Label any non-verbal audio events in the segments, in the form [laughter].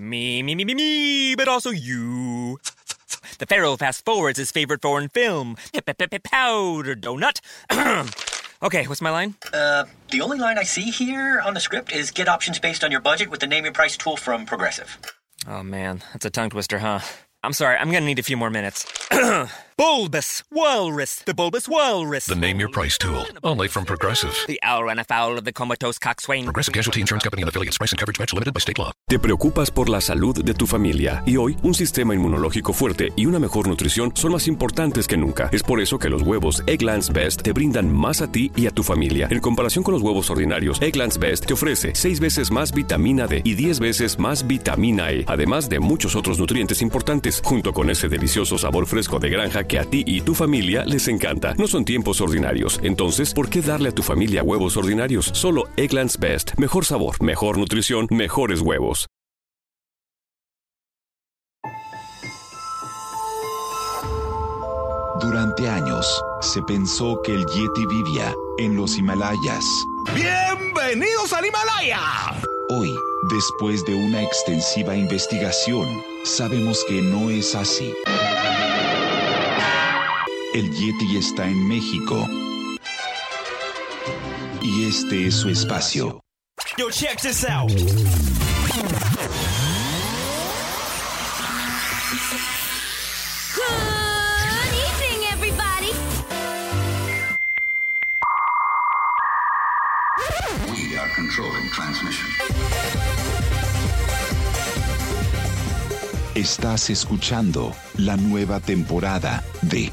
Me, me, me, me, me, but also you. The Pharaoh fast forwards his favorite foreign film, Powder Donut. [clears throat] okay, what's my line? Uh, the only line I see here on the script is get options based on your budget with the name your price tool from Progressive. Oh man, that's a tongue twister, huh? I'm sorry, I'm gonna need a few more minutes. [clears throat] bulbous Walrus, the Bulbous Walrus. The name your price tool. Only from Progressive. The owl ran afoul of the comatose coxswain. Progressive Casualty Insurance Company and affiliates. Price and coverage match limited by state law. Te preocupas por la salud de tu familia y hoy un sistema inmunológico fuerte y una mejor nutrición son más importantes que nunca. Es por eso que los huevos Egglands Best te brindan más a ti y a tu familia. En comparación con los huevos ordinarios, Egglands Best te ofrece 6 veces más vitamina D y 10 veces más vitamina E, además de muchos otros nutrientes importantes, junto con ese delicioso sabor fresco de granja que a ti y tu familia les encanta. No son tiempos ordinarios, entonces, ¿por qué darle a tu familia huevos ordinarios? Solo Egglands Best. Mejor sabor, mejor nutrición, mejores huevos. Durante años, se pensó que el Yeti vivía en los Himalayas. ¡Bienvenidos al Himalaya! Hoy, después de una extensiva investigación, sabemos que no es así. El Yeti está en México. Y este es su espacio. Yo, check this out. Good evening, everybody. We are controlling transmission. Estás escuchando la nueva temporada de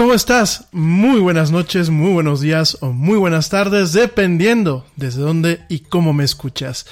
¿Cómo estás? Muy buenas noches, muy buenos días o muy buenas tardes, dependiendo desde dónde y cómo me escuchas.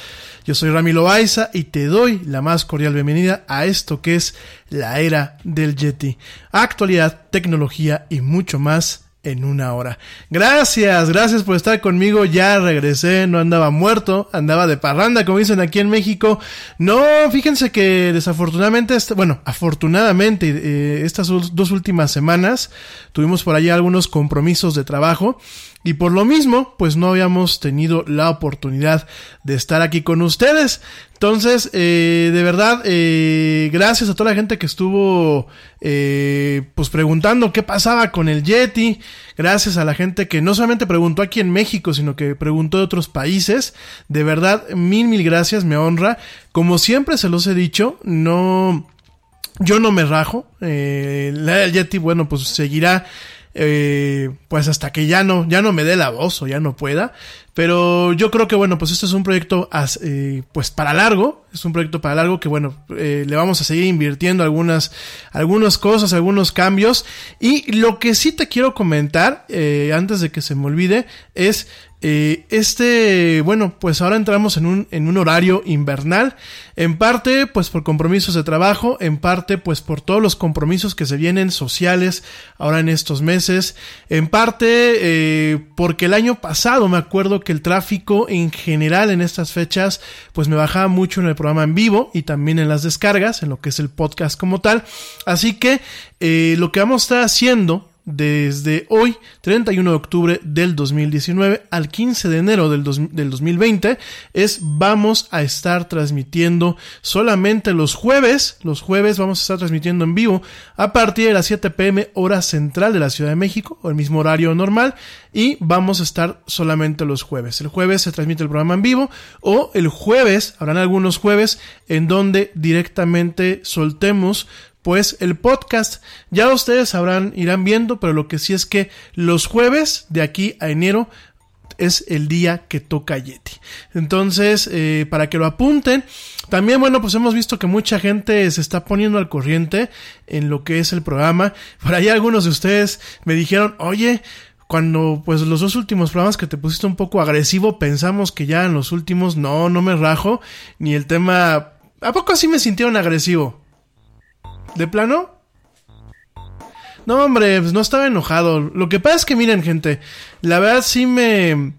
Yo soy Rami Loaiza y te doy la más cordial bienvenida a esto que es la era del Yeti. Actualidad, tecnología y mucho más en una hora. Gracias, gracias por estar conmigo. Ya regresé, no andaba muerto, andaba de parranda, como dicen aquí en México. No, fíjense que desafortunadamente, bueno, afortunadamente, eh, estas dos últimas semanas tuvimos por allá algunos compromisos de trabajo. Y por lo mismo, pues no habíamos tenido la oportunidad de estar aquí con ustedes. Entonces, eh, de verdad, eh, gracias a toda la gente que estuvo, eh, pues preguntando qué pasaba con el Yeti. Gracias a la gente que no solamente preguntó aquí en México, sino que preguntó de otros países. De verdad, mil, mil gracias, me honra. Como siempre se los he dicho, no, yo no me rajo. Eh, la del Yeti, bueno, pues seguirá eh, pues hasta que ya no, ya no me dé la voz o ya no pueda. Pero yo creo que bueno, pues esto es un proyecto eh, pues para largo, es un proyecto para largo que bueno, eh, le vamos a seguir invirtiendo algunas, algunas cosas, algunos cambios. Y lo que sí te quiero comentar, eh, antes de que se me olvide, es Eh, este, bueno, pues ahora entramos en un, en un horario invernal, en parte pues por compromisos de trabajo, en parte pues por todos los compromisos que se vienen sociales ahora en estos meses, en parte eh, porque el año pasado me acuerdo que el tráfico en general en estas fechas pues me bajaba mucho en el programa en vivo y también en las descargas, en lo que es el podcast como tal, así que eh, lo que vamos a estar haciendo desde hoy, 31 de octubre del 2019 al 15 de enero del, del, 2020, es vamos a estar transmitiendo solamente los jueves, los jueves vamos a estar transmitiendo en vivo a partir de las 7 pm hora central de la Ciudad de México, o el mismo horario normal, y vamos a estar solamente los jueves. El jueves se transmite el programa en vivo, o el jueves, habrán algunos jueves en donde directamente soltemos pues el podcast. Ya ustedes sabrán, irán viendo, pero lo que sí es que los jueves de aquí a enero es el día que toca Yeti. Entonces, eh, para que lo apunten. También, bueno, pues hemos visto que mucha gente se está poniendo al corriente en lo que es el programa. [laughs] Por ahí algunos de ustedes me dijeron, oye, cuando pues los dos últimos programas que te pusiste un poco agresivo, pensamos que ya en los últimos no, no me rajo, ni el tema... ¿A poco así me sintieron agresivo? ¿De plano? No, hombre, pues no estaba enojado. Lo que pasa es que, miren, gente, la verdad sí me...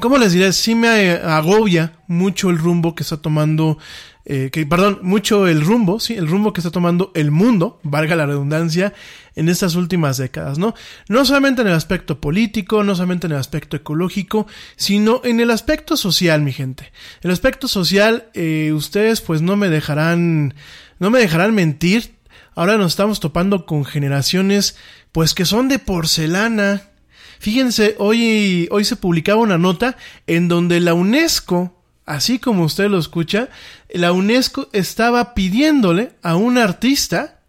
¿Cómo les diré? Sí me agobia mucho el rumbo que está tomando... Eh, que, perdón, mucho el rumbo, sí, el rumbo que está tomando el mundo, valga la redundancia, en estas últimas décadas, ¿no? No solamente en el aspecto político, no solamente en el aspecto ecológico, sino en el aspecto social, mi gente. El aspecto social, eh, ustedes pues no me dejarán, no me dejarán mentir, ahora nos estamos topando con generaciones pues que son de porcelana. Fíjense, hoy, hoy se publicaba una nota en donde la UNESCO, así como usted lo escucha, la UNESCO estaba pidiéndole a un artista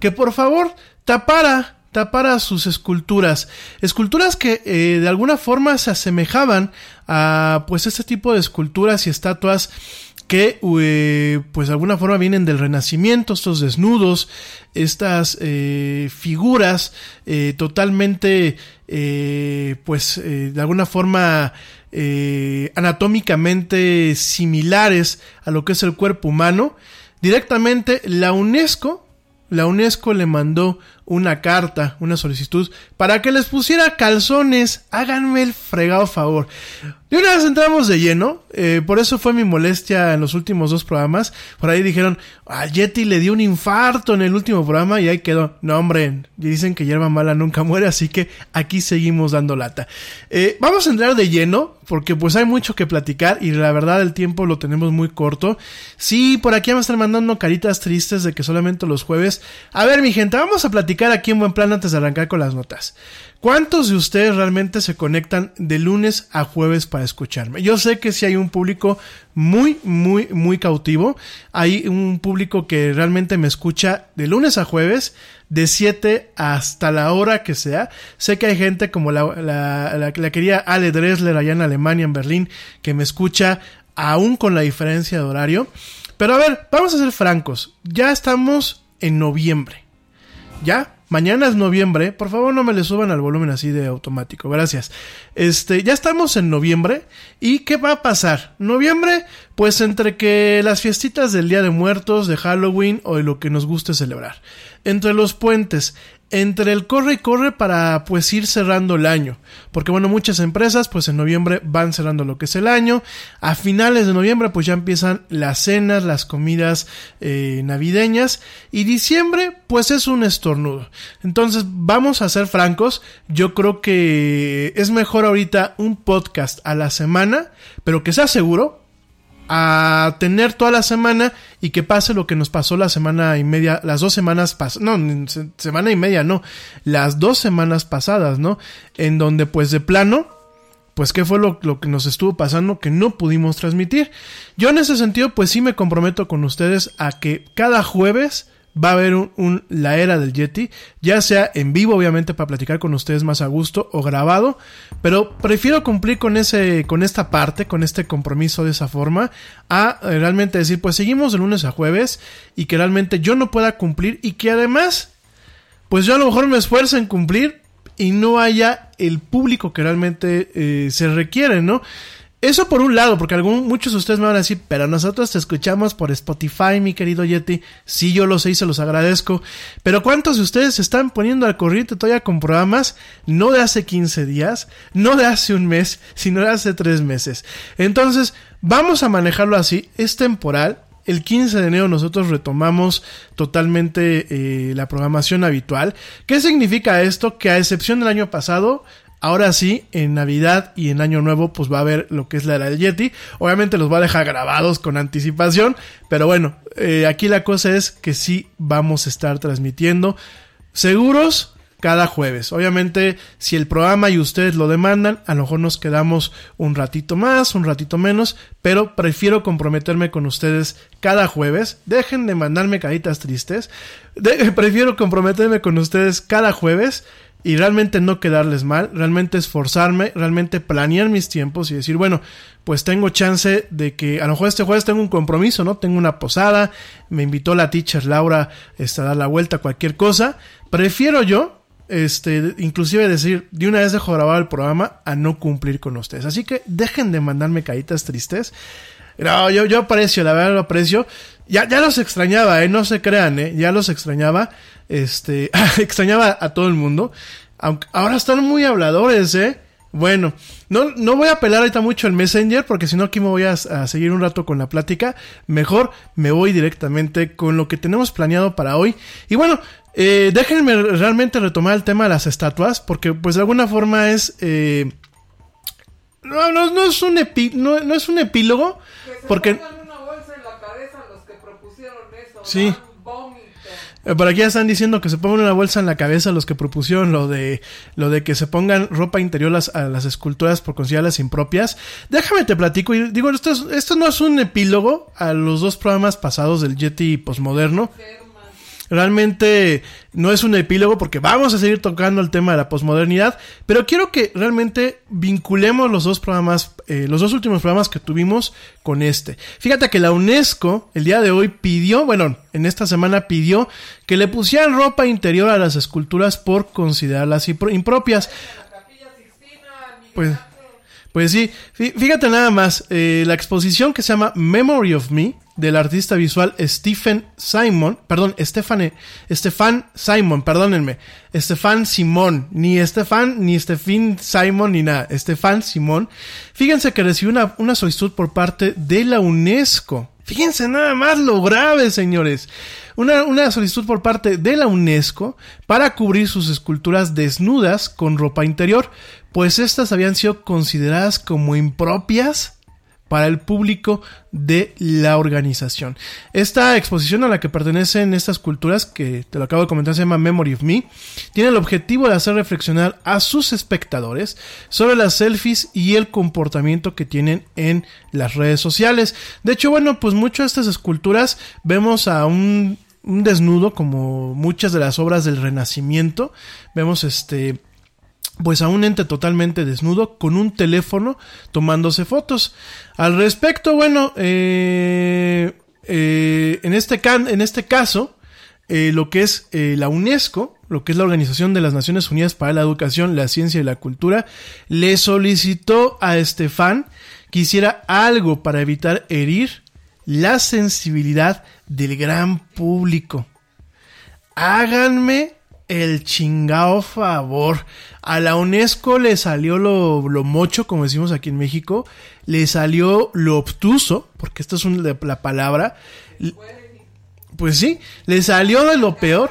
que por favor tapara, tapara sus esculturas. Esculturas que eh, de alguna forma se asemejaban a pues este tipo de esculturas y estatuas que eh, pues de alguna forma vienen del renacimiento, estos desnudos, estas eh, figuras eh, totalmente pues de alguna forma anatómicamente similares a lo que es el cuerpo humano, directamente la UNESCO, la UNESCO le mandó una carta, una solicitud, para que les pusiera calzones. Háganme el fregado favor. De una vez entramos de lleno, eh, por eso fue mi molestia en los últimos dos programas. Por ahí dijeron, a Yeti le dio un infarto en el último programa y ahí quedó. No, hombre, dicen que hierba mala nunca [laughs] muere, así que aquí seguimos dando lata. Eh, vamos a entrar de lleno, porque pues hay mucho que platicar y la verdad el tiempo lo tenemos muy corto. Sí, por aquí me están mandando caritas tristes de que solamente los jueves. A ver, mi gente, vamos a platicar aquí en buen plan antes de arrancar con las notas. ¿Cuántos de ustedes realmente se conectan de lunes a jueves para escucharme? Yo sé que si hay un público muy, muy, muy cautivo. Hay un público que realmente me escucha de lunes a jueves, de 7 hasta la hora que sea. Sé que hay gente como la, la, la, la querida Ale Dressler allá en Alemania, en Berlín, que me escucha aún con la diferencia de horario. Pero a ver, vamos a ser francos. Ya estamos en noviembre. ¿Ya? Mañana es noviembre. Por favor, no me le suban al volumen así de automático. Gracias. Este, ya estamos en noviembre. ¿Y qué va a pasar? Noviembre, pues entre que las fiestitas del Día de Muertos, de Halloween o de lo que nos guste celebrar. Entre los puentes, entre el corre y corre para pues ir cerrando el año. Porque bueno, muchas empresas pues en noviembre van cerrando lo que es el año. A finales de noviembre pues ya empiezan las cenas, las comidas eh, navideñas. Y diciembre pues es un estornudo. Entonces vamos a ser francos. Yo creo que es mejor ahorita un podcast a la semana, pero que sea seguro a tener toda la semana y que pase lo que nos pasó la semana y media, las dos semanas pasadas, no, semana y media, no, las dos semanas pasadas, ¿no? En donde pues de plano, pues qué fue lo, lo, que nos estuvo pasando que no pudimos transmitir. Yo en ese sentido pues sí me comprometo con ustedes a que cada jueves va a haber un, la era del Yeti, ya sea en vivo obviamente para platicar con ustedes más a gusto o grabado, pero prefiero cumplir con ese con esta parte, con este compromiso de esa forma a eh, realmente decir, pues seguimos de lunes a jueves y que realmente yo no pueda cumplir y que además pues yo a lo mejor me esfuerzo en cumplir y no haya el público que realmente eh, se requiere, ¿no? Eso por un lado, porque algún, muchos de ustedes me van a decir, pero nosotros te escuchamos por Spotify, mi querido Yeti. Sí, yo lo sé y se los agradezco. Pero ¿cuántos de ustedes se están poniendo al corriente todavía con programas? No de hace 15 días, no de hace un mes, sino de hace tres meses. Entonces, vamos a manejarlo así. Es temporal. El 15 de enero nosotros retomamos totalmente eh, la programación habitual. ¿Qué significa esto? Que a excepción del año pasado, Ahora sí, en Navidad y en Año Nuevo, pues va a haber lo que es la era del Yeti. Obviamente los va a dejar grabados con anticipación, pero bueno, eh, aquí la cosa es que sí vamos a estar transmitiendo seguros cada jueves. Obviamente, si el programa y ustedes lo demandan, a lo mejor nos quedamos un ratito más, un ratito menos, pero prefiero comprometerme con ustedes cada jueves. Dejen de mandarme caritas tristes. [laughs] prefiero comprometerme con ustedes cada jueves y realmente no quedarles mal, realmente esforzarme, realmente planear mis tiempos y decir, bueno, pues tengo chance de que a lo mejor este jueves tengo un compromiso, ¿no? Tengo una posada, me invitó la teacher Laura este, a dar la vuelta, cualquier cosa. Prefiero yo, este, inclusive decir, de una vez dejo grabar el programa a no cumplir con ustedes. Así que dejen de mandarme caritas tristes. No, yo, yo aprecio, la verdad lo aprecio. Ya, ya los extrañaba, eh, no se crean, eh, ya los extrañaba. Este, [laughs] extrañaba a todo el mundo. Aunque ahora están muy habladores, eh. Bueno, no, no voy a apelar ahorita mucho el Messenger porque si no aquí me voy a, seguir un rato con la plática. Mejor me voy directamente con lo que tenemos planeado para hoy. Y bueno, eh, déjenme realmente retomar el tema de las estatuas porque pues de alguna forma es... Eh, no, no, no, es un epi, no, no es un epílogo porque... Sí. Por aquí ya están diciendo que se pongan una bolsa en la cabeza los que propusieron lo de lo de que se pongan ropa interior a las esculturas por considerarlas impropias. Déjame te platico y digo esto esto no es un epílogo a los dos programas pasados del Yeti posmoderno. Realmente no es un epílogo porque vamos a seguir tocando el tema de la posmodernidad, pero quiero que realmente vinculemos los dos programas, eh, los dos últimos programas que tuvimos con este. Fíjate que la UNESCO el día de hoy pidió, bueno, en esta semana pidió que le pusieran ropa interior a las esculturas por considerarlas impropias. Pues, pues sí, fíjate nada más, eh, la exposición que se llama Memory of Me, del artista visual Stephen Simon, perdón, Stefan, Stefan Simon, perdónenme, Stefan Simón, ni Stefan, ni Stephen Simon, ni nada, Stefan Simón. Fíjense que recibió una, una solicitud por parte de la UNESCO. Fíjense nada más lo grave, señores. Una, una solicitud por parte de la UNESCO para cubrir sus esculturas desnudas con ropa interior, pues estas habían sido consideradas como impropias para el público de la organización. Esta exposición a la que pertenecen estas culturas, que te lo acabo de comentar, se llama Memory of Me, tiene el objetivo de hacer reflexionar a sus espectadores sobre las selfies y el comportamiento que tienen en las redes sociales. De hecho, bueno, pues muchas de estas esculturas vemos a un, un desnudo como muchas de las obras del Renacimiento. Vemos este pues a un ente totalmente desnudo con un teléfono tomándose fotos. Al respecto, bueno, eh, eh, en, este can, en este caso, eh, lo que es la UNESCO, lo que es la Organización de las Naciones Unidas para la Educación, la Ciencia y la Cultura, le solicitó a Estefan que hiciera algo para evitar herir la sensibilidad del gran público. Háganme el chingao favor. A la UNESCO le salió lo, mocho, como decimos aquí en México. Le salió lo obtuso, porque esta es la palabra. Pues sí, le salió de lo peor.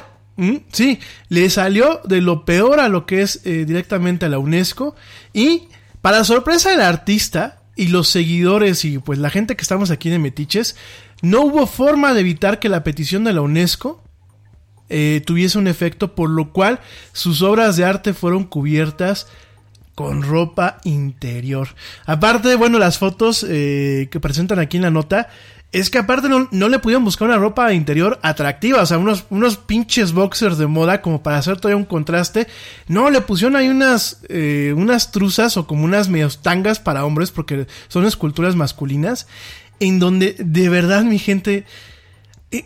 Sí, le salió de lo peor a lo que es eh, directamente a la UNESCO. Y para sorpresa del artista y los seguidores y pues la gente que estamos aquí de Metiches, no hubo forma de evitar que la petición de la UNESCO eh, tuviese un efecto, por lo cual sus obras de arte fueron cubiertas con ropa interior. Aparte, bueno, las fotos eh, que presentan aquí en la nota, es que aparte no, le pudieron buscar una ropa interior atractiva, o sea, unos, unos pinches boxers de moda como para hacer todavía un contraste. No, le pusieron ahí unas, eh, unas truzas o como unas medios tangas para hombres, porque son esculturas masculinas, en donde de verdad mi gente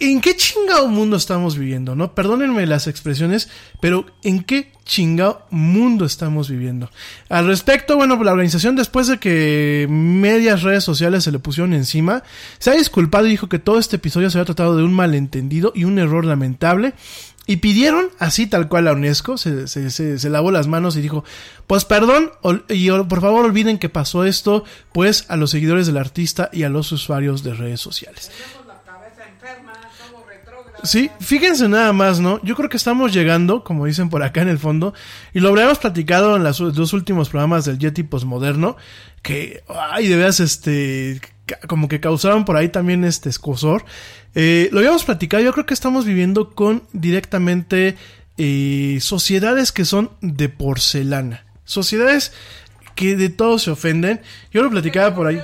¿En qué chingado mundo estamos viviendo, no? Perdónenme las expresiones, pero ¿en qué chingado mundo estamos viviendo? Al respecto, bueno, la organización después de que medias redes sociales se le pusieron encima, se ha disculpado y dijo que todo este episodio se había tratado de un malentendido y un error lamentable. Y pidieron, así tal cual a UNESCO, se, se, se, se lavó las manos y dijo, pues perdón, y por favor olviden que pasó esto, pues a los seguidores del artista y a los usuarios de redes sociales. Sí, fíjense nada más, ¿no? Yo creo que estamos llegando, como dicen por acá en el fondo, y lo habríamos platicado en los dos últimos programas del Yeti Postmoderno, que, ay, de veras, este, como que causaron por ahí también este escosor. Eh, lo habíamos platicado, yo creo que estamos viviendo con directamente eh, sociedades que son de porcelana. Sociedades que de todo se ofenden. Yo lo platicaba por ahí.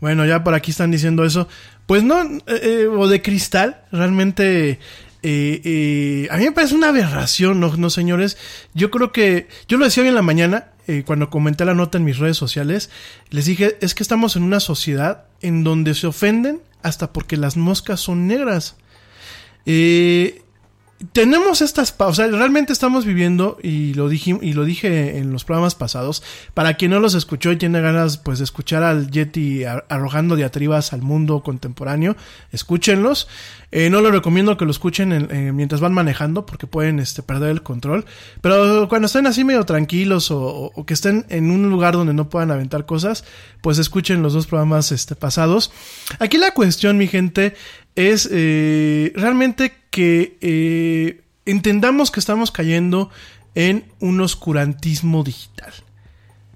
Bueno, ya por aquí están diciendo eso. Pues no, eh, eh, o de cristal, realmente... Eh, a mí me parece una aberración, ¿no, ¿no, señores? Yo creo que... Yo lo decía hoy en la mañana, cuando comenté la nota en mis redes sociales, les dije, es que estamos en una sociedad en donde se ofenden hasta porque las moscas son negras. Eh, tenemos estas sea, realmente estamos viviendo y lo dije y lo dije en los programas pasados. Para quien no los escuchó y tiene ganas pues de escuchar al Yeti arrojando diatribas al mundo contemporáneo, escúchenlos. Eh, no lo recomiendo que lo escuchen eh, mientras van manejando porque pueden este, perder el control. Pero cuando estén así medio tranquilos o, que estén en un lugar donde no puedan aventar cosas, pues escuchen los dos programas este, pasados. Aquí la cuestión, mi gente, es eh, realmente que eh, entendamos que estamos cayendo en un oscurantismo digital.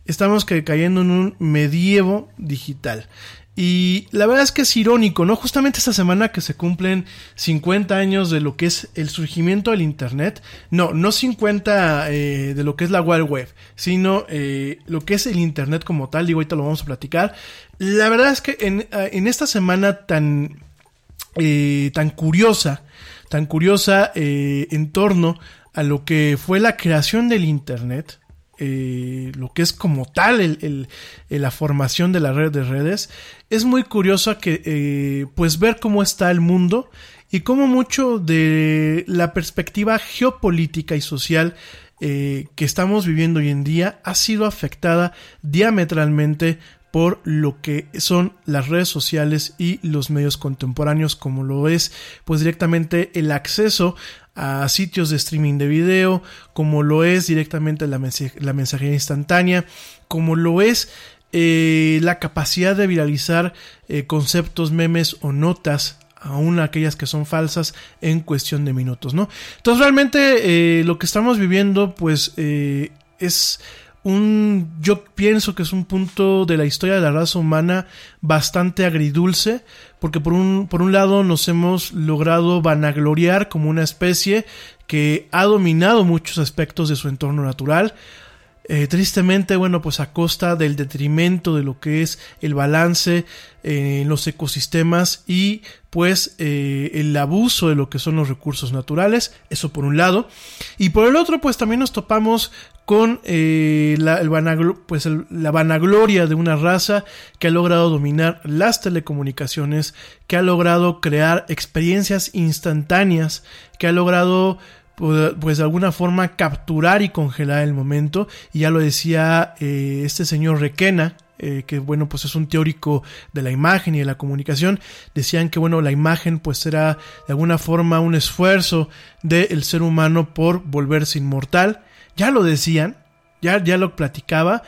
Estamos cayendo en un medievo digital. Y la verdad es que es irónico, ¿no? Justamente esta semana que se cumplen 50 años de lo que es el surgimiento del Internet. No, no 50 eh, de lo que es la Wild Web, sino lo que es el Internet como tal. Y ahorita lo vamos a platicar. La verdad es que en esta semana tan eh, tan curiosa, tan curiosa eh, en torno a lo que fue la creación del Internet, eh, lo que es como tal el, la formación de la red de redes, es muy curioso que pues ver cómo está el mundo y cómo mucho de la perspectiva geopolítica y social que estamos viviendo hoy en día ha sido afectada diametralmente por lo que son las redes sociales y los medios contemporáneos como lo es pues directamente el acceso a sitios de streaming de video como lo es directamente la, mensajería instantánea como lo es eh, la capacidad de viralizar eh, conceptos memes o notas aún aquellas que son falsas en cuestión de minutos, ¿no? Entonces realmente eh, lo que estamos viviendo pues es un yo pienso que es un punto de la historia de la raza humana bastante agridulce porque por un por un lado nos hemos logrado vanagloriar como una especie que ha dominado muchos aspectos de su entorno natural. Eh, tristemente, bueno, pues a costa del detrimento de lo que es el balance eh, en los ecosistemas y pues eh, el abuso de lo que son los recursos naturales, eso por un lado, y por el otro pues también nos topamos con la, el pues la vanagloria de una raza que ha logrado dominar las telecomunicaciones, que ha logrado crear experiencias instantáneas, que ha logrado pues de alguna forma capturar y congelar el momento. Y ya lo decía eh, este señor Requena, eh, que bueno, pues es un teórico de la imagen y de la comunicación, decían que bueno, la imagen pues era de alguna forma un esfuerzo del ser humano por volverse inmortal. Ya lo decían, ya, ya lo platicaba.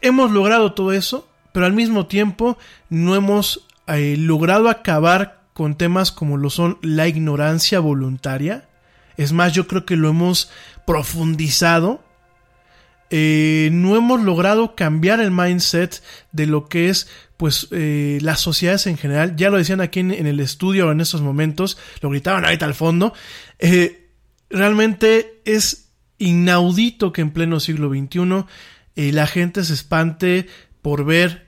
Hemos logrado todo eso, pero al mismo tiempo no hemos eh, logrado acabar con temas como lo son la ignorancia voluntaria, es más, yo creo que lo hemos profundizado. Eh, no hemos logrado cambiar el mindset de lo que es pues eh, las sociedades en general. Ya lo decían aquí en, el estudio en estos momentos, lo gritaban ahorita al fondo. Realmente es inaudito que en pleno siglo XXI la gente se espante por ver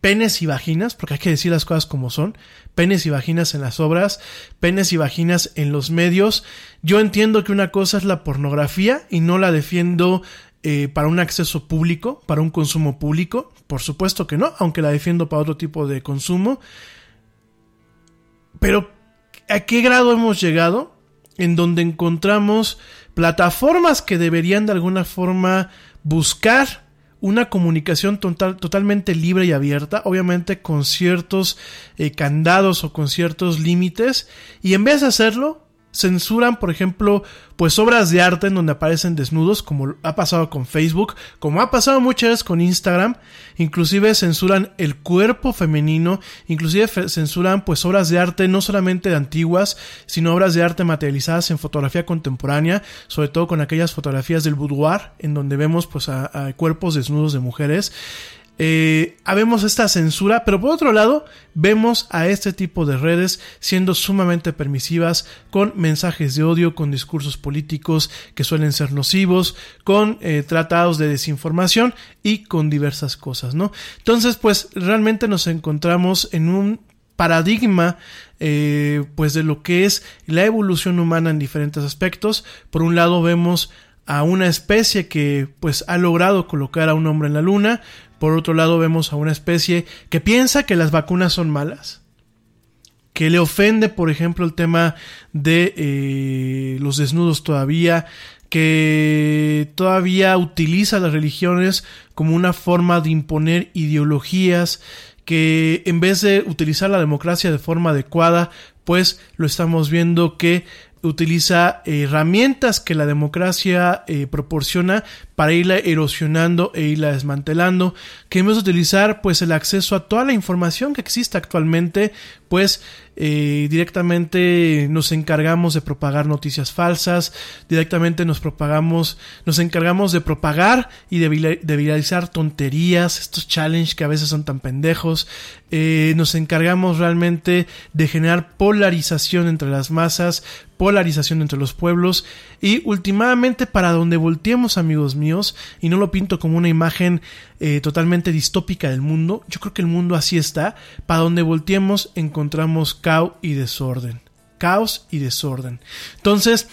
penes y vaginas, porque hay que decir las cosas como son, penes y vaginas en las obras, penes y vaginas en los medios. Yo entiendo que una cosa es la pornografía y no la defiendo eh, para un acceso público, para un consumo público. Por supuesto que no, aunque la defiendo para otro tipo de consumo. Pero, ¿a qué grado hemos llegado? En donde encontramos plataformas que deberían de alguna forma buscar una comunicación total, totalmente libre y abierta, obviamente con ciertos eh, candados o con ciertos límites, y en vez de hacerlo, censuran, por ejemplo, pues obras de arte en donde aparecen desnudos, como ha pasado con Facebook, como ha pasado muchas veces con Instagram, inclusive censuran el cuerpo femenino, inclusive censuran pues obras de arte no solamente de antiguas, sino obras de arte materializadas en fotografía contemporánea, sobre todo con aquellas fotografías del boudoir, en donde vemos pues a, cuerpos desnudos de mujeres eh, habemos esta censura, pero por otro lado vemos a este tipo de redes siendo sumamente permisivas con mensajes de odio, con discursos políticos que suelen ser nocivos, con eh, tratados de desinformación y con diversas cosas, ¿no? Entonces, pues realmente nos encontramos en un paradigma eh, pues de lo que es la evolución humana en diferentes aspectos. Por un lado vemos a una especie que pues ha logrado colocar a un hombre en la luna, por otro lado, vemos a una especie que piensa que las vacunas son malas, que le ofende, por ejemplo, el tema de eh, los desnudos todavía, que todavía utiliza las religiones como una forma de imponer ideologías, que en vez de utilizar la democracia de forma adecuada, pues lo estamos viendo que utiliza herramientas que la democracia eh, proporciona para irla erosionando e irla desmantelando, que hemos de utilizar pues el acceso a toda la información que existe actualmente, pues eh, directamente nos encargamos de propagar noticias falsas, directamente nos propagamos, nos encargamos de propagar y de, viralizar tonterías, estos challenges que a veces son tan pendejos, eh, nos encargamos realmente de generar polarización entre las masas, polarización entre los pueblos y últimamente para donde volteemos amigos míos y no lo pinto como una imagen eh, totalmente distópica del mundo yo creo que el mundo así está para donde volteemos encontramos caos y desorden caos y desorden entonces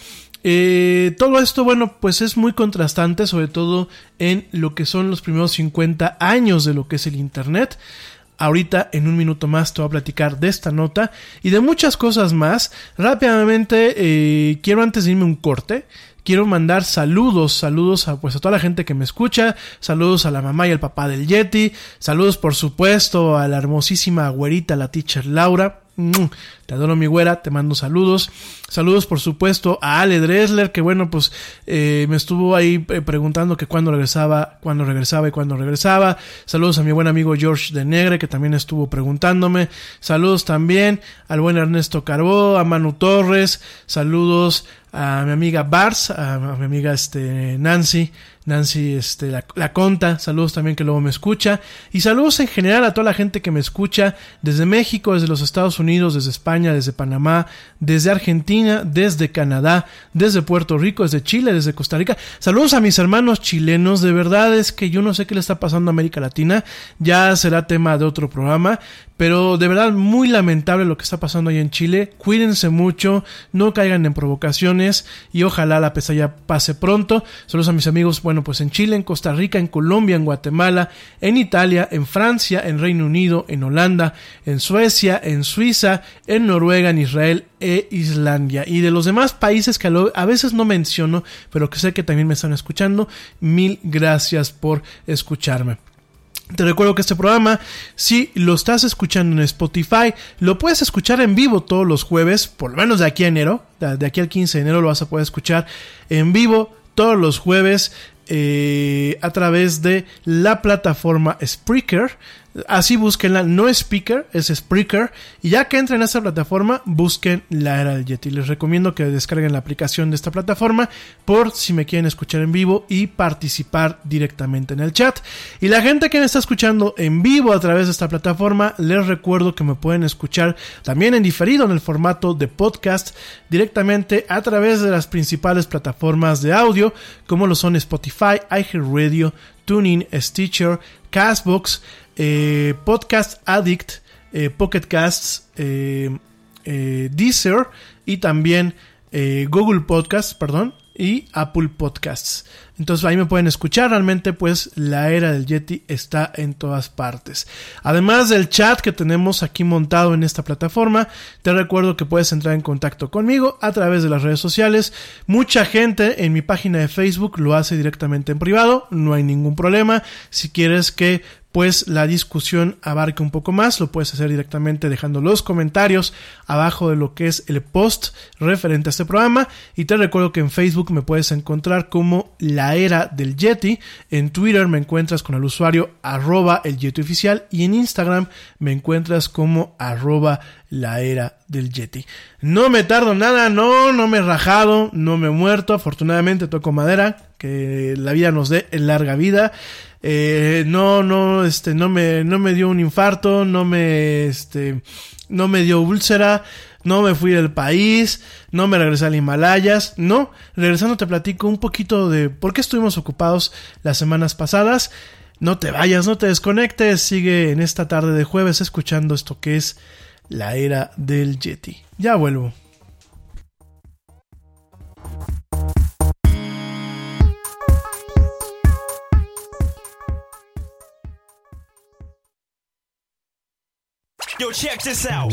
eh, todo esto, bueno, pues es muy contrastante, sobre todo en lo que son los primeros 50 años de lo que es el Internet. Ahorita en un minuto más te voy a platicar de esta nota y de muchas cosas más. Rápidamente eh, quiero antes de irme un corte. Quiero mandar saludos, saludos a, pues, a toda la gente que me escucha, saludos a la mamá y al papá del Yeti, saludos por supuesto a la hermosísima güerita, la teacher Laura, te adoro mi güera, te mando saludos. Saludos por supuesto a Ale Dressler, que bueno, pues eh, me estuvo ahí eh, preguntando que cuándo regresaba, cuándo regresaba y cuándo regresaba. Saludos a mi buen amigo George de Negre, que también estuvo preguntándome. Saludos también al buen Ernesto Carbó, a Manu Torres. Saludos a mi amiga Bars, a, mi amiga este, Nancy. Nancy este, la, la, Conta, saludos también que luego me escucha, y saludos en general a toda la gente que me escucha desde México, desde los Estados Unidos, desde España, desde Panamá, desde Argentina, desde Canadá, desde Puerto Rico, desde Chile, desde Costa Rica. Saludos a mis hermanos chilenos, de verdad es que yo no sé qué le está pasando a América Latina, ya será tema de otro programa, pero de verdad muy lamentable lo que está pasando ahí en Chile. Cuídense mucho, no caigan en provocaciones y ojalá la pesadilla pase pronto. Saludos a mis amigos, bueno, pues en Chile, en Costa Rica, en Colombia, en Guatemala, en Italia, en Francia, en Reino Unido, en Holanda, en Suecia, en Suiza, en Noruega, en Israel e Islandia. Y de los demás países que a veces no menciono, pero que sé que también me están escuchando, mil gracias por escucharme. Te recuerdo que este programa, si lo estás escuchando en Spotify, lo puedes escuchar en vivo todos los jueves, por lo menos de aquí a enero, de aquí al 15 de enero lo vas a poder escuchar en vivo todos los jueves eh, a través de la plataforma Spreaker. Así búsquenla, no Speaker, es Spreaker. Y ya que entren a esta plataforma, busquen la era del Yeti. Les recomiendo que descarguen la aplicación de esta plataforma por si me quieren escuchar en vivo y participar directamente en el chat. Y la gente que me está escuchando en vivo a través de esta plataforma, les recuerdo que me pueden escuchar también en diferido en el formato de podcast directamente a través de las principales plataformas de audio, como lo son Spotify, iHeartRadio, TuneIn, Stitcher, Castbox, eh, Podcast Addict, eh, Pocket Casts, eh, Deezer y también Google Podcasts, perdón, y Apple Podcasts. Entonces ahí me pueden escuchar. Realmente pues la era del Yeti está en todas partes. Además del chat que tenemos aquí montado en esta plataforma, te recuerdo que puedes entrar en contacto conmigo a través de las redes sociales. Mucha gente en mi página de Facebook lo hace directamente en privado. No hay ningún problema. Si quieres que pues la discusión abarque un poco más, lo puedes hacer directamente dejando los comentarios abajo de lo que es el post referente a este programa y te recuerdo que en Facebook me puedes encontrar como la era del Yeti, en Twitter me encuentras con el usuario arroba el Yeti oficial y en Instagram me encuentras como arroba la era del Yeti. No me tardo nada, no, no me he rajado, no me he muerto, afortunadamente toco madera, que la vida nos dé en larga vida. Eh, no, no, este, no me, no me dio un infarto, no me, este, no me dio úlcera, no me fui del país, no me regresé al Himalayas, no. Regresando te platico un poquito de por qué estuvimos ocupados las semanas pasadas. No te vayas, no te desconectes, sigue en esta tarde de jueves escuchando esto que es la era del Yeti. Ya vuelvo. Yo, check this out.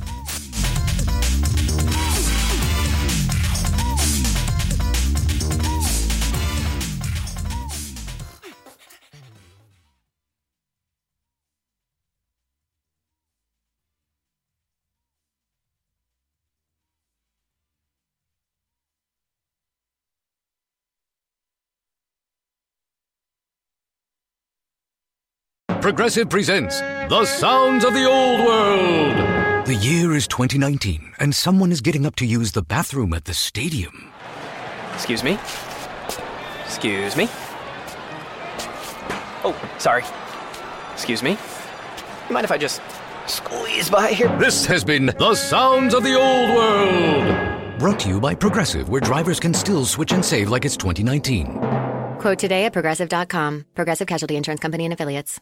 Progressive presents The Sounds of the Old World. The year is 2019, and someone is getting up to use the bathroom at the stadium. Excuse me? Excuse me? Oh, sorry. Excuse me? You mind if I just squeeze by here? This has been The Sounds of the Old World. Brought to you by Progressive, where drivers can still switch and save like it's 2019. Quote today at progressive.com. Progressive Casualty Insurance Company and Affiliates.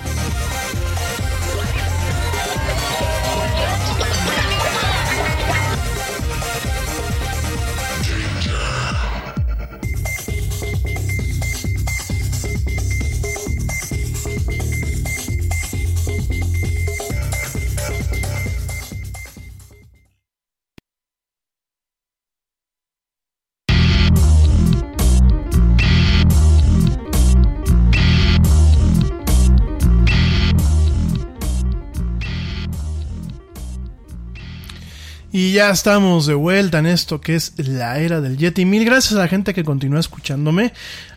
Ya estamos de vuelta en esto que es la era del Yeti. Mil gracias a la gente que continúa escuchándome.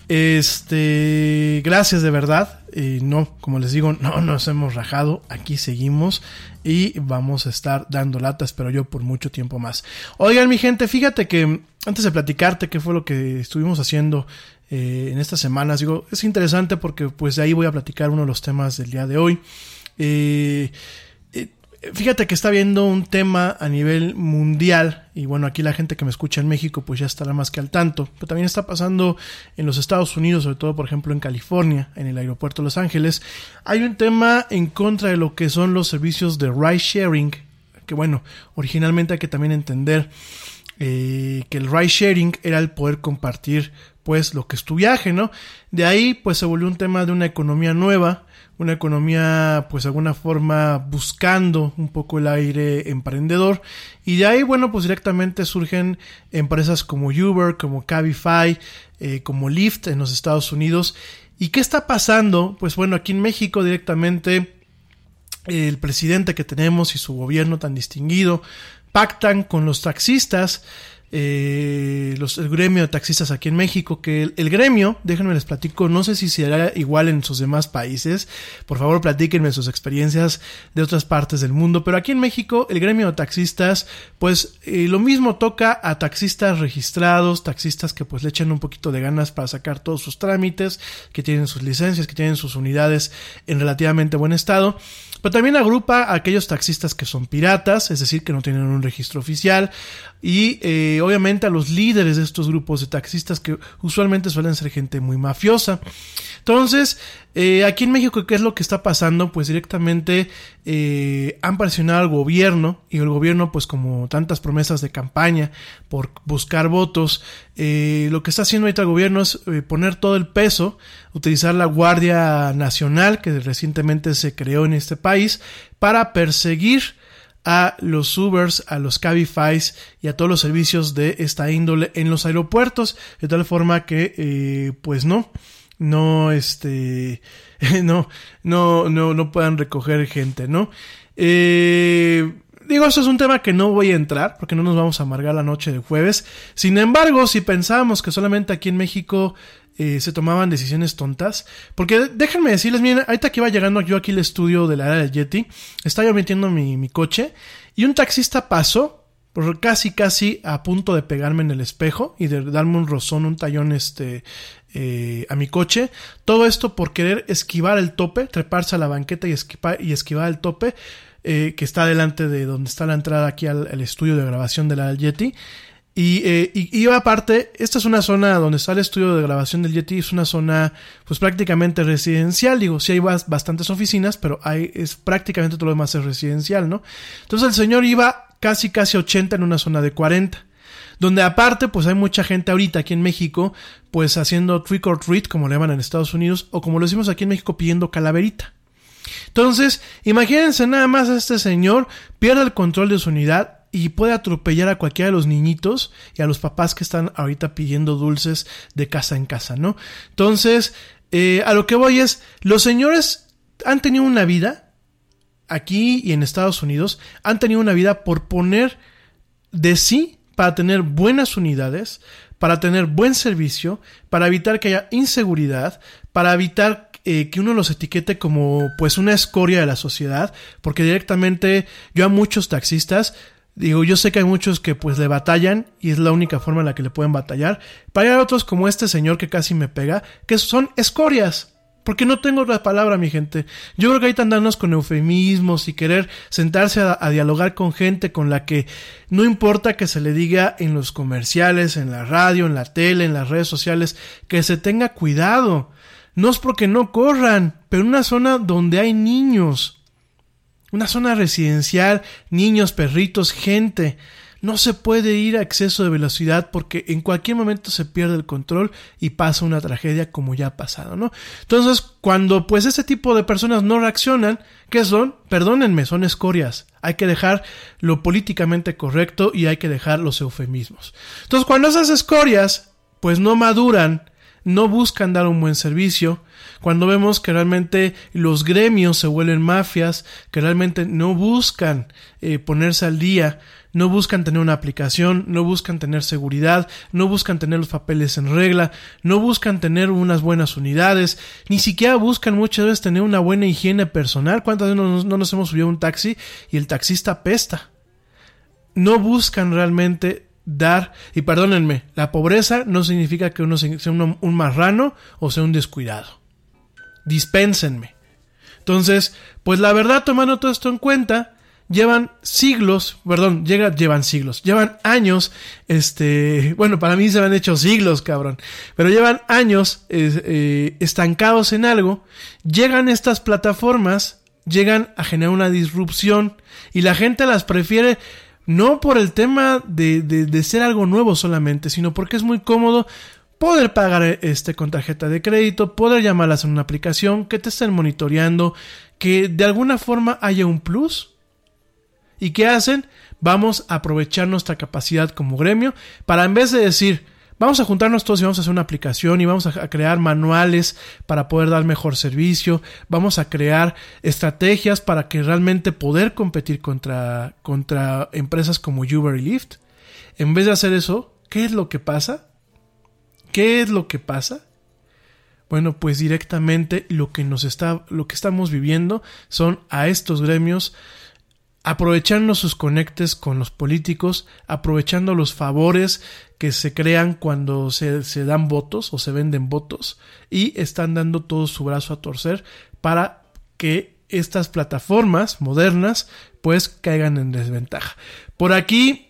Este, gracias de verdad. Y no, como les digo, no nos hemos rajado. Aquí seguimos y vamos a estar dando latas, pero yo por mucho tiempo más. Oigan, mi gente, fíjate que antes de platicarte qué fue lo que estuvimos haciendo eh, en estas semanas, digo, es interesante porque pues de ahí voy a platicar uno de los temas del día de hoy. Eh, fíjate que está habiendo un tema a nivel mundial y bueno, aquí la gente que me escucha en México pues ya estará más que al tanto, pero también está pasando en los Estados Unidos, sobre todo por ejemplo en California, en el aeropuerto de Los Ángeles, hay un tema en contra de lo que son los servicios de ride sharing, que bueno, originalmente hay que también entender eh, que el ride sharing era el poder compartir pues lo que es tu viaje, ¿no? De ahí pues se volvió un tema de una economía nueva, una economía pues de alguna forma buscando un poco el aire emprendedor. Y de ahí bueno pues directamente surgen empresas como Uber, como Cabify, eh, como Lyft en los Estados Unidos. Y qué está pasando pues bueno aquí en México directamente el presidente que tenemos y su gobierno tan distinguido pactan con los taxistas eh, los, el gremio de taxistas aquí en México, que el, gremio, déjenme les platico, no sé si será igual en sus demás países, por favor platíquenme sus experiencias de otras partes del mundo, pero aquí en México el gremio de taxistas, pues eh, lo mismo toca a taxistas registrados, taxistas que pues le echan un poquito de ganas para sacar todos sus trámites, que tienen sus licencias, que tienen sus unidades en relativamente buen estado, pero también agrupa a aquellos taxistas que son piratas, es decir, que no tienen un registro oficial, y eh, obviamente a los líderes de estos grupos de taxistas que usualmente suelen ser gente muy mafiosa. Entonces, eh, aquí en México, ¿qué es lo que está pasando? Pues directamente eh, han presionado al gobierno y el gobierno, pues como tantas promesas de campaña por buscar votos, eh, lo que está haciendo ahorita el gobierno es poner todo el peso, utilizar la Guardia Nacional que recientemente se creó en este país para perseguir a los Ubers, a los Cabifys y a todos los servicios de esta índole en los aeropuertos, de tal forma que, eh, pues no, no, este, [laughs] no, no, no, no puedan recoger gente, ¿no? Eh, digo, eso es un tema que no voy a entrar porque no nos vamos a amargar la noche de jueves. Sin embargo, si pensábamos que solamente aquí en México eh, se tomaban decisiones tontas. Porque déjenme decirles, miren, ahorita que iba llegando yo aquí al estudio de la área del Yeti, estaba yo metiendo mi, mi coche y un taxista pasó por casi casi a punto de pegarme en el espejo y de darme un rozón, un tallón este eh, a mi coche. Todo esto por querer esquivar el tope, treparse a la banqueta y, esquivar, y esquivar el tope eh, que está delante de donde está la entrada aquí al, al estudio de grabación de la Yeti. Y, eh, y, y, aparte, esta es una zona donde está el estudio de grabación del Yeti, es una zona pues prácticamente residencial, digo, sí hay bastantes oficinas, pero hay, es prácticamente todo lo demás es residencial, ¿no? Entonces el señor iba casi casi 80 en una zona de 40. Donde aparte, pues hay mucha gente ahorita aquí en México, pues haciendo trick or treat, como le llaman en Estados Unidos, o como lo decimos aquí en México, pidiendo calaverita. Entonces, imagínense nada más a este señor, pierde el control de su unidad, y puede atropellar a cualquiera de los niñitos y a los papás que están ahorita pidiendo dulces de casa en casa, ¿no? Entonces, eh, a lo que voy es, los señores han tenido una vida aquí y en Estados Unidos, han tenido una vida por poner de sí para tener buenas unidades, para tener buen servicio, para evitar que haya inseguridad, para evitar eh, que uno los etiquete como pues una escoria de la sociedad, porque directamente yo a muchos taxistas Digo, yo sé que hay muchos que pues le batallan y es la única forma en la que le pueden batallar. Pero hay otros como este señor que casi me pega, que son escorias. Porque no tengo la palabra, mi gente. Yo creo que hay que andarnos con eufemismos y querer sentarse a, a, dialogar con gente con la que no importa que se le diga en los comerciales, en la radio, en la tele, en las redes sociales, que se tenga cuidado. No es porque no corran, pero en una zona donde hay niños. Una zona residencial, niños, perritos, gente. No se puede ir a exceso de velocidad porque en cualquier momento se pierde el control y pasa una tragedia como ya ha pasado, ¿no? Entonces, cuando pues ese tipo de personas no reaccionan, ¿qué son? Perdónenme, son escorias. Hay que dejar lo políticamente correcto y hay que dejar los eufemismos. Entonces, cuando esas escorias pues no maduran, no buscan dar un buen servicio, cuando vemos que realmente los gremios se vuelven mafias, que realmente no buscan eh, ponerse al día, no buscan tener una aplicación, no buscan tener seguridad, no buscan tener los papeles en regla, no buscan tener unas buenas unidades, ni siquiera buscan muchas veces tener una buena higiene personal. ¿Cuántas veces no, no nos hemos subido a un taxi y el taxista pesta? No buscan realmente dar, y perdónenme, la pobreza no significa que uno sea un, un marrano o sea un descuidado. Dispénsenme. Entonces, pues la verdad, tomando todo esto en cuenta, llevan siglos, perdón, llega, llevan siglos, llevan años, este, bueno, para mí se han hecho siglos, cabrón, pero llevan años eh, estancados en algo, llegan estas plataformas, llegan a generar una disrupción y la gente las prefiere no por el tema de, de ser algo nuevo solamente, sino porque es muy cómodo poder pagar este con tarjeta de crédito, poder llamarlas en una aplicación, que te estén monitoreando, que de alguna forma haya un plus. ¿Y qué hacen? Vamos a aprovechar nuestra capacidad como gremio para en vez de decir, vamos a juntarnos todos y vamos a hacer una aplicación y vamos a crear manuales para poder dar mejor servicio, vamos a crear estrategias para que realmente poder competir contra, contra empresas como Uber y Lyft. En vez de hacer eso, ¿qué es lo que pasa? ¿Qué es lo que pasa? Bueno, pues directamente lo que nos está, lo que estamos viviendo son a estos gremios aprovechando sus conectes con los políticos, aprovechando los favores que se crean cuando se, se, dan votos o se venden votos y están dando todo su brazo a torcer para que estas plataformas modernas pues caigan en desventaja. Por aquí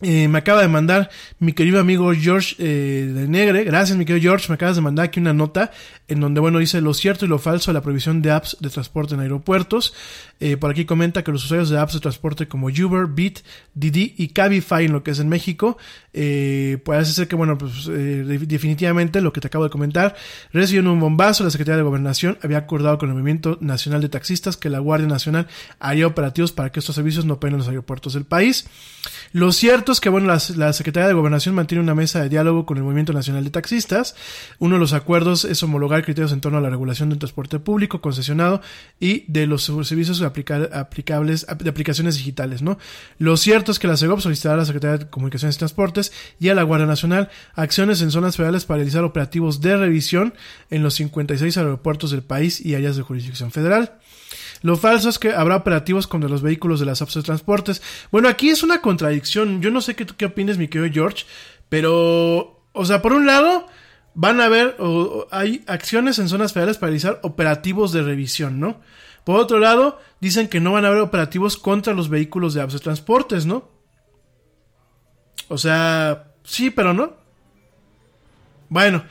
eh, me acaba de mandar mi querido amigo George eh, de Negre. Gracias, mi querido George. Me acabas de mandar aquí una nota en donde, bueno, dice lo cierto y lo falso de la prohibición de apps de transporte en aeropuertos. Eh, por aquí comenta que los usuarios de apps de transporte como Uber, Bit, Didi y Cabify en lo que es en México, eh, puede ser que, bueno, pues eh, definitivamente lo que te acabo de comentar, recibió un bombazo. La Secretaría de Gobernación había acordado con el Movimiento Nacional de Taxistas que la Guardia Nacional haría operativos para que estos servicios no operen en los aeropuertos del país. Lo cierto es que, bueno, la, la Secretaría de Gobernación mantiene una mesa de diálogo con el Movimiento Nacional de Taxistas. Uno de los acuerdos es homologar criterios en torno a la regulación del transporte público concesionado y de los servicios aplicables de aplicaciones digitales, ¿no? Lo cierto es que la SEGOP solicitará a la Secretaría de Comunicaciones y Transportes y a la Guardia Nacional acciones en zonas federales para realizar operativos de revisión en los 56 aeropuertos del país y áreas de jurisdicción federal. Lo falso es que habrá operativos contra los vehículos de las apps de transportes. Bueno, aquí es una contradicción. Yo no sé qué, qué opinas, mi querido George, pero, o sea, por un lado, van a haber, o, hay acciones en zonas federales para realizar operativos de revisión, ¿no? Por otro lado, dicen que no van a haber operativos contra los vehículos de apps de transportes, ¿no? O sea, sí, pero no. Bueno,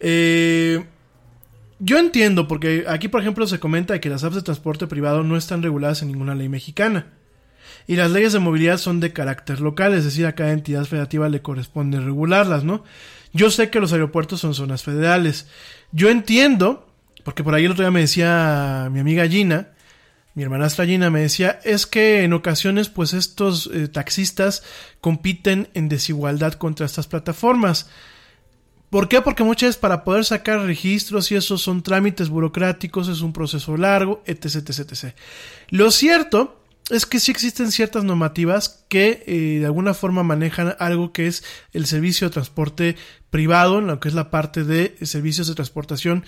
eh, yo entiendo, porque aquí, por ejemplo, se comenta que las apps de transporte privado no están reguladas en ninguna ley mexicana. Y las leyes de movilidad son de carácter local, es decir, a cada entidad federativa le corresponde regularlas, ¿no? Yo sé que los aeropuertos son zonas federales. Yo entiendo, porque por ahí el otro día me decía mi amiga Gina, mi hermanastra Gina me decía, es que en ocasiones pues estos eh, taxistas compiten en desigualdad contra estas plataformas. ¿Por qué? Porque muchas veces para poder sacar registros y eso son trámites burocráticos, es un proceso largo, etc, etc, etc. Lo cierto es que sí existen ciertas normativas que eh, de alguna forma manejan algo que es el servicio de transporte privado, en lo que es la parte de servicios de transportación,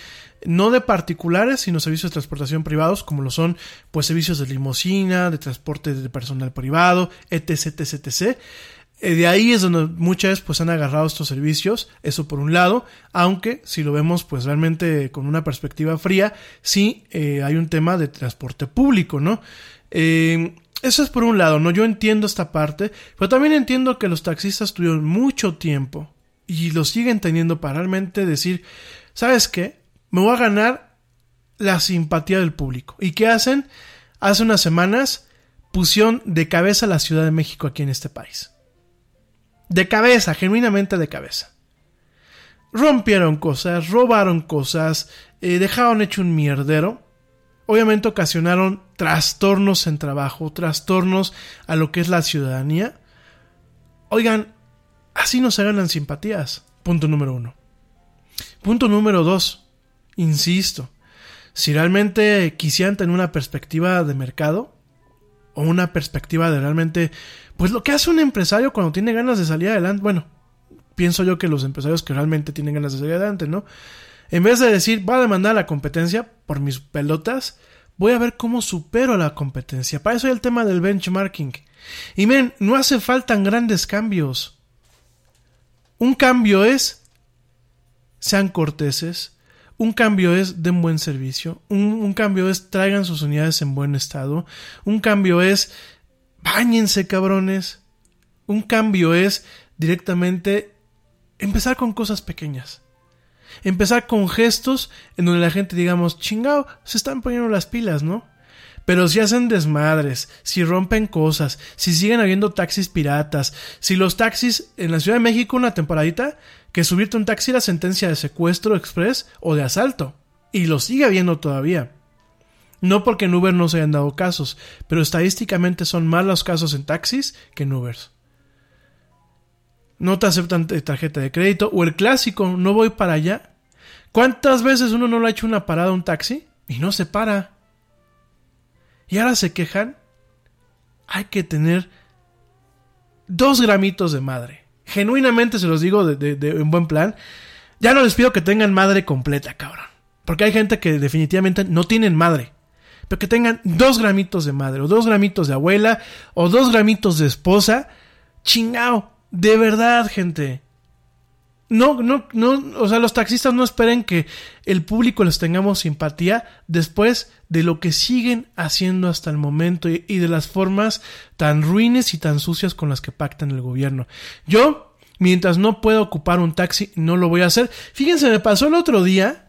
no de particulares, sino servicios de transportación privados, como lo son pues servicios de limosina, de transporte de personal privado, etc, etc. Eh, de ahí es donde muchas pues han agarrado estos servicios, eso por un lado, aunque si lo vemos pues realmente con una perspectiva fría, sí eh, hay un tema de transporte público, ¿no? Eh, eso es por un lado, ¿no? Yo entiendo esta parte, pero también entiendo que los taxistas tuvieron mucho tiempo y lo siguen teniendo para realmente decir, ¿sabes qué? Me voy a ganar la simpatía del público. ¿Y qué hacen? Hace unas semanas pusieron de cabeza la Ciudad de México aquí en este país. De cabeza, genuinamente de cabeza. Rompieron cosas, robaron cosas, eh, dejaron hecho un mierdero. Obviamente ocasionaron trastornos en trabajo, trastornos a lo que es la ciudadanía. Oigan, así no se ganan simpatías. Punto número uno. Punto número dos. Insisto, si realmente quisieran tener una perspectiva de mercado, o una perspectiva de realmente, pues lo que hace un empresario cuando tiene ganas de salir adelante, bueno, pienso yo que los empresarios que realmente tienen ganas de salir adelante, ¿no? En vez de decir, voy a demandar a la competencia por mis pelotas, voy a ver cómo supero la competencia. Para eso hay el tema del benchmarking. Y miren, no hace falta grandes cambios. Un cambio es, sean corteses, un cambio es den buen servicio. Un, cambio es traigan sus unidades en buen estado. Un cambio es bañense cabrones. Un cambio es directamente empezar con cosas pequeñas. Empezar con gestos en donde la gente digamos, chingao, se están poniendo las pilas, ¿no? Pero si hacen desmadres, si rompen cosas, si siguen habiendo taxis piratas, si los taxis en la Ciudad de México una temporadita, que subirte un taxi era sentencia de secuestro express o de asalto. Y lo sigue habiendo todavía. No porque en Uber no se hayan dado casos, pero estadísticamente son más los casos en taxis que en Ubers. No te aceptan tarjeta de crédito o el clásico, no voy para allá. ¿Cuántas veces uno no le ha hecho una parada a un taxi y no se para? Y ahora se quejan. Hay que tener dos gramitos de madre. Genuinamente se los digo de, de, buen plan. Ya no les pido que tengan madre completa, cabrón. Porque hay gente que definitivamente no tienen madre. Pero que tengan dos gramitos de madre, o dos gramitos de abuela, o dos gramitos de esposa. Chingao. De verdad, gente no, no, no, o sea, los taxistas no esperen que el público les tengamos simpatía después de lo que siguen haciendo hasta el momento y, de las formas tan ruines y tan sucias con las que pactan el gobierno. Yo, mientras no pueda ocupar un taxi, no lo voy a hacer. Fíjense, me pasó el otro día,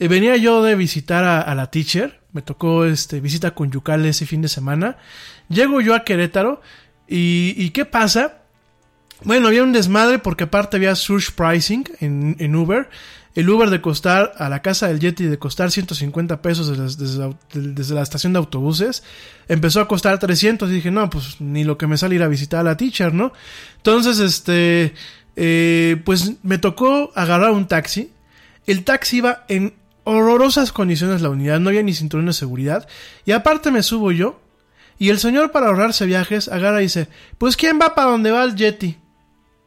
eh, venía yo de visitar a, la teacher, me tocó este visita con Yucal ese fin de semana, llego yo a Querétaro y, y ¿qué pasa? Bueno, había un desmadre porque aparte había surge pricing en, en, Uber. El Uber de costar a la casa del Yeti de costar 150 pesos desde, la, estación de autobuses empezó a costar 300 y dije, no, pues ni lo que me sale ir a visitar a la teacher, ¿no? Entonces, este, eh, pues me tocó agarrar un taxi. El taxi iba en horrorosas condiciones la unidad, no había ni cinturón de seguridad. Y aparte me subo yo. Y el señor para ahorrarse viajes agarra y dice, pues ¿quién va para donde va el Yeti?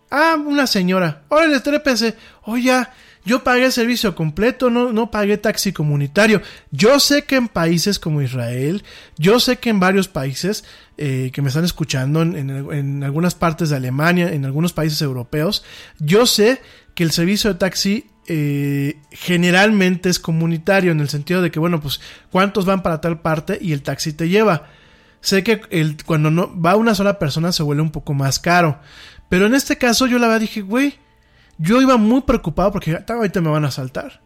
Ah, una señora. Órale, trépese. Oye, yo pagué servicio completo, no, no pagué taxi comunitario. Yo sé que en países como Israel, yo sé que en varios países eh, que me están escuchando, en, algunas partes de Alemania, en algunos países europeos, yo sé que el servicio de taxi eh, generalmente es comunitario, en el sentido de que, bueno, pues, ¿cuántos van para tal parte y el taxi te lleva? Sé que el, cuando no va una sola persona se vuelve un poco más caro. Pero en este caso yo la verdad dije, güey, yo iba muy preocupado porque ahorita me van a saltar.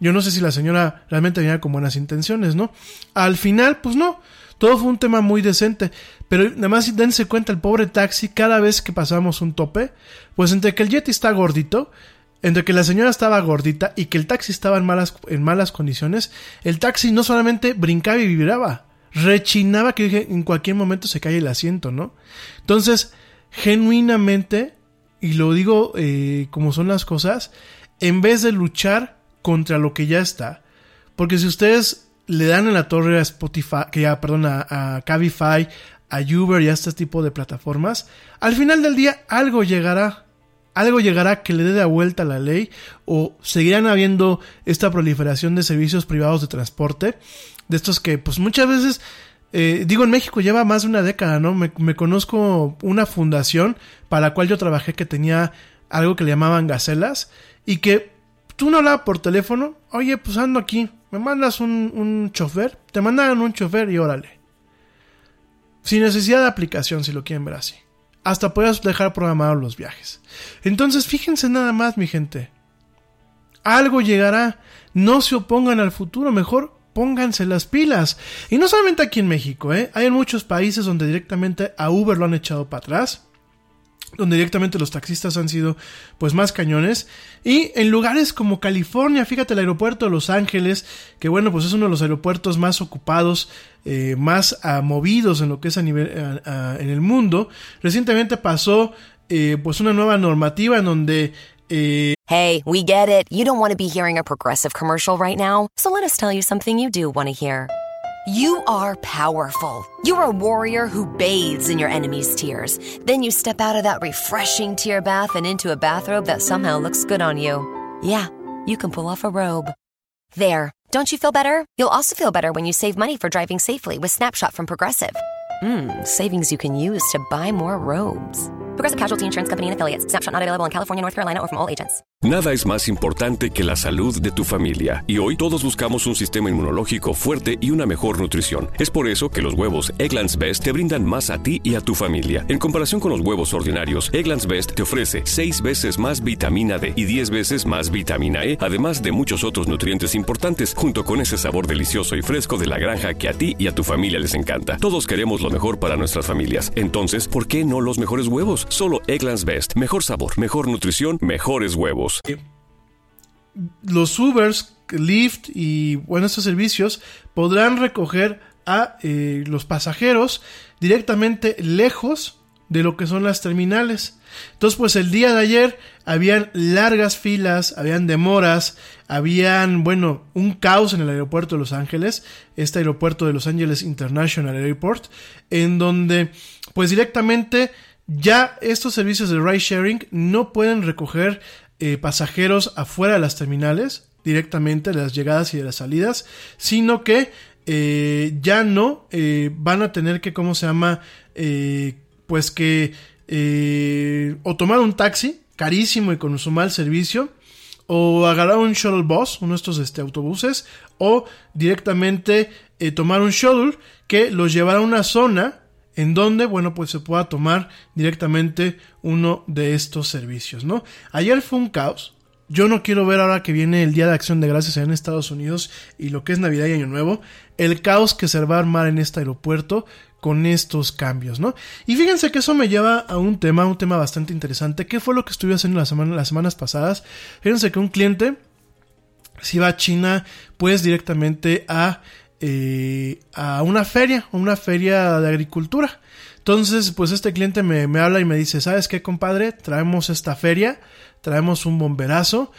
Yo no sé si la señora realmente venía con buenas intenciones, ¿no? Al final, pues no. Todo fue un tema muy decente. Pero nada más dense cuenta, el pobre taxi, cada vez que pasamos un tope, pues entre que el Yeti está gordito, entre que la señora estaba gordita y que el taxi estaba en malas, en malas condiciones, el taxi no solamente brincaba y vibraba, rechinaba que en cualquier momento se cae el asiento, ¿no? Entonces, genuinamente, y lo digo eh, como son las cosas, en vez de luchar contra lo que ya está, porque si ustedes le dan en la torre a Spotify, que ya, perdón, a, a Cabify, a Uber y a este tipo de plataformas, al final del día algo llegará. Algo llegará que le dé de vuelta a la ley o seguirán habiendo esta proliferación de servicios privados de transporte, de estos que pues muchas veces eh, digo, en México lleva más de una década, ¿no? Me, conozco una fundación para la cual yo trabajé que tenía algo que le llamaban gacelas y que tú no hablabas por teléfono, oye, pues ando aquí, me mandas un, un chofer, te mandaron un chofer y órale. Sin necesidad de aplicación, si lo quieren ver así. Hasta puedes dejar programados los viajes. Entonces, fíjense nada más, mi gente. Algo llegará. No se opongan al futuro, mejor pónganse las pilas. Y no solamente aquí en México, ¿eh? hay en muchos países donde directamente a Uber lo han echado para atrás donde directamente los taxistas han sido pues más cañones y en lugares como California, fíjate el aeropuerto de Los Ángeles, que bueno pues es uno de los aeropuertos más ocupados, eh, más movidos en lo que es a nivel en el mundo, recientemente pasó eh, pues una nueva normativa en donde Hey, we get it. You don't want to be hearing a progressive commercial right now, so let us tell you something you do want to hear. You are powerful. You're a warrior who bathes in your enemy's tears. Then you step out of that refreshing tear bath and into a bathrobe that somehow looks good on you. Yeah, you can pull off a robe. There. Don't you feel better? You'll also feel better when you save money for driving safely with Snapshot from Progressive. Mmm, savings you can use to buy more robes. Progressive Casualty Insurance Company and affiliates. Snapshot not available in California, North Carolina, or from all agents. Nada es más importante que la salud de tu familia, y hoy todos buscamos un sistema inmunológico fuerte y una mejor nutrición. Es por eso que los huevos Egglands Best te brindan más a ti y a tu familia. En comparación con los huevos ordinarios, Egglands Best te ofrece 6 veces más vitamina D y 10 veces más vitamina E, además de muchos otros nutrientes importantes, junto con ese sabor delicioso y fresco de la granja que a ti y a tu familia les encanta. Todos queremos lo mejor para nuestras familias. Entonces, ¿por qué no los mejores Solo Egglands Best. Mejor sabor, mejor nutrición, mejores huevos. Los Ubers, Lyft y bueno, estos servicios podrán recoger a eh, los pasajeros directamente lejos de lo que son las terminales. Entonces, pues el día de ayer habían largas filas, habían demoras, habían, bueno, un caos en el aeropuerto de Los Ángeles, este aeropuerto de Los Ángeles International Airport, en donde, pues directamente ya estos servicios de ride sharing no pueden recoger eh, pasajeros afuera de las terminales, directamente de las llegadas y de las salidas, sino que eh, ya no eh, van a tener que, ¿cómo se llama? Eh, pues que eh, o tomar un taxi carísimo y con su mal servicio, o agarrar un shuttle bus, uno de estos este, autobuses, o directamente eh, tomar un shuttle que los llevará a una zona en donde, bueno, pues se pueda tomar directamente uno de estos servicios, ¿no? Ayer fue un caos. Yo no quiero ver ahora que viene el Día de Acción de Gracias en Estados Unidos y lo que es Navidad y Año Nuevo, el caos que se va a armar en este aeropuerto con estos cambios, ¿no? Y fíjense que eso me lleva a un tema, un tema bastante interesante. ¿Qué fue lo que estuve haciendo las semanas pasadas? Fíjense que un cliente se iba a China, pues directamente a eh, a una feria, una feria de agricultura. Entonces, pues este cliente me, me, habla y me dice, ¿sabes qué, compadre? Traemos esta feria, traemos un bomberazo,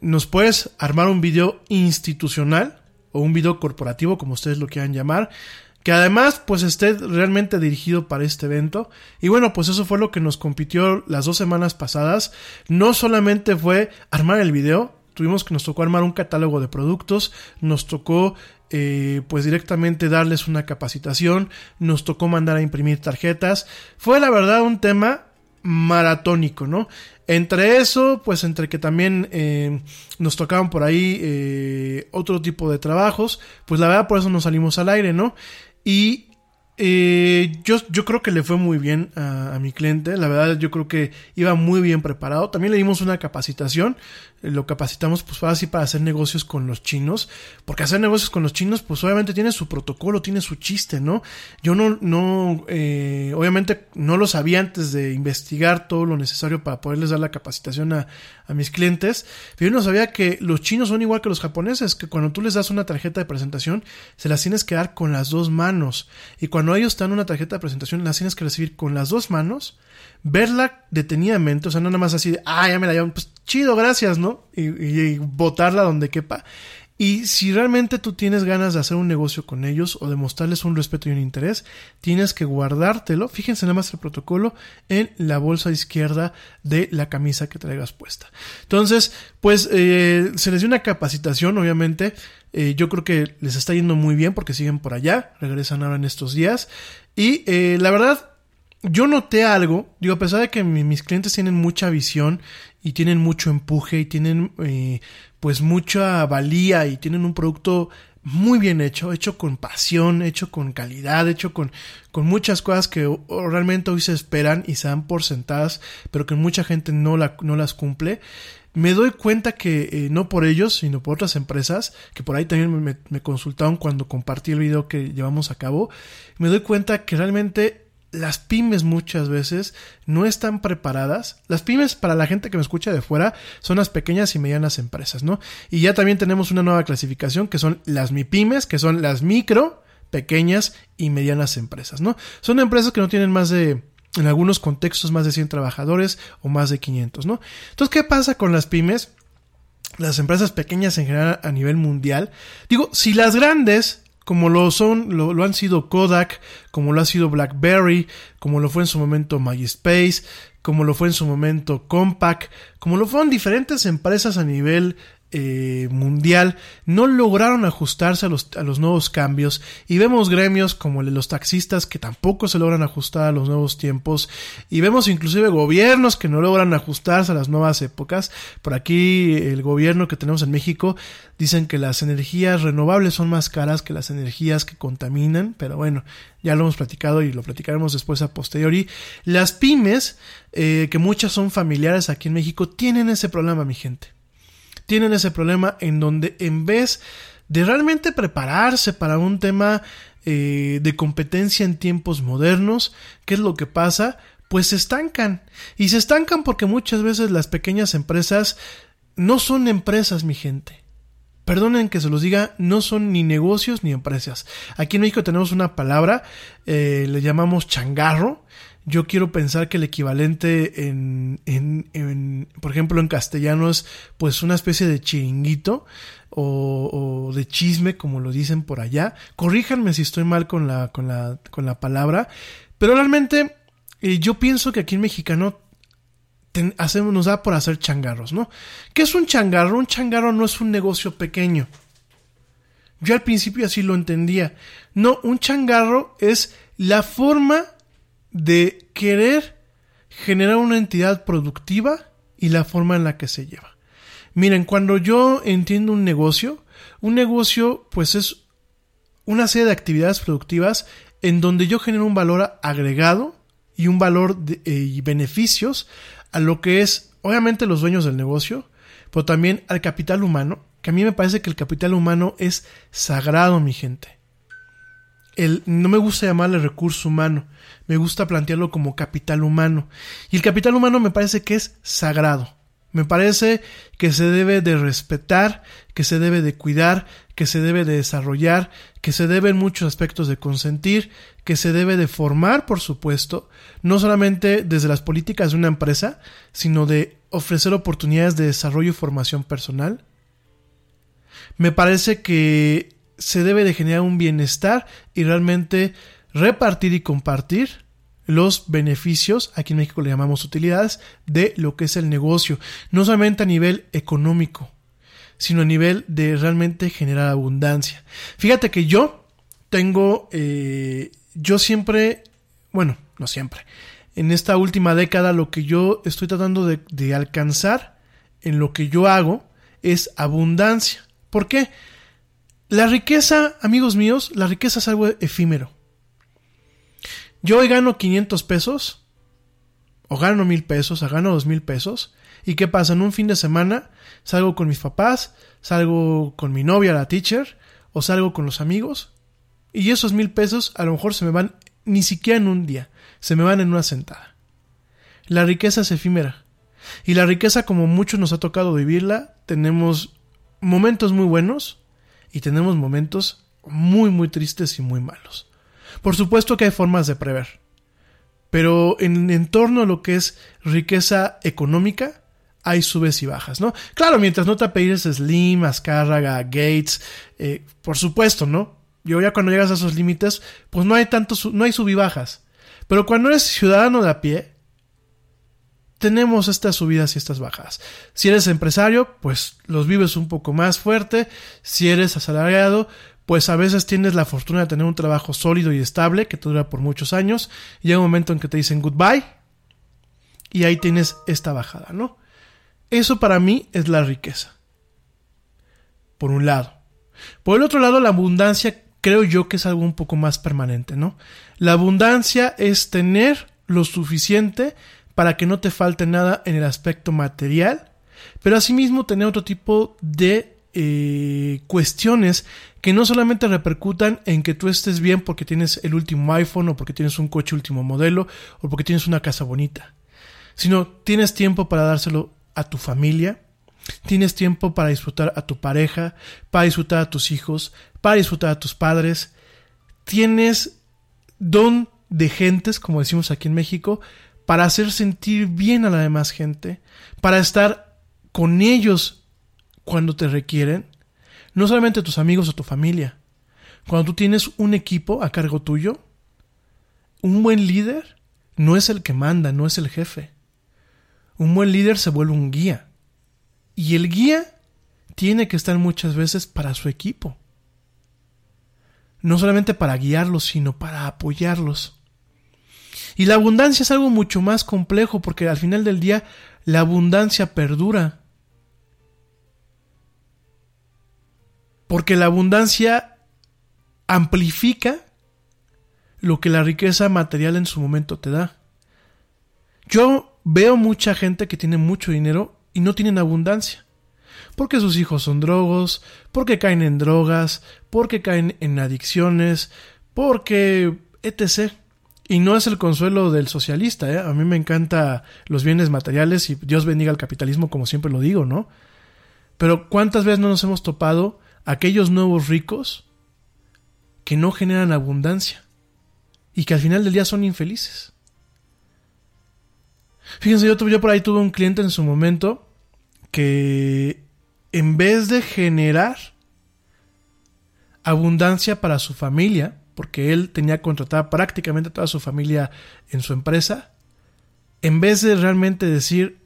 ¿nos puedes armar un video institucional o un video corporativo, como ustedes lo quieran llamar? que además pues esté realmente dirigido para este evento y bueno pues eso fue lo que nos compitió las dos semanas pasadas no solamente fue armar el video tuvimos que nos tocó armar un catálogo de productos nos tocó eh, pues directamente darles una capacitación, nos tocó mandar a imprimir tarjetas, fue la verdad un tema maratónico, ¿no? Entre eso, pues entre que también eh, nos tocaban por ahí eh, otro tipo de trabajos, pues la verdad por eso nos salimos al aire, ¿no? Y eh, yo, yo creo que le fue muy bien a, mi cliente. La verdad, yo creo que iba muy bien preparado. También le dimos una capacitación. Eh, lo capacitamos, pues, para así para hacer negocios con los chinos. Porque hacer negocios con los chinos, pues, obviamente tiene su protocolo, tiene su chiste, ¿no? Yo no, no, eh, obviamente no lo sabía antes de investigar todo lo necesario para poderles dar la capacitación a, a mis clientes. Pero yo no sabía que los chinos son igual que los japoneses, que cuando tú les das una tarjeta de presentación, se las tienes que dar con las dos manos. Y cuando ellos te una tarjeta de presentación, las tienes que recibir con las dos manos, verla detenidamente, o sea, no nada más así de, ah, ya me la llevan, pues chido, gracias, ¿no? Y, y, y botarla donde quepa. Y si realmente tú tienes ganas de hacer un negocio con ellos o de mostrarles un respeto y un interés, tienes que guardártelo, fíjense nada más el protocolo, en la bolsa izquierda de la camisa que traigas puesta. Entonces, pues eh, se les dio una capacitación, obviamente. Eh, yo creo que les está yendo muy bien porque siguen por allá, regresan ahora en estos días. Y eh, la verdad, yo noté algo, digo, a pesar de que mis clientes tienen mucha visión y tienen mucho empuje y tienen eh, pues mucha valía y tienen un producto muy bien hecho, hecho con pasión, hecho con calidad, hecho con, con muchas cosas que realmente hoy se esperan y se dan por sentadas, pero que mucha gente no, la, no las cumple. Me doy cuenta que eh, no por ellos, sino por otras empresas, que por ahí también me, consultaron cuando compartí el video que llevamos a cabo, me doy cuenta que realmente las pymes muchas veces no están preparadas. Las pymes, para la gente que me escucha de fuera, son las pequeñas y medianas empresas, ¿no? Y ya también tenemos una nueva clasificación que son las MIPYMES, que son las micro, pequeñas y medianas empresas, ¿no? Son empresas que no tienen más de, en algunos contextos, más de 100 trabajadores o más de 500, ¿no? Entonces, ¿qué pasa con las pymes? Las empresas pequeñas en general a nivel mundial. Digo, si las grandes como lo son, lo, han sido Kodak, como lo ha sido BlackBerry, como lo fue en su momento MySpace, como lo fue en su momento Compaq, como lo fueron diferentes empresas a nivel eh, mundial no lograron ajustarse a los, a los, nuevos cambios y vemos gremios como los taxistas que tampoco se logran ajustar a los nuevos tiempos y vemos inclusive gobiernos que no logran ajustarse a las nuevas épocas. Por aquí el gobierno que tenemos en México dicen que las energías renovables son más caras que las energías que contaminan, pero bueno, ya lo hemos platicado y lo platicaremos después a posteriori. Las pymes, eh, que muchas son familiares aquí en México, tienen ese problema, mi gente tienen ese problema en donde en vez de realmente prepararse para un tema eh, de competencia en tiempos modernos, ¿qué es lo que pasa? Pues se estancan. Y se estancan porque muchas veces las pequeñas empresas no son empresas, mi gente. Perdonen que se los diga, no son ni negocios ni empresas. Aquí en México tenemos una palabra, eh, le llamamos changarro, yo quiero pensar que el equivalente en, en, en, por ejemplo, en castellano es pues una especie de chiringuito o, o, de chisme, como lo dicen por allá. Corríjanme si estoy mal con la, con la, con la palabra, pero realmente eh, yo pienso que aquí en mexicano hacemos, nos da por hacer changarros, ¿no? ¿Qué es un changarro? Un changarro no es un negocio pequeño. Yo al principio así lo entendía. No, un changarro es la forma de querer generar una entidad productiva y la forma en la que se lleva. Miren, cuando yo entiendo un negocio, un negocio pues es una serie de actividades productivas en donde yo genero un valor agregado y un valor de, eh, y beneficios a lo que es obviamente los dueños del negocio, pero también al capital humano, que a mí me parece que el capital humano es sagrado, mi gente no me gusta llamarle recurso humano, me gusta plantearlo como capital humano. Y el capital humano me parece que es sagrado. Me parece que se debe de respetar, que se debe de cuidar, que se debe de desarrollar, que se debe en muchos aspectos de consentir, que se debe de formar, por supuesto, no solamente desde las políticas de una empresa, sino de ofrecer oportunidades de desarrollo y formación personal. Me parece que se debe de generar un bienestar y realmente repartir y compartir los beneficios, aquí en México le llamamos utilidades, de lo que es el negocio, no solamente a nivel económico, sino a nivel de realmente generar abundancia. Fíjate que yo tengo, eh, yo siempre, bueno, no siempre, en esta última década lo que yo estoy tratando de, de alcanzar en lo que yo hago es abundancia. ¿Por qué? La riqueza, amigos míos, la riqueza es algo efímero. Yo hoy gano 500 pesos, o gano mil pesos, o gano dos mil pesos, y ¿qué pasa? En un fin de semana salgo con mis papás, salgo con mi novia, la teacher, o salgo con los amigos, y esos mil pesos a lo mejor se me van ni siquiera en un día, se me van en una sentada. La riqueza es efímera. Y la riqueza, como muchos nos ha tocado vivirla, tenemos momentos muy buenos, y tenemos momentos muy muy tristes y muy malos. Por supuesto que hay formas de prever, pero en, torno a lo que es riqueza económica hay subes y bajas, ¿no? Claro, mientras no te apellides Slim, Azcárraga, Gates, eh, por supuesto, ¿no? Yo ya cuando llegas a esos límites, pues no hay tanto, no hay sub y bajas. Pero cuando eres ciudadano de a pie, tenemos estas subidas y estas bajas. Si eres empresario, pues los vives un poco más fuerte. Si eres asalariado, pues a veces tienes la fortuna de tener un trabajo sólido y estable que te dura por muchos años. Y llega un momento en que te dicen goodbye y ahí tienes esta bajada, ¿no? Eso para mí es la riqueza. Por un lado. Por el otro lado, la abundancia creo yo que es algo un poco más permanente, ¿no? La abundancia es tener lo suficiente para que no te falte nada en el aspecto material, pero asimismo tener otro tipo de eh, cuestiones que no solamente repercutan en que tú estés bien porque tienes el último iPhone o porque tienes un coche último modelo o porque tienes una casa bonita, sino tienes tiempo para dárselo a tu familia, tienes tiempo para disfrutar a tu pareja, para disfrutar a tus hijos, para disfrutar a tus padres, tienes don de gentes, como decimos aquí en México, para hacer sentir bien a la demás gente, para estar con ellos cuando te requieren, no solamente tus amigos o tu familia. Cuando tú tienes un equipo a cargo tuyo, un buen líder no es el que manda, no es el jefe. Un buen líder se vuelve un guía. Y el guía tiene que estar muchas veces para su equipo. No solamente para guiarlos, sino para apoyarlos. Y la abundancia es algo mucho más complejo porque al final del día la abundancia perdura. Porque la abundancia amplifica lo que la riqueza material en su momento te da. Yo veo mucha gente que tiene mucho dinero y no tienen abundancia. Porque sus hijos son drogos, porque caen en drogas, porque caen en adicciones, porque etc. Y no es el consuelo del socialista, ¿eh? A mí me encanta los bienes materiales y Dios bendiga el capitalismo como siempre lo digo, ¿no? Pero ¿cuántas veces no nos hemos topado aquellos nuevos ricos que no generan abundancia y que al final del día son infelices? Fíjense, yo, yo por ahí tuve un cliente en su momento que en vez de generar abundancia para su familia, porque él tenía contratada prácticamente toda su familia en su empresa, en vez de realmente decir,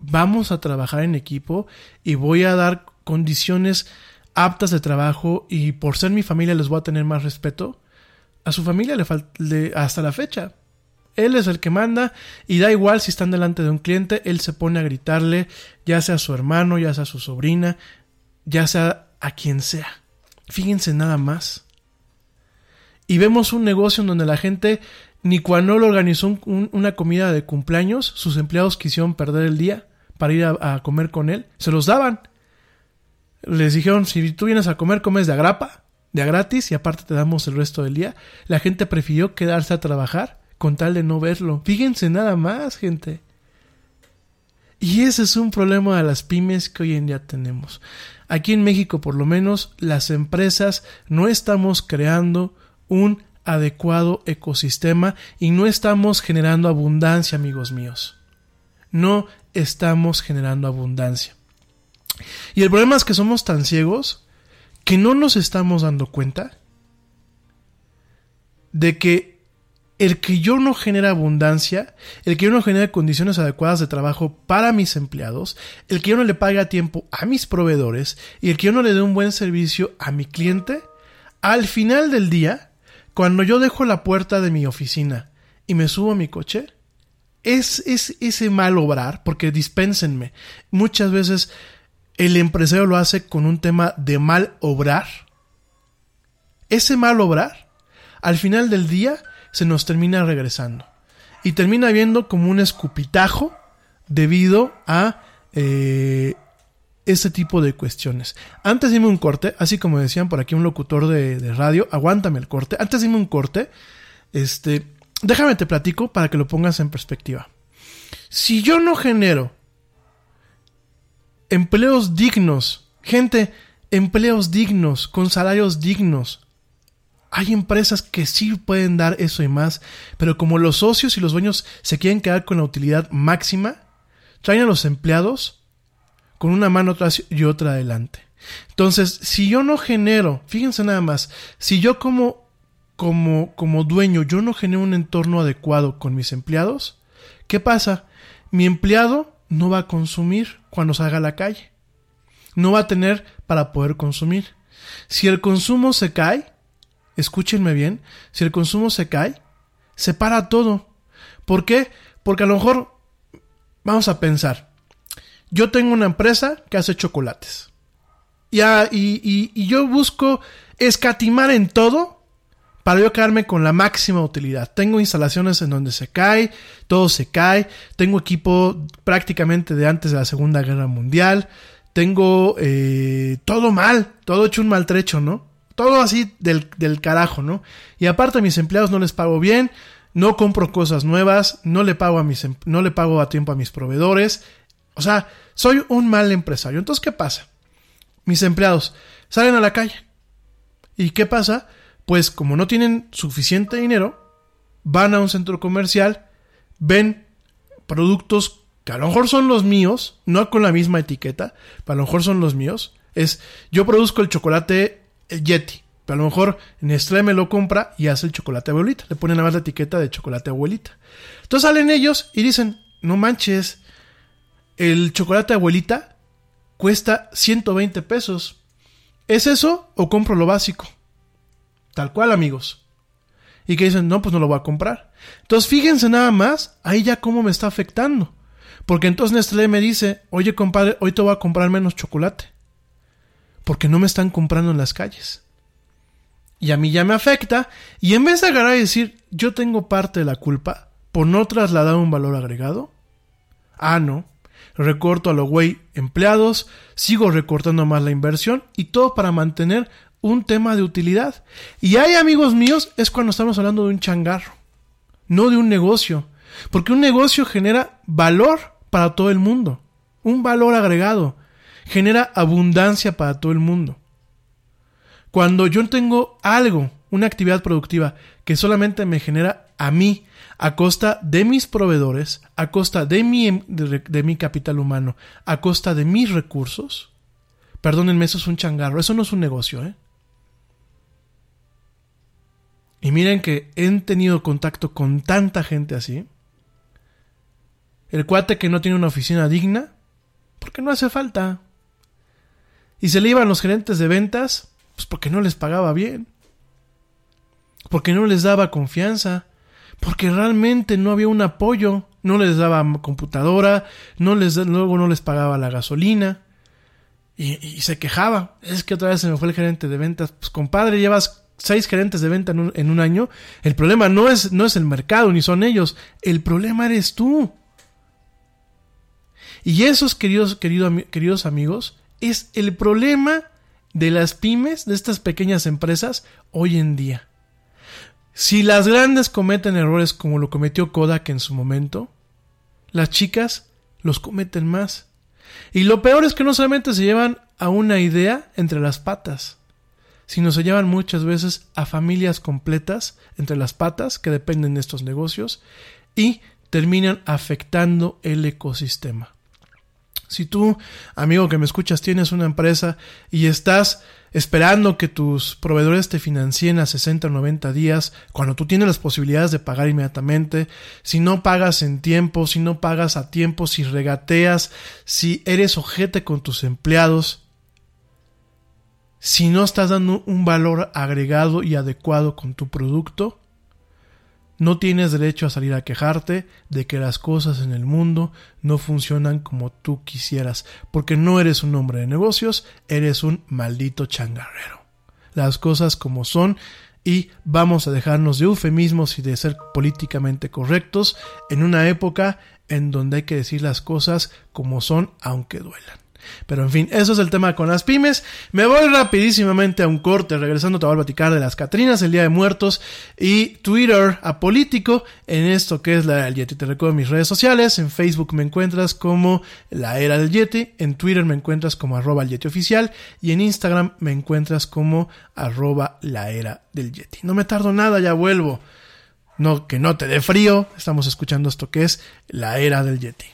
vamos a trabajar en equipo y voy a dar condiciones aptas de trabajo y por ser mi familia les voy a tener más respeto, a su familia le falta hasta la fecha él es el que manda y da igual si están delante de un cliente, él se pone a gritarle, ya sea a su hermano, ya sea a su sobrina, ya sea a quien sea. Fíjense nada más. Y vemos un negocio en donde la gente, ni cuando lo organizó una comida de cumpleaños, sus empleados quisieron perder el día para ir a, a comer con él, se los daban. Les dijeron, si tú vienes a comer, comes de agrapa, de a gratis, y aparte te damos el resto del día. La gente prefirió quedarse a trabajar con tal de no verlo. Fíjense nada más, gente. Y ese es un problema de las pymes que hoy en día tenemos. Aquí en México, por lo menos, las empresas no estamos creando un adecuado ecosistema y no estamos generando abundancia, amigos míos. No estamos generando abundancia. Y el problema es que somos tan ciegos que no nos estamos dando cuenta de que el que yo no genere abundancia, el que yo no genere condiciones adecuadas de trabajo para mis empleados, el que yo no le pague a tiempo a mis proveedores y el que yo no le dé un buen servicio a mi cliente, al final del día, cuando yo dejo la puerta de mi oficina y me subo a mi coche, es, es ese mal obrar, porque dispénsenme, muchas veces el empresario lo hace con un tema de mal obrar. Ese mal obrar, al final del día, se nos termina regresando. Y termina viendo como un escupitajo debido a eh, ese tipo de cuestiones. Antes dime un corte, así como decían por aquí un locutor de, radio, aguántame el corte. Antes dime un corte, este, déjame te platico para que lo pongas en perspectiva. Si yo no genero empleos dignos, gente, empleos dignos, con salarios dignos, hay empresas que sí pueden dar eso y más, pero como los socios y los dueños se quieren quedar con la utilidad máxima, traen a los empleados con una mano y otra adelante. Entonces, si yo no genero, fíjense nada más, si yo como, como, como dueño, yo no genero un entorno adecuado con mis empleados, ¿qué pasa? Mi empleado no va a consumir cuando salga a la calle. No va a tener para poder consumir. Si el consumo se cae, escúchenme bien, si el consumo se cae, se para todo. ¿Por qué? Porque a lo mejor, vamos a pensar, yo tengo una empresa que hace chocolates. y, y, yo busco escatimar en todo para yo quedarme con la máxima utilidad. Tengo instalaciones en donde se cae, todo se cae, tengo equipo prácticamente de antes de la Segunda Guerra Mundial, tengo eh, todo mal, todo hecho un maltrecho, ¿no? Todo así del, del carajo, ¿no? Y aparte a mis empleados no les pago bien, no compro cosas nuevas, no le pago a mis, em, no le pago a tiempo a mis proveedores. O sea, soy un mal empresario. Entonces, ¿qué pasa? Mis empleados salen a la calle. ¿Y qué pasa? Pues como no tienen suficiente dinero, van a un centro comercial, ven productos que a lo mejor son los míos, no con la misma etiqueta, pero a lo mejor son los míos. Es, yo produzco el chocolate el Yeti, pero a lo mejor Nestlé me lo compra y hace el chocolate abuelita. Le ponen nada más la etiqueta de chocolate abuelita. Entonces salen ellos y dicen, no manches, el chocolate abuelita cuesta 120 pesos. ¿Es eso o compro lo básico? Tal cual, amigos. Y que dicen, no, pues no lo voy a comprar. Entonces fíjense nada más, ahí ya cómo me está afectando. Porque entonces Nestlé me dice, oye compadre, hoy te voy a comprar menos chocolate. Porque no me están comprando en las calles y a mí ya me afecta, y en vez de agarrar y decir, yo tengo parte de la culpa por no trasladar un valor agregado, ah, no, recorto a lo güey empleados, sigo recortando más la inversión y todo para mantener un tema de utilidad. Y hay amigos míos, es cuando estamos hablando de un changarro, no de un negocio, porque un negocio genera valor para todo el mundo, un valor agregado, genera abundancia para todo el mundo. Cuando yo tengo algo, una actividad productiva que solamente me genera a mí, a costa de mis proveedores, a costa de mi, de, mi capital humano, a costa de mis recursos, perdónenme, eso es un changarro, eso no es un negocio, ¿eh? Y miren que he tenido contacto con tanta gente así. El cuate que no tiene una oficina digna, porque no hace falta. Y se le iban los gerentes de ventas pues porque no les pagaba bien. Porque no les daba confianza. Porque realmente no había un apoyo. No les daba computadora. No les, luego no les pagaba la gasolina. Y, se quejaba. Es que otra vez se me fue el gerente de ventas. Pues compadre, llevas seis gerentes de venta en un, año. El problema no es, no es el mercado ni son ellos. El problema eres tú. Y esos queridos, queridos, queridos amigos, es el problema de las pymes, de estas pequeñas empresas, hoy en día. Si las grandes cometen errores como lo cometió Kodak en su momento, las chicas los cometen más. Y lo peor es que no solamente se llevan a una idea entre las patas, sino se llevan muchas veces a familias completas entre las patas que dependen de estos negocios y terminan afectando el ecosistema. Si tú, amigo que me escuchas, tienes una empresa y estás esperando que tus proveedores te financien a 60 o 90 días, cuando tú tienes las posibilidades de pagar inmediatamente, si no pagas en tiempo, si no pagas a tiempo, si regateas, si eres ojete con tus empleados, si no estás dando un valor agregado y adecuado con tu producto, no tienes derecho a salir a quejarte de que las cosas en el mundo no funcionan como tú quisieras, porque no eres un hombre de negocios, eres un maldito changarrero. Las cosas como son y vamos a dejarnos de eufemismos y de ser políticamente correctos en una época en donde hay que decir las cosas como son aunque duelan. Pero en fin, eso es el tema con las pymes. Me voy rapidísimamente a un corte, regresando te voy a platicar de las Catrinas, el Día de Muertos y Twitter apolítico en esto que es la era del Yeti. Te recuerdo mis redes sociales, en Facebook me encuentras como la era del Yeti, en Twitter me encuentras como arroba el Yeti oficial y en Instagram me encuentras como arroba la era del Yeti. No me tardo nada, ya vuelvo. No, que no te dé frío, estamos escuchando esto que es la era del Yeti.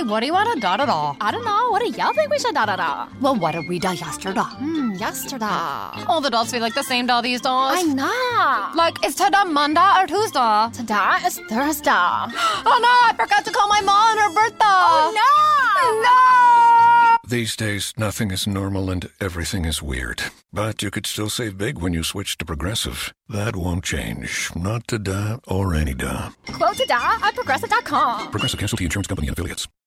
Hey, what do you want to da da da? I don't know. What do y'all think we should da da da? Well, what did we da yesterday? Hmm, yesterday. All the dolls feel like the same doll these days. I know. Like, is today Monday or Tuesday? Today is Thursday. [gasps] oh no, I forgot to call my mom on her birthday. Oh no! No! These days, nothing is normal and everything is weird. But you could still save big when you switch to Progressive. That won't change. Not today or any day. Quote to today at progressive.com. Progressive Casualty Insurance Company and affiliates.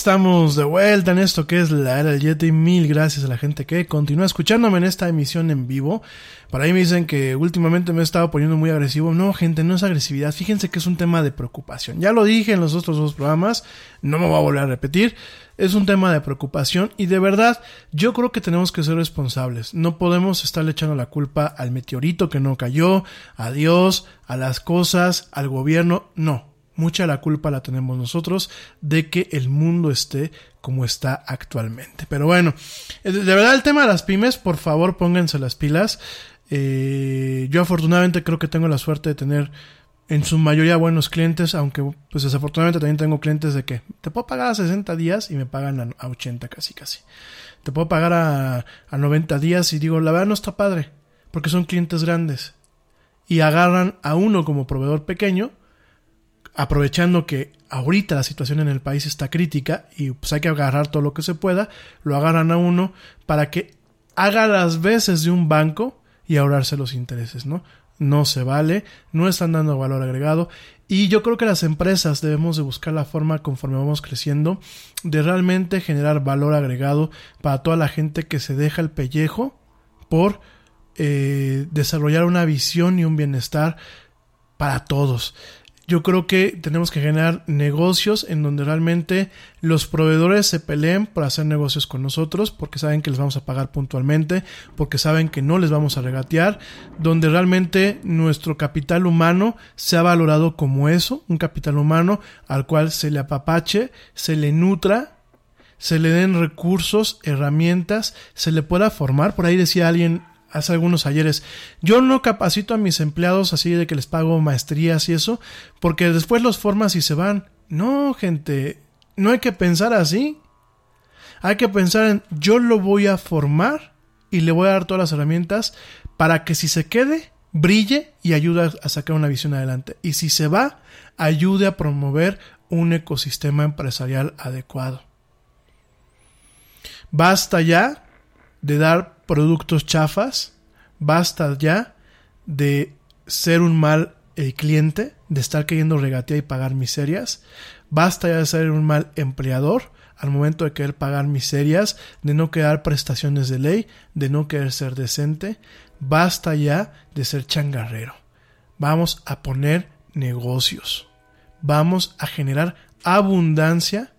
Estamos de vuelta en esto que es la era del Yeti. Mil gracias a la gente que continúa escuchándome en esta emisión en vivo. Para ahí me dicen que últimamente me he estado poniendo muy agresivo. No, gente, no es agresividad. Fíjense que es un tema de preocupación. Ya lo dije en los otros dos programas. No me voy a volver a repetir. Es un tema de preocupación y de verdad yo creo que tenemos que ser responsables. No podemos estarle echando la culpa al meteorito que no cayó, a Dios, a las cosas, al gobierno. No, mucha la culpa la tenemos nosotros de que el mundo esté como está actualmente. Pero bueno, de verdad el tema de las pymes, por favor pónganse las pilas. Eh, yo afortunadamente creo que tengo la suerte de tener en su mayoría buenos clientes, aunque pues desafortunadamente también tengo clientes de que te puedo pagar a 60 días y me pagan a, 80 casi casi. Te puedo pagar a, a 90 días y digo, la verdad no está padre, porque son clientes grandes. Y agarran a uno como proveedor pequeño, aprovechando que ahorita la situación en el país está crítica y pues hay que agarrar todo lo que se pueda, lo agarran a uno para que haga las veces de un banco y ahorrarse los intereses, ¿no? no se vale, no están dando valor agregado y yo creo que las empresas debemos de buscar la forma conforme vamos creciendo de realmente generar valor agregado para toda la gente que se deja el pellejo por eh, desarrollar una visión y un bienestar para todos yo creo que tenemos que generar negocios en donde realmente los proveedores se peleen por hacer negocios con nosotros, porque saben que les vamos a pagar puntualmente, porque saben que no les vamos a regatear, donde realmente nuestro capital humano se ha valorado como eso, un capital humano al cual se le apapache, se le nutra, se le den recursos, herramientas, se le pueda formar. Por ahí decía alguien hace algunos ayeres. Yo no capacito a mis empleados así de que les pago maestrías y eso, porque después los formas y se van. No, gente, no hay que pensar así. Hay que pensar en yo lo voy a formar y le voy a dar todas las herramientas para que si se quede, brille y ayude a sacar una visión adelante. Y si se va, ayude a promover un ecosistema empresarial adecuado. Basta ya de dar productos chafas, basta ya de ser un mal eh, cliente, de estar queriendo regatear y pagar miserias, basta ya de ser un mal empleador al momento de querer pagar miserias, de no quedar prestaciones de ley, de no querer ser decente, basta ya de ser changarrero. Vamos a poner negocios. Vamos a generar abundancia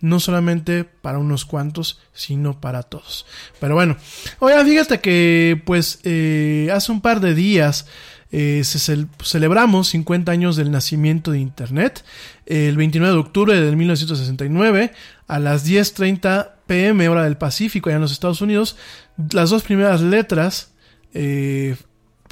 no solamente para unos cuantos, sino para todos. Pero bueno, oigan, fíjate que pues eh, hace un par de días eh, celebramos 50 años del nacimiento de Internet, el 29 de octubre de 1969, a las 10.30 pm hora del Pacífico, allá en los Estados Unidos, las dos primeras letras eh,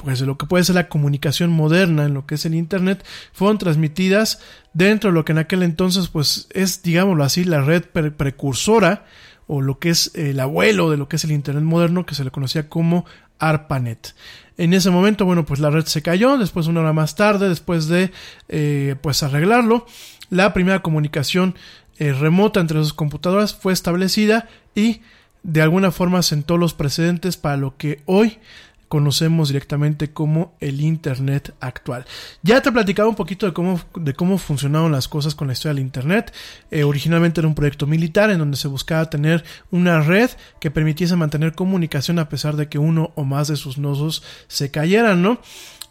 pues de lo que puede ser la comunicación moderna en lo que es el internet fueron transmitidas dentro de lo que en aquel entonces pues es digámoslo así la red precursora o lo que es el abuelo de lo que es el internet moderno que se le conocía como ARPANET. En ese momento, bueno, pues la red se cayó, después una hora más tarde, después de eh, pues arreglarlo, la primera comunicación eh, remota entre las computadoras fue establecida y de alguna forma sentó los precedentes para lo que hoy conocemos directamente como el Internet actual. Ya te he platicado un poquito de cómo, de cómo funcionaron las cosas con la historia del Internet. Eh, originalmente era un proyecto militar en donde se buscaba tener una red que permitiese mantener comunicación a pesar de que uno o más de sus nodos se cayeran, ¿no?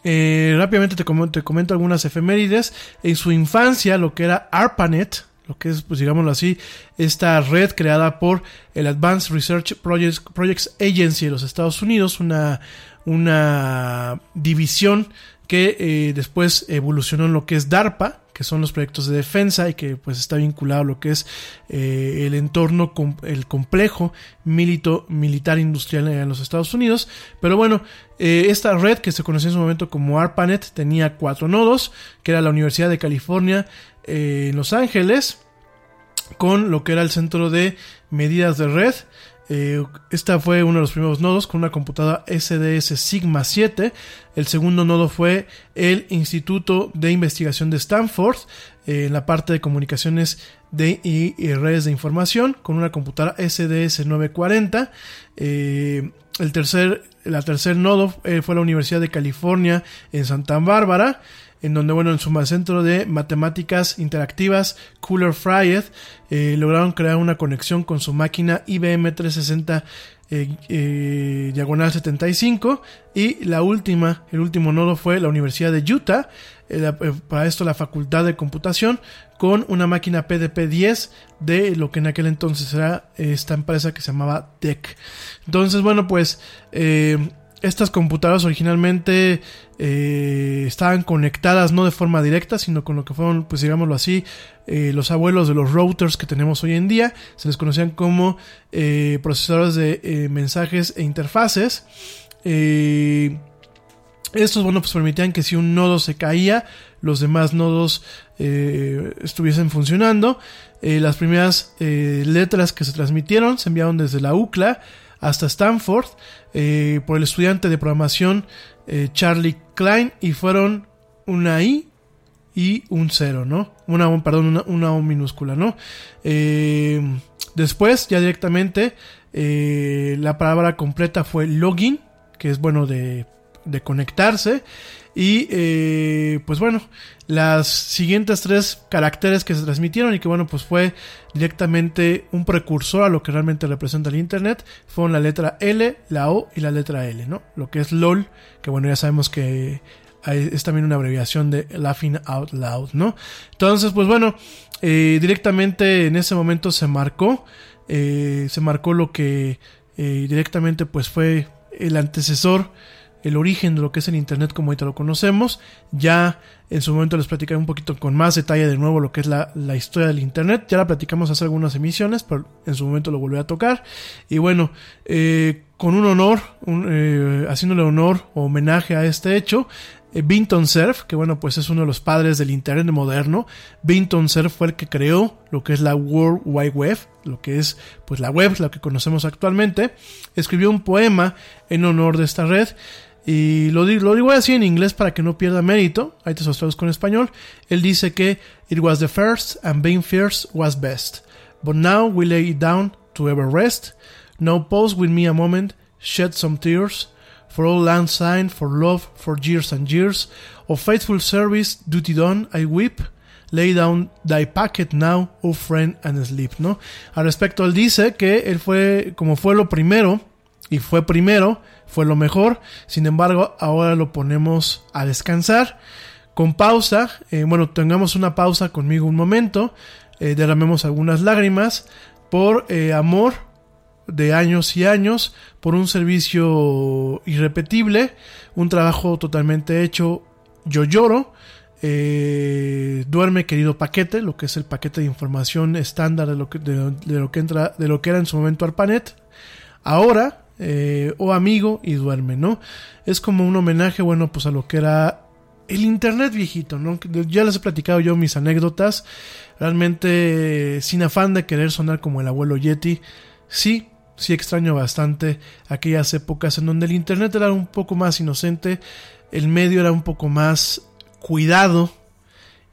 Eh, rápidamente te comento, algunas efemérides. En su infancia, lo que era ARPANET, lo que es, pues digámoslo así, esta red creada por el Advanced Research Projects, Projects Agency de los Estados Unidos, una, una división que eh, después evolucionó en lo que es DARPA, que son los proyectos de defensa y que pues está vinculado a lo que es eh, el entorno, el complejo milito, militar industrial en los Estados Unidos. Pero bueno, eh, esta red que se conoció en su momento como ARPANET tenía cuatro nodos, que era la Universidad de California en Los Ángeles, con lo que era el centro de medidas de red, eh, esta fue uno de los primeros nodos con una computadora SDS Sigma 7. El segundo nodo fue el Instituto de Investigación de Stanford eh, en la parte de comunicaciones de, y, redes de información con una computadora SDS 940. Eh, el tercer, la tercer nodo fue la Universidad de California en Santa Bárbara. En donde, bueno, en su centro de matemáticas interactivas, Cooler Fryed, eh, lograron crear una conexión con su máquina IBM 360 eh, eh, diagonal 75 y la última, el último nodo fue la Universidad de Utah, para esto la Facultad de Computación con una máquina PDP-10 de lo que en aquel entonces era esta empresa que se llamaba TEC. Entonces, bueno, pues estas computadoras originalmente eh, estaban conectadas no de forma directa, sino con lo que fueron, pues digámoslo así, eh, los abuelos de los routers que tenemos hoy en día. Se les conocían como eh, procesadores de mensajes e interfaces. Estos, bueno, pues permitían que si un nodo se caía, los demás nodos estuviesen funcionando. Las primeras letras que se transmitieron se enviaron desde la UCLA hasta Stanford eh, por el estudiante de programación eh, Charlie Klein y fueron una I y un cero, ¿no? Una, perdón, una, O minúscula, ¿no? Eh, después, ya directamente, la palabra completa fue login, que es bueno de, de conectarse. Y eh, pues bueno, las siguientes tres caracteres que se transmitieron y que bueno, pues fue directamente un precursor a lo que realmente representa el Internet, fueron la letra L, la O y la letra L, ¿no? Lo que es LOL, que bueno, ya sabemos que es también una abreviación de Laughing Out Loud, ¿no? Entonces, pues bueno, eh, directamente en ese momento se marcó, eh, se marcó lo que eh, directamente pues fue el antecesor, el origen de lo que es el Internet como ahorita lo conocemos. Ya en su momento les platicaré un poquito con más detalle de nuevo lo que es la, la historia del Internet. Ya la platicamos hace algunas emisiones, pero en su momento lo volví a tocar. Y bueno, eh, con un honor, eh, haciéndole honor o homenaje a este hecho, eh, Binton Cerf, que bueno, pues es uno de los padres del Internet moderno. Binton Cerf fue el que creó lo que es la World Wide Web, lo que es pues la web, la que conocemos actualmente. Escribió un poema en honor de esta red. Y lo, lo digo así en inglés para que no pierda mérito. Ahí te traduzco en español. Él dice que It was the first and being first was best. But now we lay it down to ever rest. Now pause with me a moment, shed some tears. For all land sign, for love, for years and years. Of faithful service, duty done, I weep. Lay down thy packet now, oh friend, and sleep, ¿no? Al respecto, él dice que él fue, como fue lo primero, y fue primero, fue lo mejor. Sin embargo, ahora lo ponemos a descansar. Con pausa, eh, bueno, tengamos una pausa conmigo un momento. Eh, derramemos algunas lágrimas por eh, amor de años y años, por un servicio irrepetible, un trabajo totalmente hecho. Yo lloro. Duerme querido paquete, lo que es el paquete de información estándar de lo que, de lo que entra, de lo que era en su momento ARPANET. Ahora, eh, o amigo y duerme, ¿no? Es como un homenaje, bueno, pues a lo que era el internet viejito, ¿no? Ya les he platicado yo mis anécdotas, realmente sin afán de querer sonar como el abuelo Yeti, sí, sí extraño bastante aquellas épocas en donde el internet era un poco más inocente, el medio era un poco más cuidado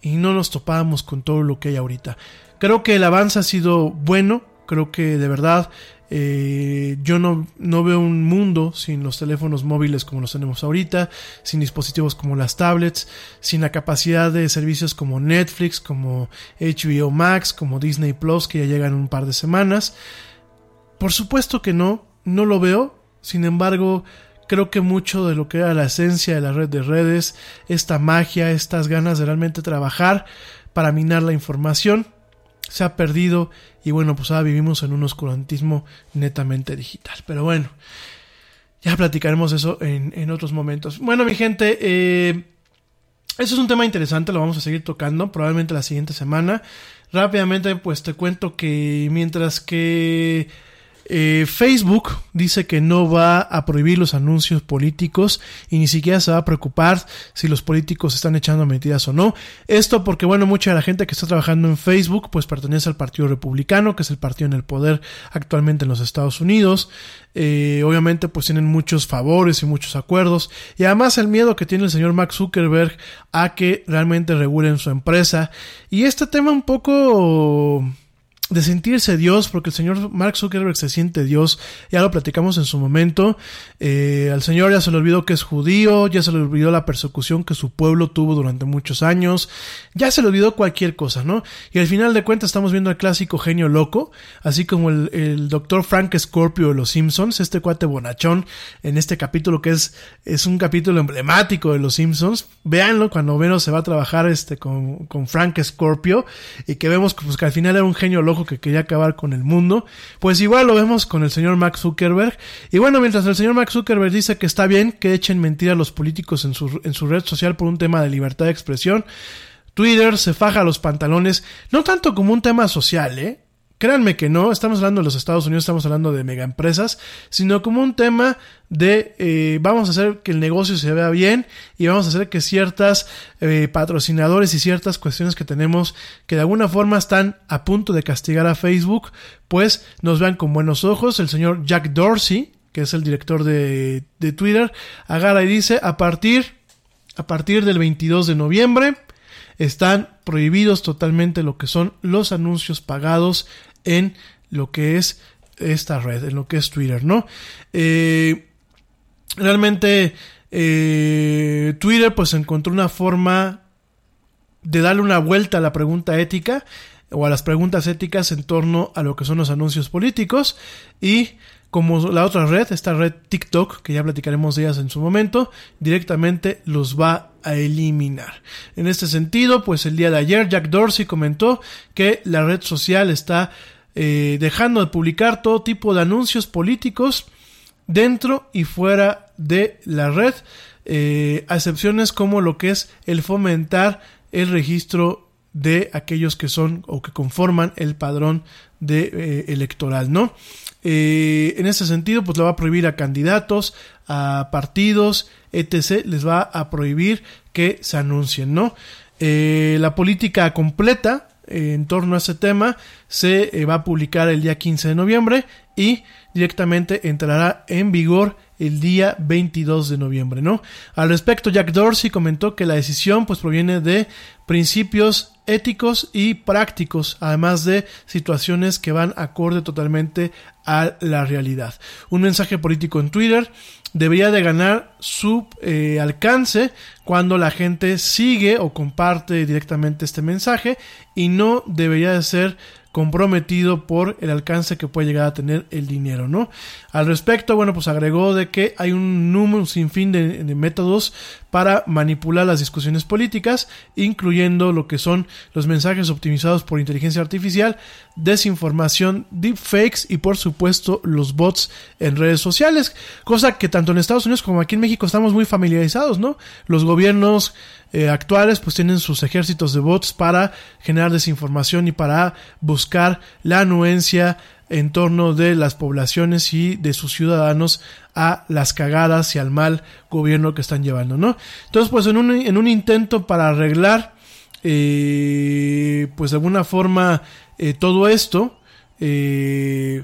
y no nos topábamos con todo lo que hay ahorita. Creo que el avance ha sido bueno, creo que de verdad eh, yo no, no, veo un mundo sin los teléfonos móviles como los tenemos ahorita, sin dispositivos como las tablets, sin la capacidad de servicios como Netflix, como HBO Max, como Disney Plus, que ya llegan un par de semanas. Por supuesto que no, no lo veo. Sin embargo, creo que mucho de lo que era la esencia de la red de redes, esta magia, estas ganas de realmente trabajar para minar la información, se ha perdido y bueno, pues ahora vivimos en un oscurantismo netamente digital. Pero bueno, ya platicaremos eso en, en otros momentos. Bueno, mi gente, eh, eso es un tema interesante, lo vamos a seguir tocando probablemente la siguiente semana. Rápidamente, pues te cuento que mientras que eh, Facebook dice que no va a prohibir los anuncios políticos y ni siquiera se va a preocupar si los políticos están echando mentiras o no. Esto porque, bueno, mucha de la gente que está trabajando en Facebook pues pertenece al Partido Republicano, que es el partido en el poder actualmente en los Estados Unidos. Eh, obviamente pues tienen muchos favores y muchos acuerdos y además el miedo que tiene el señor Mark Zuckerberg a que realmente regulen su empresa y este tema un poco de sentirse Dios, porque el señor Mark Zuckerberg se siente Dios, ya lo platicamos en su momento, eh, al señor ya se le olvidó que es judío, ya se le olvidó la persecución que su pueblo tuvo durante muchos años, ya se le olvidó cualquier cosa, ¿no? Y al final de cuentas estamos viendo al clásico genio loco, así como el, el doctor Frank Scorpio de los Simpsons, este cuate bonachón en este capítulo que es, es un capítulo emblemático de los Simpsons, véanlo cuando Vero se va a trabajar este con, con Frank Scorpio y que vemos pues, que al final era un genio loco que quería acabar con el mundo, pues igual lo vemos con el señor Max Zuckerberg. Y bueno, mientras el señor Max Zuckerberg dice que está bien que echen mentira a los políticos en su, en su red social por un tema de libertad de expresión, Twitter se faja los pantalones, no tanto como un tema social, ¿eh? Créanme que no, estamos hablando de los Estados Unidos, estamos hablando de mega empresas, sino como un tema de eh, vamos a hacer que el negocio se vea bien y vamos a hacer que ciertas eh, patrocinadores y ciertas cuestiones que tenemos que de alguna forma están a punto de castigar a Facebook, pues nos vean con buenos ojos. El señor Jack Dorsey, que es el director de, de Twitter, agarra y dice a partir, a partir del 22 de noviembre, están prohibidos totalmente lo que son los anuncios pagados en lo que es esta red, en lo que es Twitter, ¿no? Eh, realmente eh, Twitter pues encontró una forma de darle una vuelta a la pregunta ética o a las preguntas éticas en torno a lo que son los anuncios políticos y como la otra red, esta red TikTok, que ya platicaremos de ellas en su momento, directamente los va a eliminar. En este sentido, pues el día de ayer Jack Dorsey comentó que la red social está eh, dejando de publicar todo tipo de anuncios políticos dentro y fuera de la red, eh, excepciones como lo que es el fomentar el registro de aquellos que son o que conforman el padrón eh, electoral, ¿no? Eh, en ese sentido, pues le va a prohibir a candidatos, a partidos, etc. Les va a prohibir que se anuncien, ¿no? La política completa eh, en torno a ese tema se va a publicar el día 15 de noviembre y directamente entrará en vigor el día 22 de noviembre, ¿no? Al respecto, Jack Dorsey comentó que la decisión pues proviene de principios éticos y prácticos, además de situaciones que van acorde totalmente a la realidad. Un mensaje político en Twitter debería de ganar su eh, alcance cuando la gente sigue o comparte directamente este mensaje y no debería de ser comprometido por el alcance que puede llegar a tener el dinero, ¿no? Al respecto, bueno, pues agregó de que hay un número sin fin de, de métodos para manipular las discusiones políticas, incluyendo lo que son los mensajes optimizados por inteligencia artificial, desinformación, deepfakes y por supuesto los bots en redes sociales, cosa que tanto en Estados Unidos como aquí en México estamos muy familiarizados, ¿no? Los gobiernos eh, actuales pues tienen sus ejércitos de bots para generar desinformación y para buscar la anuencia en torno de las poblaciones y de sus ciudadanos a las cagadas y al mal gobierno que están llevando, ¿no? Entonces, pues en un, en un intento para arreglar, eh, pues de alguna forma, eh, todo esto, eh,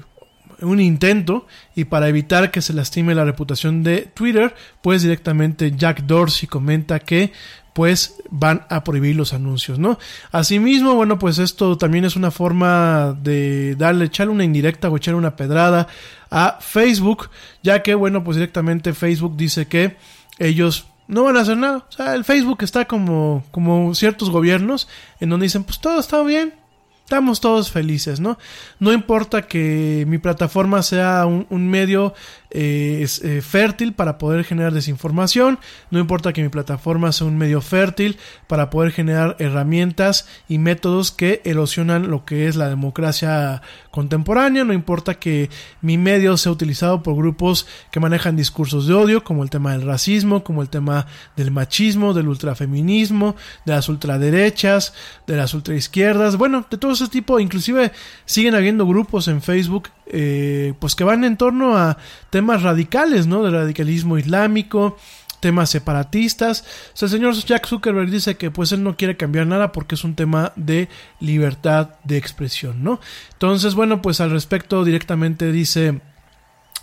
un intento y para evitar que se lastime la reputación de Twitter, pues directamente Jack Dorsey comenta que pues van a prohibir los anuncios, ¿no? Asimismo, bueno, pues esto también es una forma de darle, echarle una indirecta o echarle una pedrada a Facebook, ya que, bueno, pues directamente Facebook dice que ellos no van a hacer nada. O sea, el Facebook está como, como ciertos gobiernos en donde dicen, pues todo está bien, estamos todos felices, ¿no? No importa que mi plataforma sea un, un medio eh, es, eh, fértil para poder generar desinformación, no importa que mi plataforma sea un medio fértil para poder generar herramientas y métodos que erosionan lo que es la democracia contemporánea, no importa que mi medio sea utilizado por grupos que manejan discursos de odio, como el tema del racismo, como el tema del machismo, del ultrafeminismo, de las ultraderechas, de las ultraizquierdas, bueno, de todo ese tipo, inclusive siguen habiendo grupos en Facebook eh, pues que van en torno a temas radicales, ¿no? De radicalismo islámico, temas separatistas. O sea, el señor Jack Zuckerberg dice que pues él no quiere cambiar nada porque es un tema de libertad de expresión, ¿no? Entonces, bueno, pues al respecto directamente dice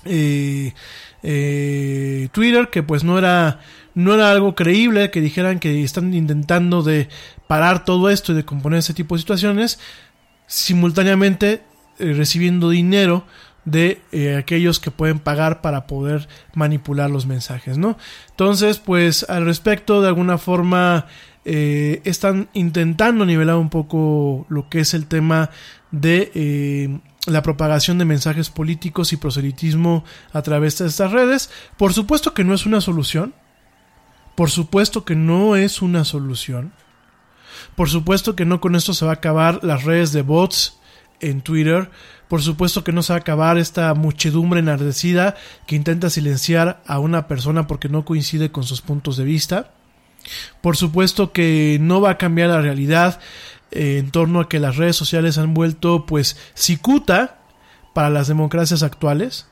eh, eh, Twitter que pues no era no era algo creíble que dijeran que están intentando de parar todo esto y de componer ese tipo de situaciones simultáneamente eh, recibiendo dinero de eh, aquellos que pueden pagar para poder manipular los mensajes, ¿no? Entonces, pues al respecto, de alguna forma, eh, están intentando nivelar un poco lo que es el tema de eh, la propagación de mensajes políticos y proselitismo a través de estas redes. Por supuesto que no es una solución. Por supuesto que no es una solución. Por supuesto que no con esto se va a acabar las redes de bots en Twitter. Por supuesto que no se va a acabar esta muchedumbre enardecida que intenta silenciar a una persona porque no coincide con sus puntos de vista. Por supuesto que no va a cambiar la realidad eh, en torno a que las redes sociales han vuelto pues cicuta para las democracias actuales.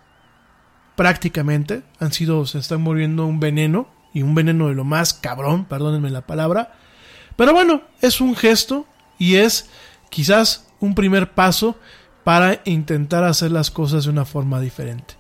Prácticamente han sido, se están volviendo un veneno y un veneno de lo más cabrón, perdónenme la palabra. Pero bueno, es un gesto y es quizás un primer paso para intentar hacer las cosas de una forma diferente.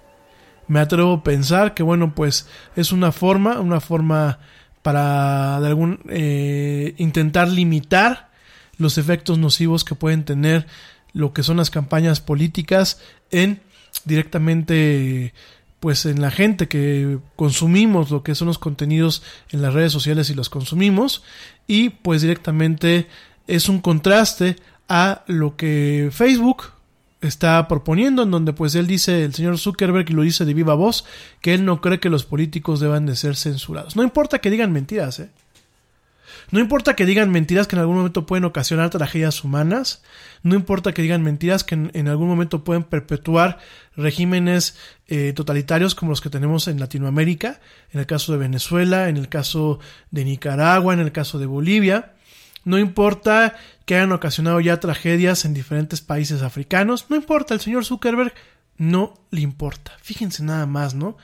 Me atrevo a pensar que bueno, pues es una forma, una forma para de algún eh, intentar limitar los efectos nocivos que pueden tener lo que son las campañas políticas en directamente pues en la gente que consumimos lo que son los contenidos en las redes sociales y los consumimos y pues directamente es un contraste a lo que Facebook está proponiendo, en donde pues él dice, el señor Zuckerberg, lo dice de viva voz, que él no cree que los políticos deban de ser censurados. No importa que digan mentiras, ¿eh? No importa que digan mentiras que en algún momento pueden ocasionar tragedias humanas, no importa que digan mentiras que en, en algún momento pueden perpetuar regímenes eh, totalitarios como los que tenemos en Latinoamérica, en el caso de Venezuela, en el caso de Nicaragua, en el caso de Bolivia. No importa que hayan ocasionado ya tragedias en diferentes países africanos, no importa, el señor Zuckerberg no le importa. Fíjense nada más, ¿no?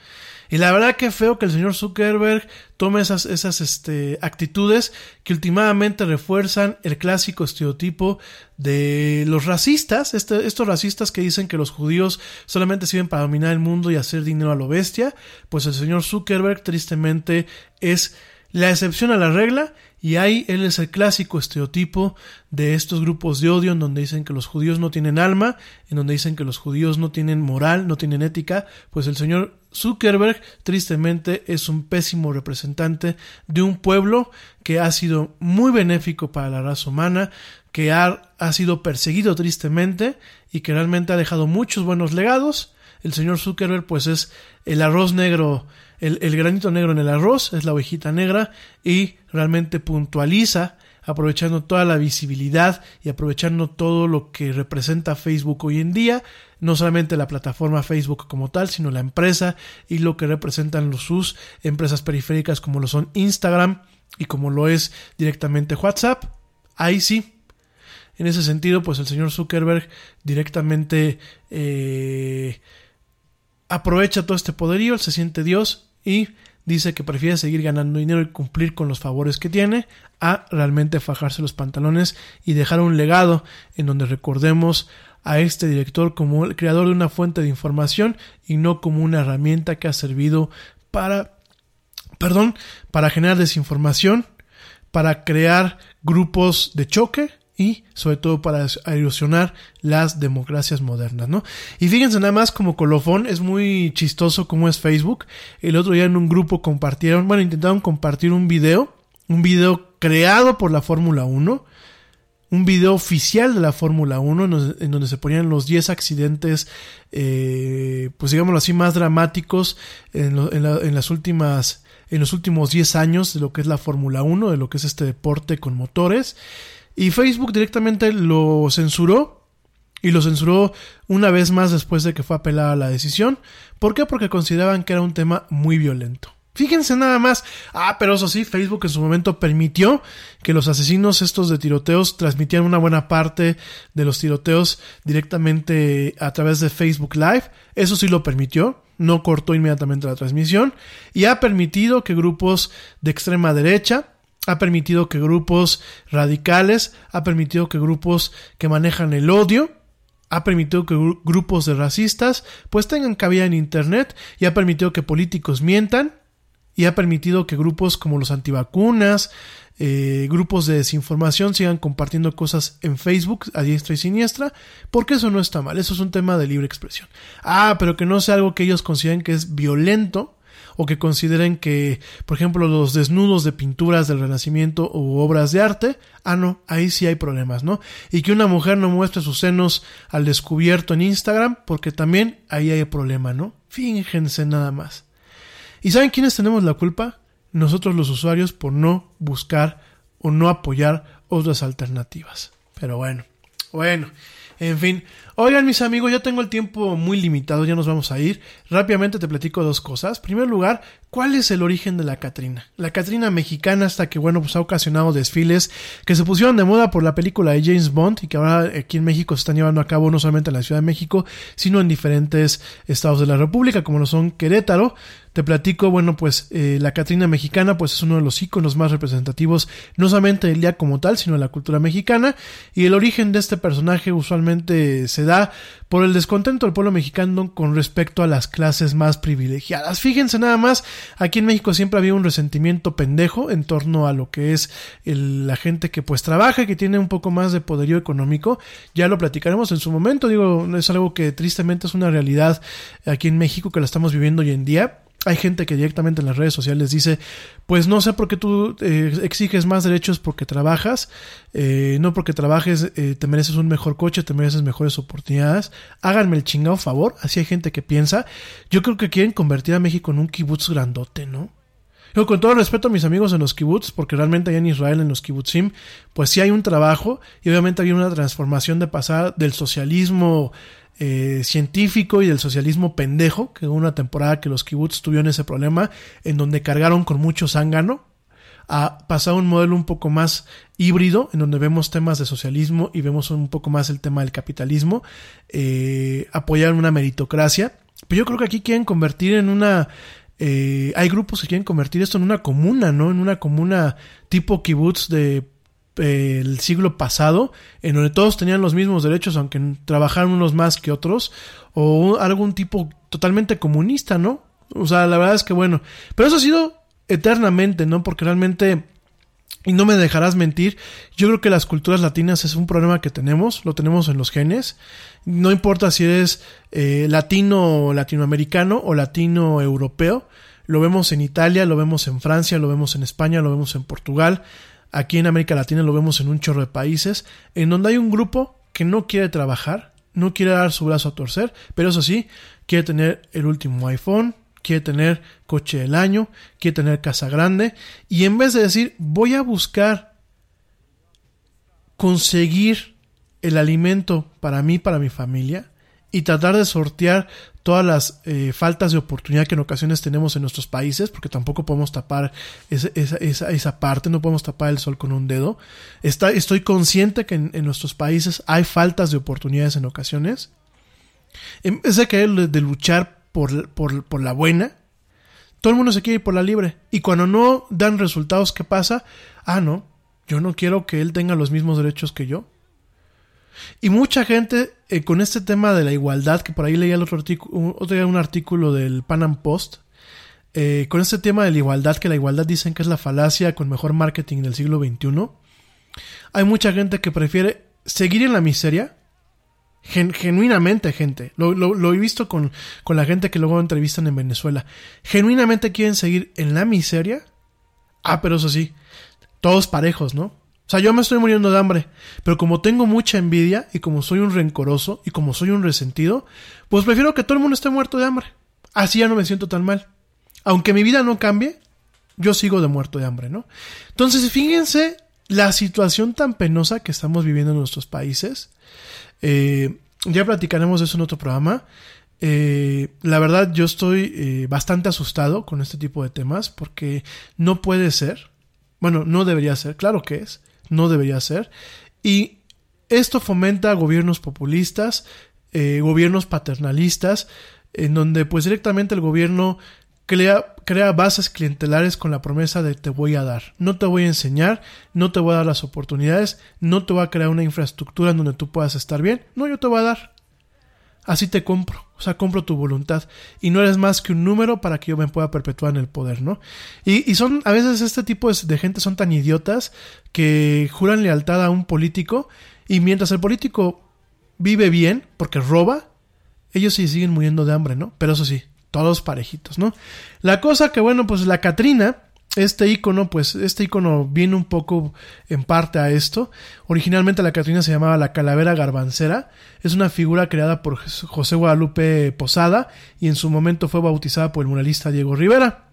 Y la verdad que feo que el señor Zuckerberg tome esas, esas este, actitudes que últimamente refuerzan el clásico estereotipo de los racistas, este, estos racistas que dicen que los judíos solamente sirven para dominar el mundo y hacer dinero a lo bestia, pues el señor Zuckerberg tristemente es la excepción a la regla y ahí él es el clásico estereotipo de estos grupos de odio en donde dicen que los judíos no tienen alma, en donde dicen que los judíos no tienen moral, no tienen ética, pues el señor Zuckerberg tristemente es un pésimo representante de un pueblo que ha sido muy benéfico para la raza humana, que ha, ha sido perseguido tristemente y que realmente ha dejado muchos buenos legados. El señor Zuckerberg pues es el arroz negro el, el, granito negro en el arroz, es la ovejita negra y realmente puntualiza aprovechando toda la visibilidad y aprovechando todo lo que representa Facebook hoy en día, no solamente la plataforma Facebook como tal, sino la empresa y lo que representan sus empresas periféricas como lo son Instagram y como lo es directamente WhatsApp. Ahí sí, en ese sentido, pues el señor Zuckerberg directamente eh, aprovecha todo este poderío, se siente Dios y dice que prefiere seguir ganando dinero y cumplir con los favores que tiene a realmente fajarse los pantalones y dejar un legado en donde recordemos a este director como el creador de una fuente de información y no como una herramienta que ha servido para perdón, para generar desinformación, para crear grupos de choque y sobre todo para erosionar las democracias modernas, ¿no? Y fíjense nada más como colofón, es muy chistoso como es Facebook. El otro día en un grupo compartieron, bueno, intentaron compartir un video, un video creado por la Fórmula 1, un video oficial de la Fórmula 1 en donde se ponían los 10 accidentes, eh, pues digámoslo así, más dramáticos en, las últimas en los últimos 10 años de lo que es la Fórmula 1, de lo que es este deporte con motores. Y Facebook directamente lo censuró. Y lo censuró una vez más después de que fue apelada la decisión. ¿Por qué? Porque consideraban que era un tema muy violento. Fíjense nada más. Ah, pero eso sí, Facebook en su momento permitió que los asesinos estos de tiroteos transmitieran una buena parte de los tiroteos directamente a través de Facebook Live. Eso sí lo permitió. No cortó inmediatamente la transmisión. Y ha permitido que grupos de extrema derecha ha permitido que grupos radicales, ha permitido que grupos que manejan el odio, ha permitido que grupos de racistas pues tengan cabida en internet y ha permitido que políticos mientan y ha permitido que grupos como los antivacunas, eh, grupos de desinformación sigan compartiendo cosas en Facebook a diestra y siniestra, porque eso no está mal, eso es un tema de libre expresión. Ah, pero que no sea algo que ellos consideren que es violento o que consideren que, por ejemplo, los desnudos de pinturas del Renacimiento u obras de arte, ah, no, ahí sí hay problemas, ¿no? Y que una mujer no muestre sus senos al descubierto en Instagram, porque también ahí hay problema, ¿no? Fíjense nada más. ¿Y saben quiénes tenemos la culpa? Nosotros los usuarios por no buscar o no apoyar otras alternativas. Pero bueno, bueno, en fin, Oigan, mis amigos, ya tengo el tiempo muy limitado, ya nos vamos a ir. Rápidamente te platico dos cosas. En primer lugar, ¿cuál es el origen de la Catrina? La Catrina mexicana, hasta que, bueno, pues ha ocasionado desfiles que se pusieron de moda por la película de James Bond y que ahora aquí en México se están llevando a cabo no solamente en la Ciudad de México, sino en diferentes estados de la República, como lo son Querétaro, te platico, bueno, pues eh, la Catrina mexicana, pues es uno de los íconos más representativos, no solamente del día como tal, sino de la cultura mexicana. Y el origen de este personaje usualmente se da por el descontento del pueblo mexicano con respecto a las clases más privilegiadas. Fíjense nada más, aquí en México siempre había un resentimiento pendejo en torno a lo que es la gente que pues trabaja y que tiene un poco más de poderío económico. Ya lo platicaremos en su momento, digo, es algo que tristemente es una realidad aquí en México que la estamos viviendo hoy en día hay gente que directamente en las redes sociales dice, pues no sé por qué tú eh, exiges más derechos porque trabajas, eh, no porque trabajes eh, te mereces un mejor coche, te mereces mejores oportunidades. Háganme el chingado favor, así hay gente que piensa. Yo creo que quieren convertir a México en un kibutz grandote, ¿no? Yo con todo respeto a mis amigos en los kibbutz, porque realmente allá en Israel, en los kibbutzim, pues sí hay un trabajo y obviamente hay una transformación de pasar del socialismo eh, científico y del socialismo pendejo, que hubo una temporada que los kibbutz tuvieron ese problema, en donde cargaron con mucho zángano, a pasar un modelo un poco más híbrido, en donde vemos temas de socialismo y vemos un poco más el tema del capitalismo, eh, apoyar una meritocracia. Pero yo creo que aquí quieren convertir en una eh, hay grupos que quieren convertir esto en una comuna, ¿no? En una comuna tipo kibbutz de el siglo pasado, en donde todos tenían los mismos derechos, aunque trabajaran unos más que otros, o algún tipo totalmente comunista, ¿no? O sea, la verdad es que bueno, pero eso ha sido eternamente, ¿no? Porque realmente, y no me dejarás mentir, yo creo que las culturas latinas es un problema que tenemos, lo tenemos en los genes, no importa si eres eh, latino latinoamericano o latino europeo, lo vemos en Italia, lo vemos en Francia, lo vemos en España, lo vemos en Portugal, Aquí en América Latina lo vemos en un chorro de países, en donde hay un grupo que no quiere trabajar, no quiere dar su brazo a torcer, pero eso sí, quiere tener el último iPhone, quiere tener coche del año, quiere tener casa grande, y en vez de decir voy a buscar conseguir el alimento para mí, para mi familia, y tratar de sortear todas las eh, faltas de oportunidad que en ocasiones tenemos en nuestros países, porque tampoco podemos tapar esa, esa, esa, parte, no podemos tapar el sol con un dedo. Está, estoy consciente que en, nuestros países hay faltas de oportunidades en ocasiones. En vez de querer de luchar por, por, por la buena, todo el mundo se quiere ir por la libre. Y cuando no dan resultados, ¿qué pasa? Ah, no, yo no quiero que él tenga los mismos derechos que yo. Y mucha gente eh, con este tema de la igualdad, que por ahí leía el otro artículo, otro día un artículo del Pan Post, eh, con este tema de la igualdad, que la igualdad dicen que es la falacia con mejor marketing del siglo XXI, hay mucha gente que prefiere seguir en la miseria, genuinamente gente, lo, lo, he visto con, con la gente que luego entrevistan en Venezuela, genuinamente quieren seguir en la miseria, ah, pero eso sí, todos parejos, ¿no? O sea, yo me estoy muriendo de hambre, pero como tengo mucha envidia y como soy un rencoroso y como soy un resentido, pues prefiero que todo el mundo esté muerto de hambre. Así ya no me siento tan mal. Aunque mi vida no cambie, yo sigo de muerto de hambre, ¿no? Entonces, fíjense la situación tan penosa que estamos viviendo en nuestros países. Eh, ya platicaremos de eso en otro programa. Eh, la verdad, yo estoy eh, bastante asustado con este tipo de temas porque no puede ser, bueno, no debería ser, claro que es, no debería ser. Y esto fomenta gobiernos populistas, eh, gobiernos paternalistas, en donde pues directamente el gobierno crea, crea bases clientelares con la promesa de te voy a dar, no te voy a enseñar, no te voy a dar las oportunidades, no te voy a crear una infraestructura en donde tú puedas estar bien, no, yo te voy a dar. Así te compro, o sea, compro tu voluntad y no eres más que un número para que yo me pueda perpetuar en el poder, ¿no? Y, y son, a veces este tipo de gente son tan idiotas que juran lealtad a un político y mientras el político vive bien, porque roba, ellos sí siguen muriendo de hambre, ¿no? Pero eso sí, todos parejitos, ¿no? La cosa que, bueno, pues la Catrina, este icono, pues este icono viene un poco en parte a esto. Originalmente la Catrina se llamaba la calavera garbancera. Es una figura creada por José Guadalupe Posada y en su momento fue bautizada por el muralista Diego Rivera.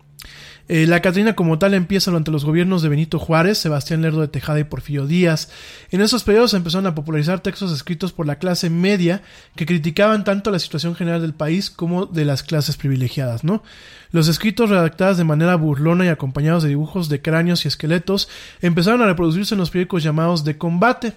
Eh, la Catrina como tal empieza durante los gobiernos de Benito Juárez, Sebastián Lerdo de Tejada y Porfirio Díaz. En esos periodos empezaron a popularizar textos escritos por la clase media que criticaban tanto la situación general del país como de las clases privilegiadas, ¿no? Los escritos redactados de manera burlona y acompañados de dibujos de cráneos y esqueletos empezaron a reproducirse en los periódicos llamados de combate.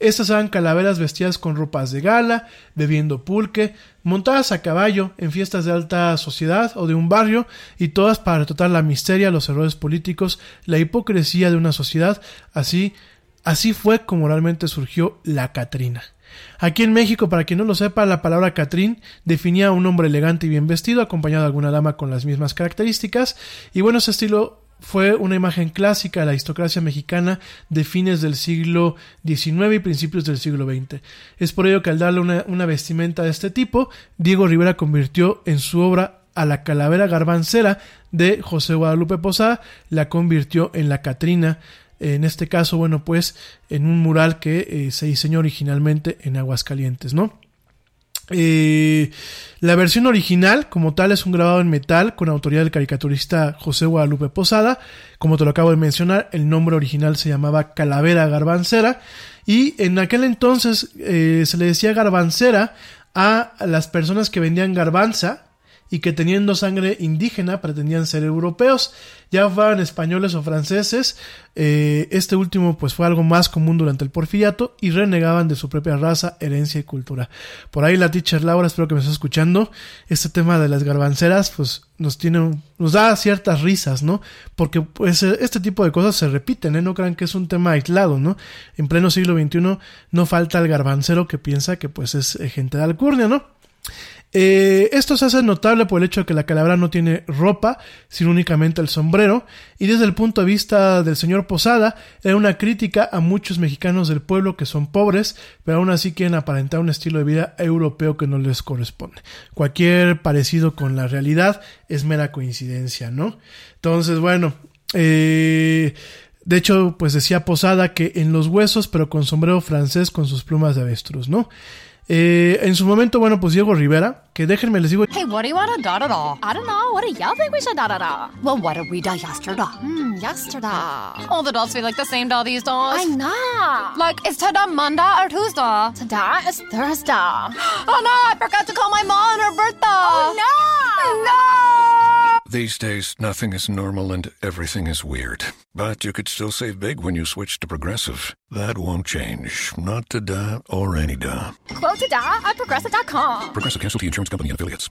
Estas eran calaveras vestidas con ropas de gala, bebiendo pulque, montadas a caballo en fiestas de alta sociedad o de un barrio, y todas para retratar la miseria, los errores políticos, la hipocresía de una sociedad. Así, así fue como realmente surgió la Catrina. Aquí en México, para quien no lo sepa, la palabra Catrín definía a un hombre elegante y bien vestido, acompañado de alguna dama con las mismas características, y bueno, ese estilo fue una imagen clásica de la aristocracia mexicana de fines del siglo XIX y principios del siglo XX. Es por ello que al darle una, vestimenta de este tipo, Diego Rivera convirtió en su obra a la calavera garbancera de José Guadalupe Posada, la convirtió en la Catrina, en este caso, bueno, pues en un mural que eh, se diseñó originalmente en Aguascalientes, ¿no? Eh, la versión original, como tal, es un grabado en metal con autoría del caricaturista José Guadalupe Posada. Como te lo acabo de mencionar, el nombre original se llamaba Calavera Garbancera. Y en aquel entonces eh, se le decía garbancera a las personas que vendían garbanza, y que teniendo sangre indígena pretendían ser europeos, ya fueran españoles o franceses, eh, este último pues fue algo más común durante el porfiriato y renegaban de su propia raza, herencia y cultura. Por ahí la teacher Laura, espero que me esté escuchando, este tema de las garbanceras pues nos tiene, nos da ciertas risas, ¿no? Porque pues este tipo de cosas se repiten, ¿eh? No crean que es un tema aislado, ¿no? En pleno siglo XXI no falta el garbancero que piensa que pues es eh, gente de alcurnia, ¿no? Eh, esto se hace notable por el hecho de que la calavera no tiene ropa, sino únicamente el sombrero, y desde el punto de vista del señor Posada, era una crítica a muchos mexicanos del pueblo que son pobres, pero aún así quieren aparentar un estilo de vida europeo que no les corresponde. Cualquier parecido con la realidad es mera coincidencia, ¿no? Entonces, bueno, eh, de hecho, pues decía Posada que en los huesos, pero con sombrero francés con sus plumas de avestruz, ¿no? Eh, en su momento, bueno, pues Diego Rivera, que déjenme les digo. Hey, what do you want to da da da? I don't know. What do y'all think we should da da da? Well, what did we da yesterday? Hmm, yesterday. All the dolls feel like the same doll these days. I know. Like, is today Monday or Tuesday? Today is Thursday. [gasps] oh no, I forgot to call my mom on her birthday. Oh no! No! These days, nothing is normal and everything is weird. But you could still save big when you switch to Progressive. That won't change. Not today or any day. Quote today at progressive.com. Progressive Casualty Insurance Company and affiliates.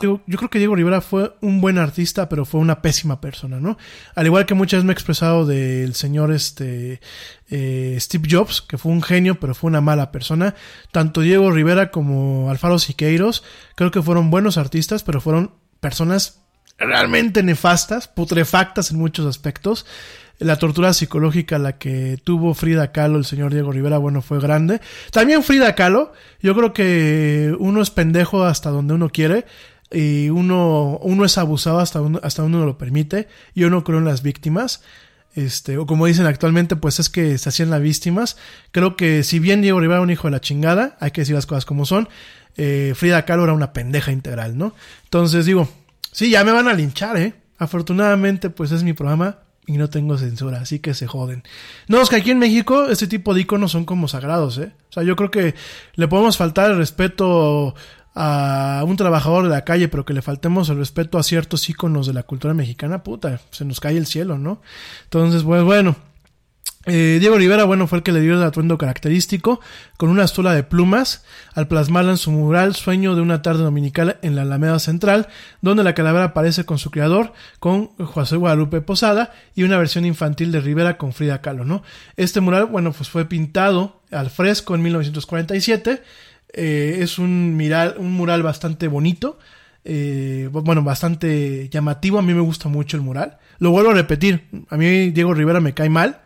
Yo, creo que Diego Rivera fue un buen artista, pero fue una pésima persona, ¿no? Al igual que muchas veces me he expresado del señor este eh, Steve Jobs, que fue un genio, pero fue una mala persona. Tanto Diego Rivera como Alfaro Siqueiros, creo que fueron buenos artistas, pero fueron personas realmente nefastas, putrefactas en muchos aspectos la tortura psicológica la que tuvo Frida Kahlo, el señor Diego Rivera, bueno, fue grande. También Frida Kahlo, yo creo que uno es pendejo hasta donde uno quiere y uno, uno es abusado hasta, uno, hasta uno lo permite. Yo no creo en las víctimas. Este, o como dicen actualmente, pues es que se hacían las víctimas. Creo que si bien Diego Rivera era un hijo de la chingada, hay que decir las cosas como son, eh, Frida Kahlo era una pendeja integral, ¿no? Entonces digo, sí, ya me van a linchar, ¿eh? Afortunadamente, pues es mi programa y no tengo censura, así que se joden. No, es que aquí en México este tipo de iconos son como sagrados, ¿eh? O sea, yo creo que le podemos faltar el respeto a un trabajador de la calle, pero que le faltemos el respeto a ciertos íconos de la cultura mexicana, puta, se nos cae el cielo, ¿no? Entonces, pues bueno. Eh, Diego Rivera, bueno, fue el que le dio el atuendo característico, con una estola de plumas, al plasmarla en su mural Sueño de una tarde dominical en la Alameda Central, donde la calavera aparece con su creador, con José Guadalupe Posada, y una versión infantil de Rivera con Frida Kahlo, ¿no? Este mural, bueno, pues fue pintado al fresco en 1947, eh, es un, mural, un mural bastante bonito, eh, bueno, bastante llamativo, a mí me gusta mucho el mural. Lo vuelvo a repetir, a mí Diego Rivera me cae mal,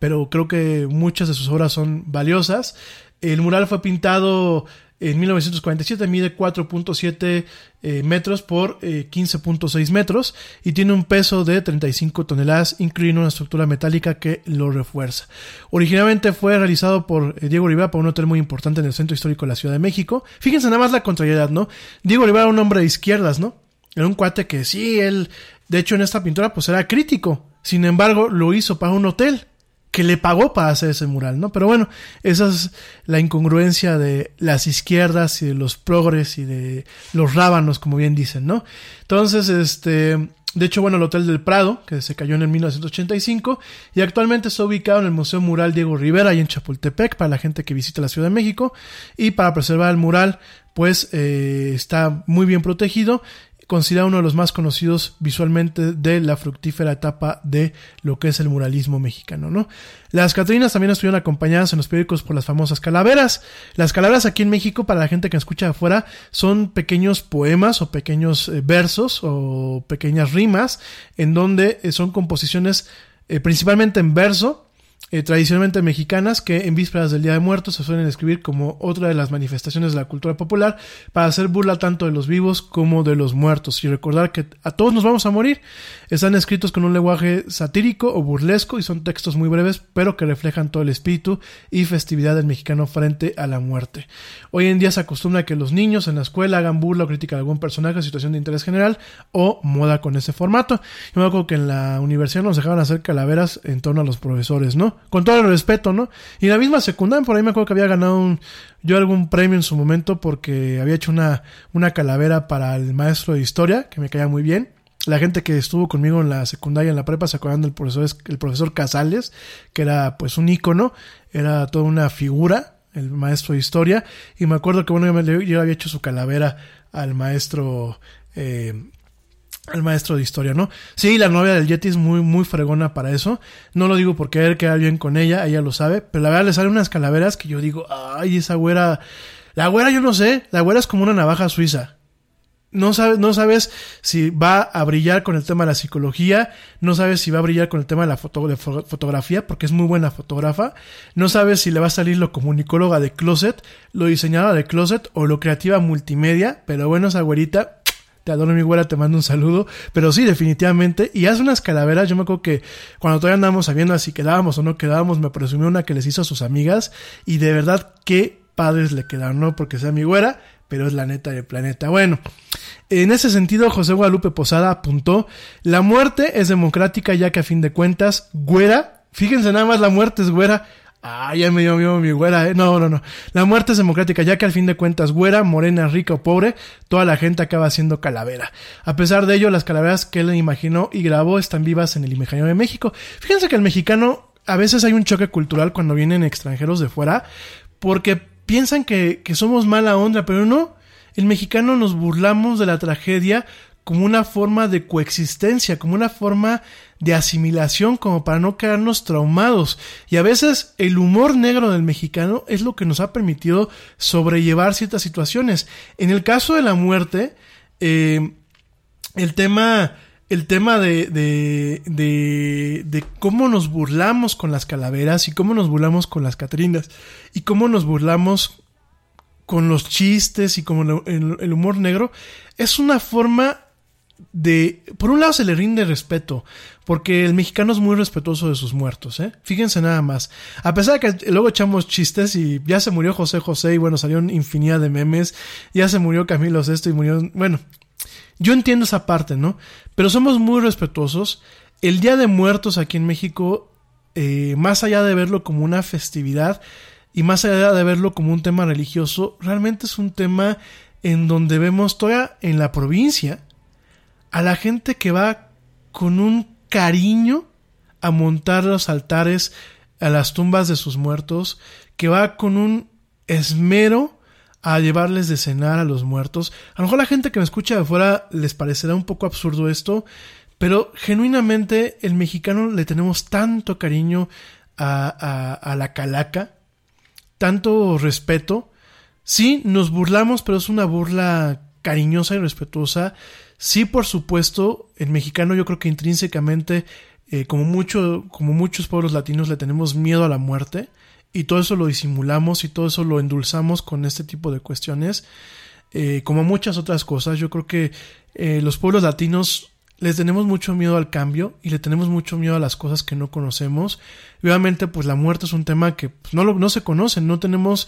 pero creo que muchas de sus obras son valiosas. El mural fue pintado en 1947, mide 4.7 eh, metros por eh, 15.6 metros y tiene un peso de 35 toneladas, incluyendo una estructura metálica que lo refuerza. Originalmente fue realizado por eh, Diego Rivera para un hotel muy importante en el centro histórico de la Ciudad de México. Fíjense nada más la contrariedad, ¿no? Diego Rivera era un hombre de izquierdas, ¿no? Era un cuate que sí, él, de hecho en esta pintura pues era crítico. Sin embargo, lo hizo para un hotel que le pagó para hacer ese mural, ¿no? Pero bueno, esa es la incongruencia de las izquierdas y de los progres y de los rábanos, como bien dicen, ¿no? Entonces, este, de hecho, bueno, el Hotel del Prado, que se cayó en el 1985, y actualmente está ubicado en el Museo Mural Diego Rivera, ahí en Chapultepec, para la gente que visita la Ciudad de México, y para preservar el mural, pues eh, está muy bien protegido considerado uno de los más conocidos visualmente de la fructífera etapa de lo que es el muralismo mexicano, ¿no? Las Catrinas también estuvieron acompañadas en los periódicos por las famosas calaveras. Las calaveras aquí en México, para la gente que escucha de afuera, son pequeños poemas o pequeños eh, versos o pequeñas rimas en donde eh, son composiciones eh, principalmente en verso eh, tradicionalmente mexicanas que en vísperas del Día de Muertos se suelen escribir como otra de las manifestaciones de la cultura popular para hacer burla tanto de los vivos como de los muertos y recordar que a todos nos vamos a morir. Están escritos con un lenguaje satírico o burlesco y son textos muy breves pero que reflejan todo el espíritu y festividad del mexicano frente a la muerte. Hoy en día se acostumbra que los niños en la escuela hagan burla o crítica de algún personaje o situación de interés general o moda con ese formato. Yo me acuerdo que en la universidad nos dejaban hacer calaveras en torno a los profesores, ¿no? Con todo el respeto, ¿no? Y la misma secundaria, por ahí me acuerdo que había ganado yo algún premio en su momento porque había hecho una, una calavera para el maestro de historia, que me caía muy bien. La gente que estuvo conmigo en la secundaria, en la prepa, se acuerdan del profesor, el profesor Casales, que era pues un ícono, era toda una figura, el maestro de historia. Y me acuerdo que bueno, yo, yo había hecho su calavera al maestro eh, el maestro de historia, ¿no? Sí, la novia del Yeti es muy, muy fregona para eso. No lo digo porque él queda bien con ella, ella lo sabe, pero la verdad le salen unas calaveras que yo digo, ay, esa güera, la güera yo no sé, la güera es como una navaja suiza. No sabes, no sabes si va a brillar con el tema de la psicología, no sabes si va a brillar con el tema de la fotografía, porque es muy buena fotógrafa, no sabes si le va a salir lo comunicóloga de closet, lo diseñadora de closet o lo creativa multimedia, pero bueno, esa güerita te adoro mi güera, te mando un saludo. Pero sí, definitivamente. Y hace unas calaveras. Yo me acuerdo que cuando todavía andábamos sabiendo si quedábamos o no quedábamos, me presumió una que les hizo a sus amigas. Y de verdad, qué padres le quedaron, no porque sea mi güera, pero es la neta del planeta. Bueno, en ese sentido, José Guadalupe Posada apuntó, la muerte es democrática ya que a fin de cuentas, güera, fíjense nada más, la muerte es güera, Ah, ya me dio miedo mi güera, ¿eh? No, no, no. La muerte es democrática, ya que al fin de cuentas, güera, morena, rica o pobre, toda la gente acaba siendo calavera. A pesar de ello, las calaveras que él imaginó y grabó están vivas en el imaginario de México. Fíjense que el mexicano, a veces hay un choque cultural cuando vienen extranjeros de fuera, porque piensan que, que somos mala onda, pero no. El mexicano nos burlamos de la tragedia como una forma de coexistencia, como una forma de asimilación, como para no quedarnos traumados. Y a veces el humor negro del mexicano es lo que nos ha permitido sobrellevar ciertas situaciones. En el caso de la muerte, eh, el tema, el tema de, de, de, de, cómo nos burlamos con las calaveras y cómo nos burlamos con las catrinas y cómo nos burlamos con los chistes y el, el humor negro, es una forma de, por un lado se le rinde respeto, porque el mexicano es muy respetuoso de sus muertos, ¿eh? Fíjense nada más. A pesar de que luego echamos chistes y ya se murió José José y bueno, salieron infinidad de memes, ya se murió Camilo Sesto y murió, bueno, yo entiendo esa parte, ¿no? Pero somos muy respetuosos. El Día de Muertos aquí en México, eh, más allá de verlo como una festividad y más allá de verlo como un tema religioso, realmente es un tema en donde vemos todavía en la provincia a la gente que va con un cariño a montar los altares a las tumbas de sus muertos, que va con un esmero a llevarles de cenar a los muertos. A lo mejor la gente que me escucha de afuera les parecerá un poco absurdo esto, pero genuinamente el mexicano le tenemos tanto cariño a, a, la calaca, tanto respeto. Sí, nos burlamos, pero es una burla cariñosa y respetuosa. Sí, por supuesto, el mexicano yo creo que intrínsecamente, eh, como, mucho, como muchos pueblos latinos, le tenemos miedo a la muerte y todo eso lo disimulamos y todo eso lo endulzamos con este tipo de cuestiones. Eh, como muchas otras cosas, yo creo que eh, los pueblos latinos les tenemos mucho miedo al cambio y le tenemos mucho miedo a las cosas que no conocemos. obviamente, pues la muerte es un tema que pues, no, no se conoce, no tenemos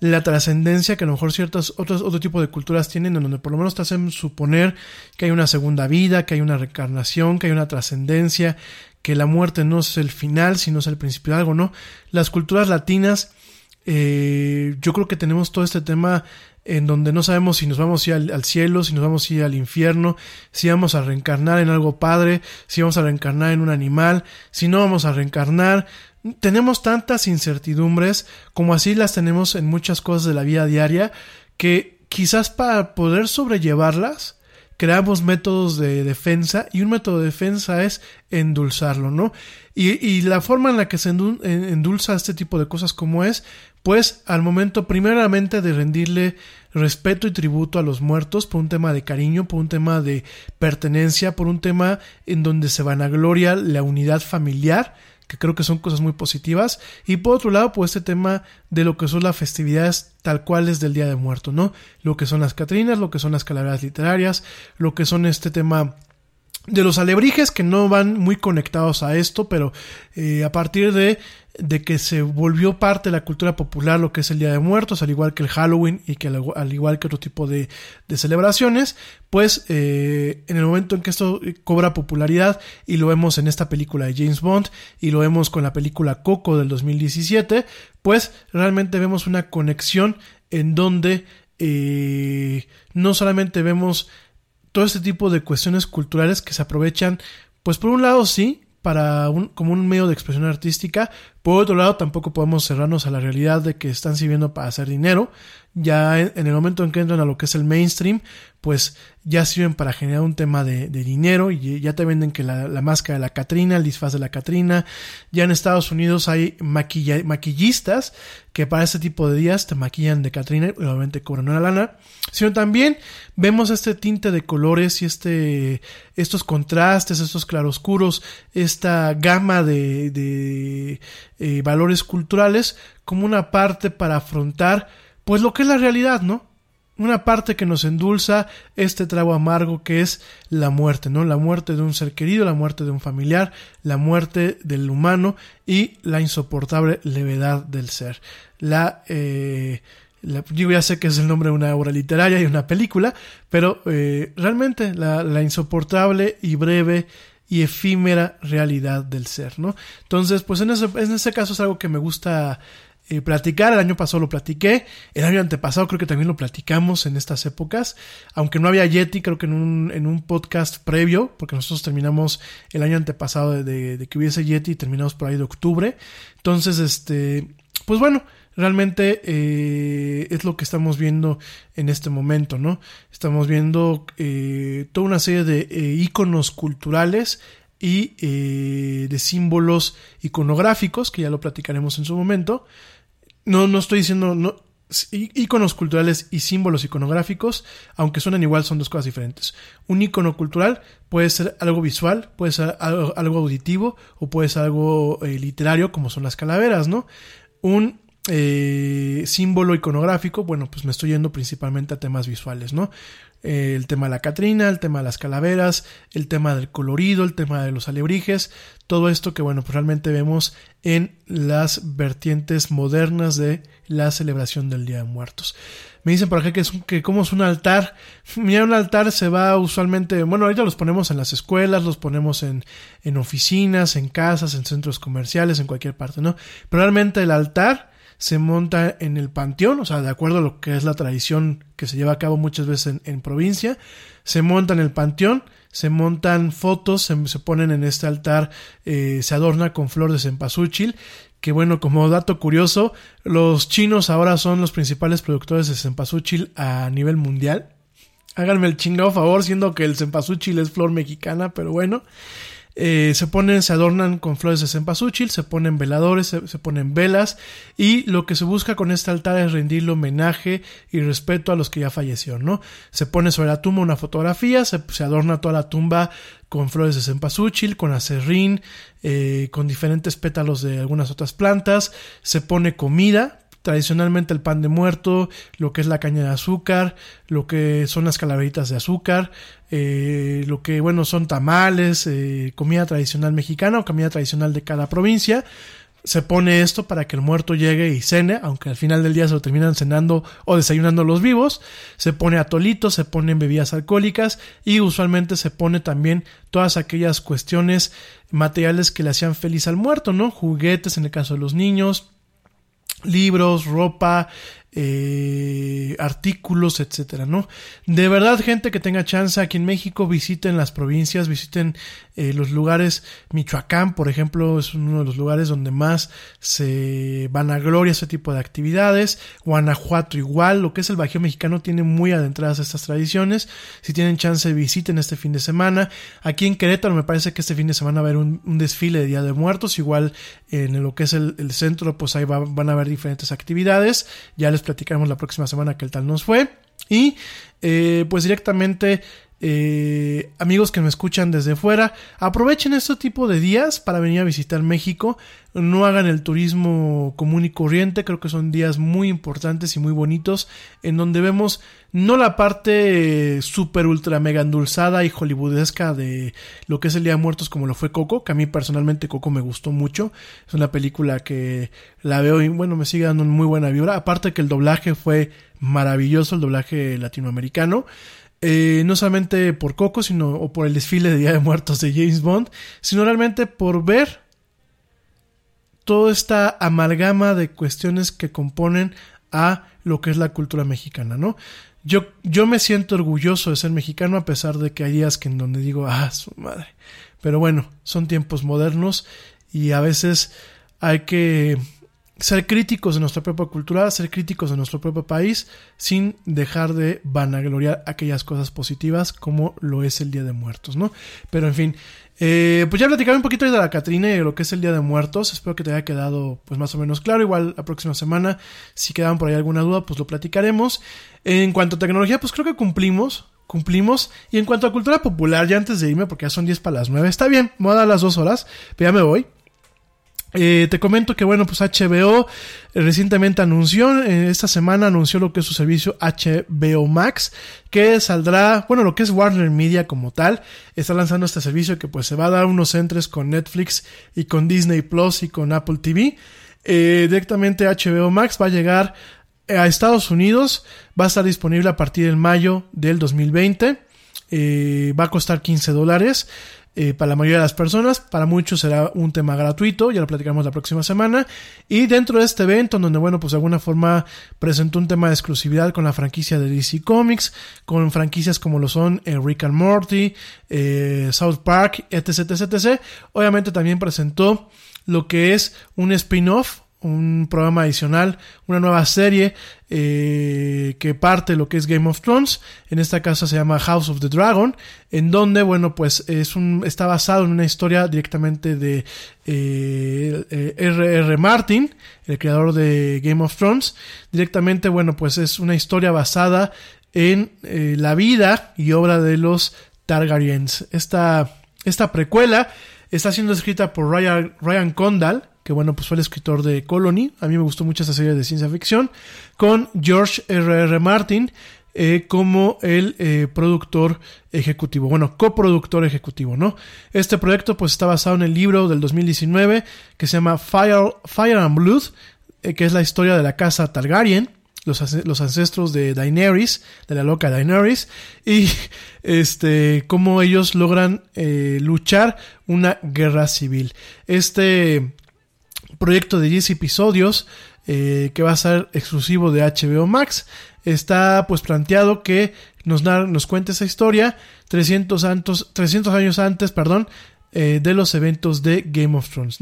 la trascendencia que a lo mejor ciertas otras otro tipo de culturas tienen en donde por lo menos te hacen suponer que hay una segunda vida, que hay una reencarnación, que hay una trascendencia, que la muerte no es el final, sino es el principio de algo, ¿no? Las culturas latinas, eh, yo creo que tenemos todo este tema en donde no sabemos si nos vamos a ir al, cielo, si nos vamos a ir al infierno, si vamos a reencarnar en algo padre, si vamos a reencarnar en un animal, si no vamos a reencarnar. Tenemos tantas incertidumbres como así las tenemos en muchas cosas de la vida diaria que quizás para poder sobrellevarlas creamos métodos de defensa y un método de defensa es endulzarlo, ¿no? Y, y la forma en la que se endulza este tipo de cosas como es, pues al momento primeramente de rendirle respeto y tributo a los muertos por un tema de cariño, por un tema de pertenencia, por un tema en donde se vanagloria la unidad familiar, que creo que son cosas muy positivas, y por otro lado, pues este tema de lo que son las festividades tal cuales del Día de Muertos, ¿no? Lo que son las Catrinas, lo que son las calaveras literarias, lo que son este tema de los alebrijes que no van muy conectados a esto, pero eh, a partir de, de, que se volvió parte de la cultura popular lo que es el Día de Muertos, al igual que el Halloween y que al, igual que otro tipo de, de celebraciones, pues eh, en el momento en que esto cobra popularidad y lo vemos en esta película de James Bond y lo vemos con la película Coco del 2017, pues realmente vemos una conexión en donde eh, no solamente vemos todo este tipo de cuestiones culturales que se aprovechan, pues por un lado sí, para un, como un medio de expresión artística, por otro lado tampoco podemos cerrarnos a la realidad de que están sirviendo para hacer dinero, ya en, el momento en que entran a lo que es el mainstream, pues ya sirven para generar un tema de, dinero y ya te venden que la, máscara de la Catrina, el disfraz de la Catrina, ya en Estados Unidos hay maquillistas que para ese tipo de días te maquillan de Catrina y obviamente cobran una lana, sino también vemos este tinte de colores y este, estos contrastes, estos claroscuros, esta gama de, de eh, valores culturales como una parte para afrontar pues lo que es la realidad, ¿no? Una parte que nos endulza este trago amargo que es la muerte, ¿no? La muerte de un ser querido, la muerte de un familiar, la muerte del humano y la insoportable levedad del ser. La, eh, yo ya sé que es el nombre de una obra literaria y una película, pero eh, realmente la, la insoportable y breve y efímera realidad del ser, ¿no? Entonces, pues en ese, en ese caso es algo que me gusta eh, platicar. El año pasado lo platiqué. El año antepasado creo que también lo platicamos en estas épocas. Aunque no había Yeti, creo que en un, en un podcast previo, porque nosotros terminamos el año antepasado de, de, que hubiese Yeti y terminamos por ahí de octubre. Entonces, este, pues bueno, realmente eh, es lo que estamos viendo en este momento, ¿no? Estamos viendo eh, toda una serie de iconos culturales y de símbolos iconográficos, que ya lo platicaremos en su momento, no, no estoy diciendo no, iconos culturales y símbolos iconográficos, aunque suenan igual, son dos cosas diferentes. Un icono cultural puede ser algo visual, puede ser algo, auditivo o puede ser algo eh, literario, como son las calaveras, ¿no? Un eh, símbolo iconográfico, bueno, pues me estoy yendo principalmente a temas visuales, ¿no? Eh, el tema de la Catrina, el tema de las calaveras, el tema del colorido, el tema de los alebrijes, todo esto que bueno, pues realmente vemos en las vertientes modernas de la celebración del Día de Muertos. Me dicen por acá que, es, que como es un altar. [laughs] Mira, un altar se va usualmente, bueno, ahorita los ponemos en las escuelas, los ponemos en, en oficinas, en casas, en centros comerciales, en cualquier parte, ¿no? Pero realmente el altar se monta en el panteón, o sea, de acuerdo a lo que es la tradición que se lleva a cabo muchas veces en, provincia, se monta en el panteón, se montan fotos, se, ponen en este altar, eh, se adorna con flor de cempasúchil, que bueno, como dato curioso, los chinos ahora son los principales productores de cempasúchil a nivel mundial. Háganme el chingado favor, siendo que el cempasúchil es flor mexicana, pero bueno. Eh, se ponen, se adornan con flores de cempasúchil, se ponen veladores, se, ponen velas y lo que se busca con este altar es rendirle homenaje y respeto a los que ya fallecieron, ¿no? Se pone sobre la tumba una fotografía, se, adorna toda la tumba con flores de cempasúchil, con acerrín, eh, con diferentes pétalos de algunas otras plantas, se pone comida, tradicionalmente el pan de muerto, lo que es la caña de azúcar, lo que son las calaveritas de azúcar, eh, lo que, bueno, son tamales, eh, comida tradicional mexicana o comida tradicional de cada provincia. Se pone esto para que el muerto llegue y cene, aunque al final del día se lo terminan cenando o desayunando los vivos. Se pone atolito, se ponen bebidas alcohólicas y usualmente se pone también todas aquellas cuestiones materiales que le hacían feliz al muerto, ¿no? Juguetes en el caso de los niños, libros, ropa, eh, artículos, etcétera, ¿no? De verdad, gente que tenga chance aquí en México, visiten las provincias, visiten eh, los lugares. Michoacán, por ejemplo, es uno de los lugares donde más se van a gloria ese tipo de actividades. Guanajuato, igual, lo que es el Bajío mexicano tiene muy adentradas estas tradiciones. Si tienen chance, visiten este fin de semana. Aquí en Querétaro, me parece que este fin de semana va a haber un, desfile de Día de Muertos. Igual en lo que es el, centro, pues ahí van a haber diferentes actividades. Ya les platicaremos la próxima semana el tal nos fue. Y eh, pues directamente eh, amigos que me escuchan desde fuera, aprovechen este tipo de días para venir a visitar México. No hagan el turismo común y corriente, creo que son días muy importantes y muy bonitos, en donde vemos no la parte super ultra mega endulzada y hollywoodesca de lo que es el Día de Muertos como lo fue Coco, que a mí personalmente Coco me gustó mucho. Es una película que la veo y bueno, me sigue dando muy buena vibra. Aparte que el doblaje fue maravilloso, el doblaje latinoamericano. Eh, no solamente por Coco, sino o por el desfile de Día de Muertos de James Bond, sino realmente por ver toda esta amalgama de cuestiones que componen a lo que es la cultura mexicana, ¿no? Yo, yo me siento orgulloso de ser mexicano a pesar de que hay días que en donde digo, ah, su madre. Pero bueno, son tiempos modernos y a veces hay que ser críticos de nuestra propia cultura, ser críticos de nuestro propio país, sin dejar de vanagloriar aquellas cosas positivas como lo es el Día de Muertos, ¿no? Pero en fin, eh, pues ya platicaba un poquito de la Catrina y de lo que es el Día de Muertos. Espero que te haya quedado pues más o menos claro. Igual la próxima semana, si quedaban por ahí alguna duda, pues lo platicaremos. En cuanto a tecnología, pues creo que cumplimos. Cumplimos. Y en cuanto a cultura popular, ya antes de irme, porque ya son 10 para las 9, está bien, me voy a dar las dos horas, pero ya me voy. Eh, te comento que bueno, pues HBO recientemente anunció, eh, esta semana anunció lo que es su servicio HBO Max, que saldrá, bueno, lo que es Warner Media como tal, está lanzando este servicio que pues se va a dar unos entres con Netflix y con Disney Plus y con Apple TV. Eh, directamente HBO Max va a llegar a Estados Unidos, va a estar disponible a partir del mayo del 2020. va a costar 15 dólares. Eh, para la mayoría de las personas. Para muchos será un tema gratuito, ya lo platicamos la próxima semana. Y dentro de este evento, donde, bueno, pues de alguna forma presentó un tema de exclusividad con la franquicia de DC Comics, con franquicias como lo son eh, Rick and Morty, eh, South Park, etc, etc, etc. Obviamente también presentó lo que es un spin-off un programa adicional, una nueva serie eh, que parte lo que es Game of Thrones. En esta casa se llama House of the Dragon, en donde, bueno, pues es un, está basado en una historia directamente de R.R. Eh, Martin, el creador de Game of Thrones. Directamente, bueno, pues es una historia basada en eh, la vida y obra de los Targaryens. Esta, esta precuela está siendo escrita por Ryan, Ryan Condal, que bueno, pues fue el escritor de Colony, a mí me gustó mucho esta serie de ciencia ficción, con George R.R. R. Martin eh, como el eh, productor ejecutivo, bueno, coproductor ejecutivo, ¿no? Este proyecto pues está basado en el libro del 2019 que se llama Fire, Fire and Blood, eh, que es la historia de la casa Targaryen, los, los, ancestros de Daenerys, de la loca Daenerys, y [laughs] este, cómo ellos logran luchar una guerra civil. Este proyecto de 10 episodios eh, que va a ser exclusivo de HBO Max. Está pues planteado que nos, cuente esa historia 300, 300 años antes, perdón, eh, de los eventos de Game of Thrones.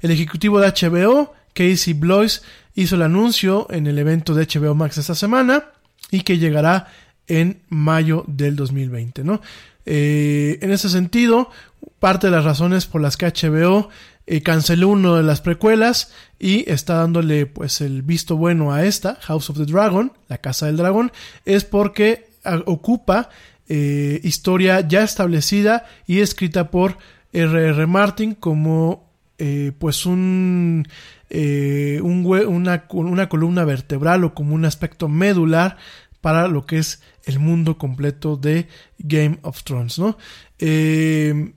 El ejecutivo de HBO, Casey Blois, hizo el anuncio en el evento de HBO Max esta semana y que llegará en mayo del 2020, ¿no? Eh, en ese sentido, parte de las razones por las que HBO eh, canceló una de las precuelas y está dándole pues el visto bueno a esta, House of the Dragon, la Casa del Dragón, es porque ah, ocupa historia ya establecida y escrita por R.R. Martin como eh, pues un, eh, un una, columna vertebral o como un aspecto medular para lo que es el mundo completo de Game of Thrones, ¿no? Eh,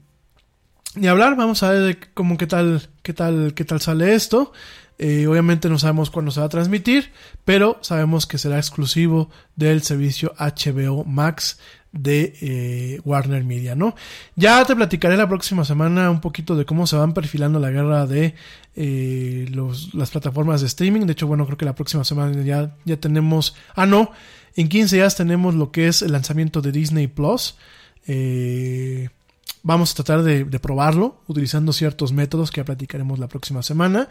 ni hablar, vamos a ver cómo qué tal, qué tal, qué tal sale esto. obviamente no sabemos cuándo se va a transmitir, pero sabemos que será exclusivo del servicio HBO Max de eh, Warner Media, ¿no? Ya te platicaré la próxima semana un poquito de cómo se van perfilando la guerra de eh, las plataformas de streaming. De hecho, bueno, creo que la próxima semana ya, ya tenemos... Ah, no, en 15 días tenemos lo que es el lanzamiento de Disney Plus. Eh, vamos a tratar de, probarlo utilizando ciertos métodos que ya platicaremos la próxima semana.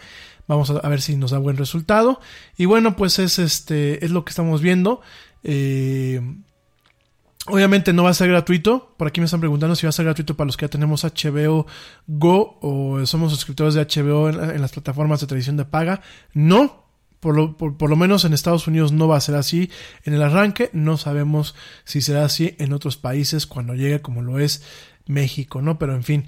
Vamos a, ver si nos da buen resultado. Y bueno, pues es este es lo que estamos viendo. Eh, Obviamente no va a ser gratuito. Por aquí me están preguntando si va a ser gratuito para los que ya tenemos HBO Go o somos suscriptores de HBO en, las plataformas de televisión de paga. No. Por lo, por, lo, menos en Estados Unidos no va a ser así en el arranque. No sabemos si será así en otros países cuando llegue como lo es México, ¿no? Pero en fin.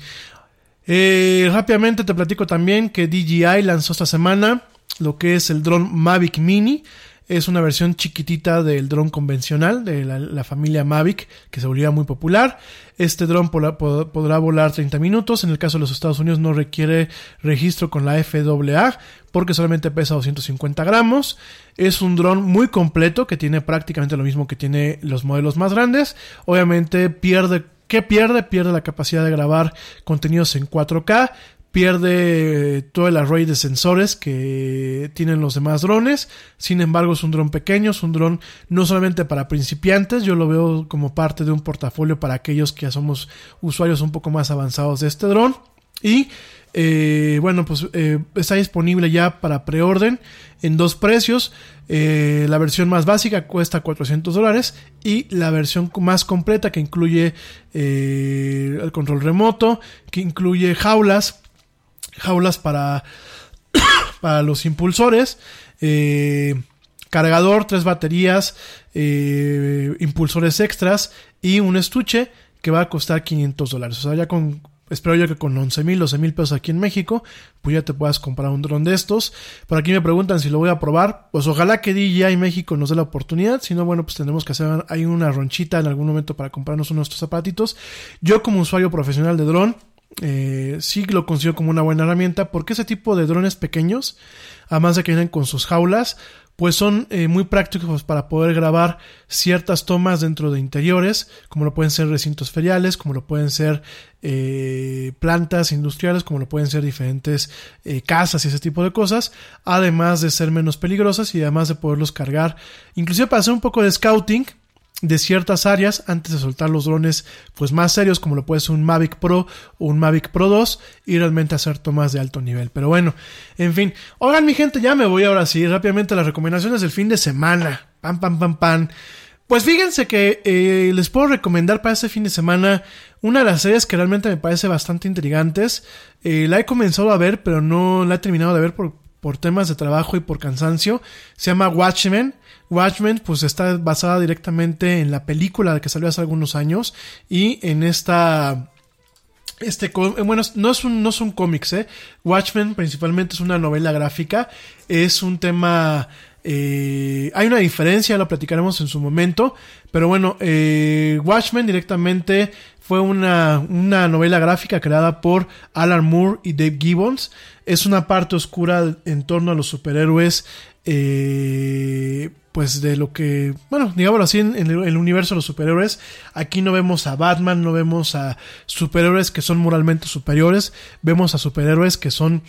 Eh, rápidamente te platico también que DJI lanzó esta semana lo que es el dron Mavic Mini. Es una versión chiquitita del dron convencional de la, familia Mavic que se volvía muy popular. Este dron podrá, volar 30 minutos. En el caso de los Estados Unidos no requiere registro con la FAA porque solamente pesa 250 gramos. Es un dron muy completo que tiene prácticamente lo mismo que tiene los modelos más grandes. Obviamente pierde ¿Qué pierde? Pierde la capacidad de grabar contenidos en 4K, pierde todo el array de sensores que tienen los demás drones. Sin embargo, es un dron pequeño, es un dron no solamente para principiantes, yo lo veo como parte de un portafolio para aquellos que ya somos usuarios un poco más avanzados de este dron. Y eh, bueno, pues eh, está disponible ya para preorden en dos precios. Eh, la versión más básica cuesta 400 dólares y la versión más completa que incluye el control remoto, que incluye jaulas, jaulas para, [coughs] para los impulsores, cargador, tres baterías, impulsores extras y un estuche que va a costar 500 dólares. O sea, ya con, espero yo que con 11 mil, 12 mil pesos aquí en México, pues ya te puedas comprar un dron de estos. Por aquí me preguntan si lo voy a probar. Pues ojalá que DJI México nos dé la oportunidad. Si no, bueno, pues tendremos que hacer hay una ronchita en algún momento para comprarnos uno de estos zapatitos. Yo como usuario profesional de dron, eh, sí lo considero como una buena herramienta porque ese tipo de drones pequeños, además de que vienen con sus jaulas, pues son eh, muy prácticos para poder grabar ciertas tomas dentro de interiores, como lo pueden ser recintos feriales, como lo pueden ser eh, plantas industriales, como lo pueden ser diferentes casas y ese tipo de cosas, además de ser menos peligrosas y además de poderlos cargar, inclusive para hacer un poco de scouting, de ciertas áreas antes de soltar los drones pues más serios como lo puede ser un Mavic Pro o un Mavic Pro 2 y realmente hacer tomas de alto nivel. Pero bueno, en fin. Oigan mi gente, ya me voy ahora sí rápidamente las recomendaciones del fin de semana. Pam, pam, pam, pam. Pues fíjense que eh, les puedo recomendar para este fin de semana una de las series que realmente me parece bastante intrigantes. Eh, la he comenzado a ver, pero no la he terminado de ver por, por temas de trabajo y por cansancio. Se llama Watchmen. Watchmen pues está basada directamente en la película que salió hace algunos años y en esta este eh, bueno no es un no son cómics eh Watchmen principalmente es una novela gráfica es un tema eh, hay una diferencia, lo platicaremos en su momento, pero bueno, eh, Watchmen directamente fue una, una, novela gráfica creada por Alan Moore y Dave Gibbons. Es una parte oscura en torno a los superhéroes eh, pues de lo que, bueno, digámoslo así, en el, universo de los superhéroes, aquí no vemos a Batman, no vemos a superhéroes que son moralmente superiores, vemos a superhéroes que son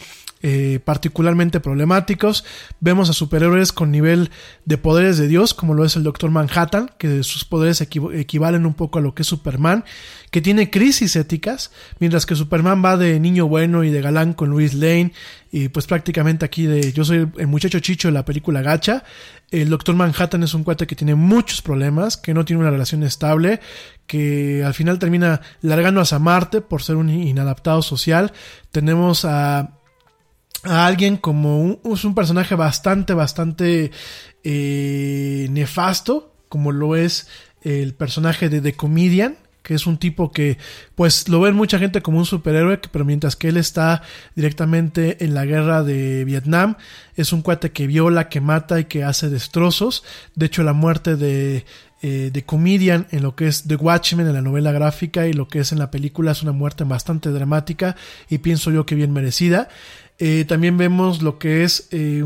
eh, particularmente problemáticos. Vemos a superhéroes con nivel de poderes de Dios, como lo es el Doctor Manhattan, que sus poderes equivalen un poco a lo que es Superman, que tiene crisis éticas, mientras que Superman va de niño bueno y de galán con Luis Lane, y pues prácticamente aquí de yo soy el muchacho chicho de la película Gacha. El Doctor Manhattan es un cuate que tiene muchos problemas, que no tiene una relación estable, que al final termina largando a Marte por ser un inadaptado social. Tenemos a a alguien como un, un personaje bastante, bastante eh, nefasto, como lo es el personaje de The Comedian, que es un tipo que pues lo ven mucha gente como un superhéroe, pero mientras que él está directamente en la guerra de Vietnam, es un cuate que viola, que mata y que hace destrozos. De hecho, la muerte de, eh, de Comedian en lo que es The Watchmen en la novela gráfica y lo que es en la película es una muerte bastante dramática y pienso yo que bien merecida. Eh, también vemos lo que es eh,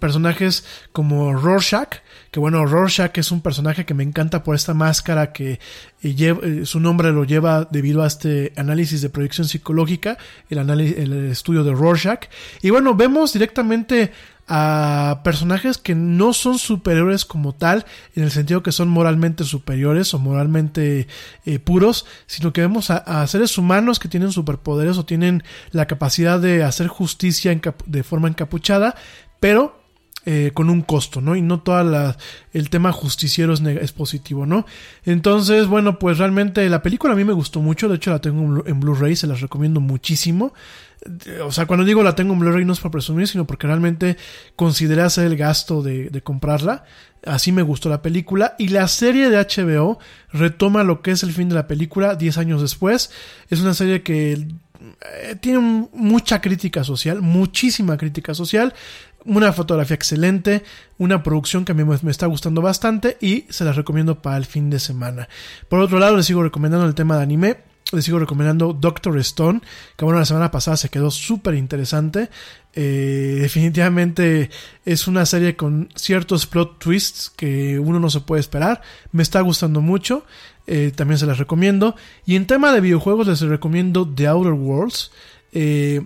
personajes como Rorschach, que bueno, Rorschach es un personaje que me encanta por esta máscara que eh, su nombre lo lleva debido a este análisis de proyección psicológica, el, el estudio de Rorschach. Y bueno, vemos directamente a personajes que no son superiores como tal, en el sentido que son moralmente superiores o moralmente eh, puros, sino que vemos a, seres humanos que tienen superpoderes o tienen la capacidad de hacer justicia de forma encapuchada, pero eh, con un costo, ¿no? Y no todo el tema justiciero es, positivo, ¿no? Entonces, bueno, pues realmente la película a mí me gustó mucho, de hecho la tengo en Blu-ray, se las recomiendo muchísimo. O sea, cuando digo la tengo en Blu-ray no es para presumir, sino porque realmente consideré hacer el gasto de, de comprarla. Así me gustó la película. Y la serie de HBO retoma lo que es el fin de la película 10 años después. Es una serie que eh, tiene mucha crítica social, muchísima crítica social una fotografía excelente, una producción que a mí me está gustando bastante y se las recomiendo para el fin de semana. Por otro lado, les sigo recomendando el tema de anime. Les sigo recomendando Doctor Stone, que bueno, la semana pasada se quedó súper interesante. Eh, definitivamente es una serie con ciertos plot twists que uno no se puede esperar. Me está gustando mucho. Eh, también se las recomiendo. Y en tema de videojuegos les recomiendo The Outer Worlds. Eh,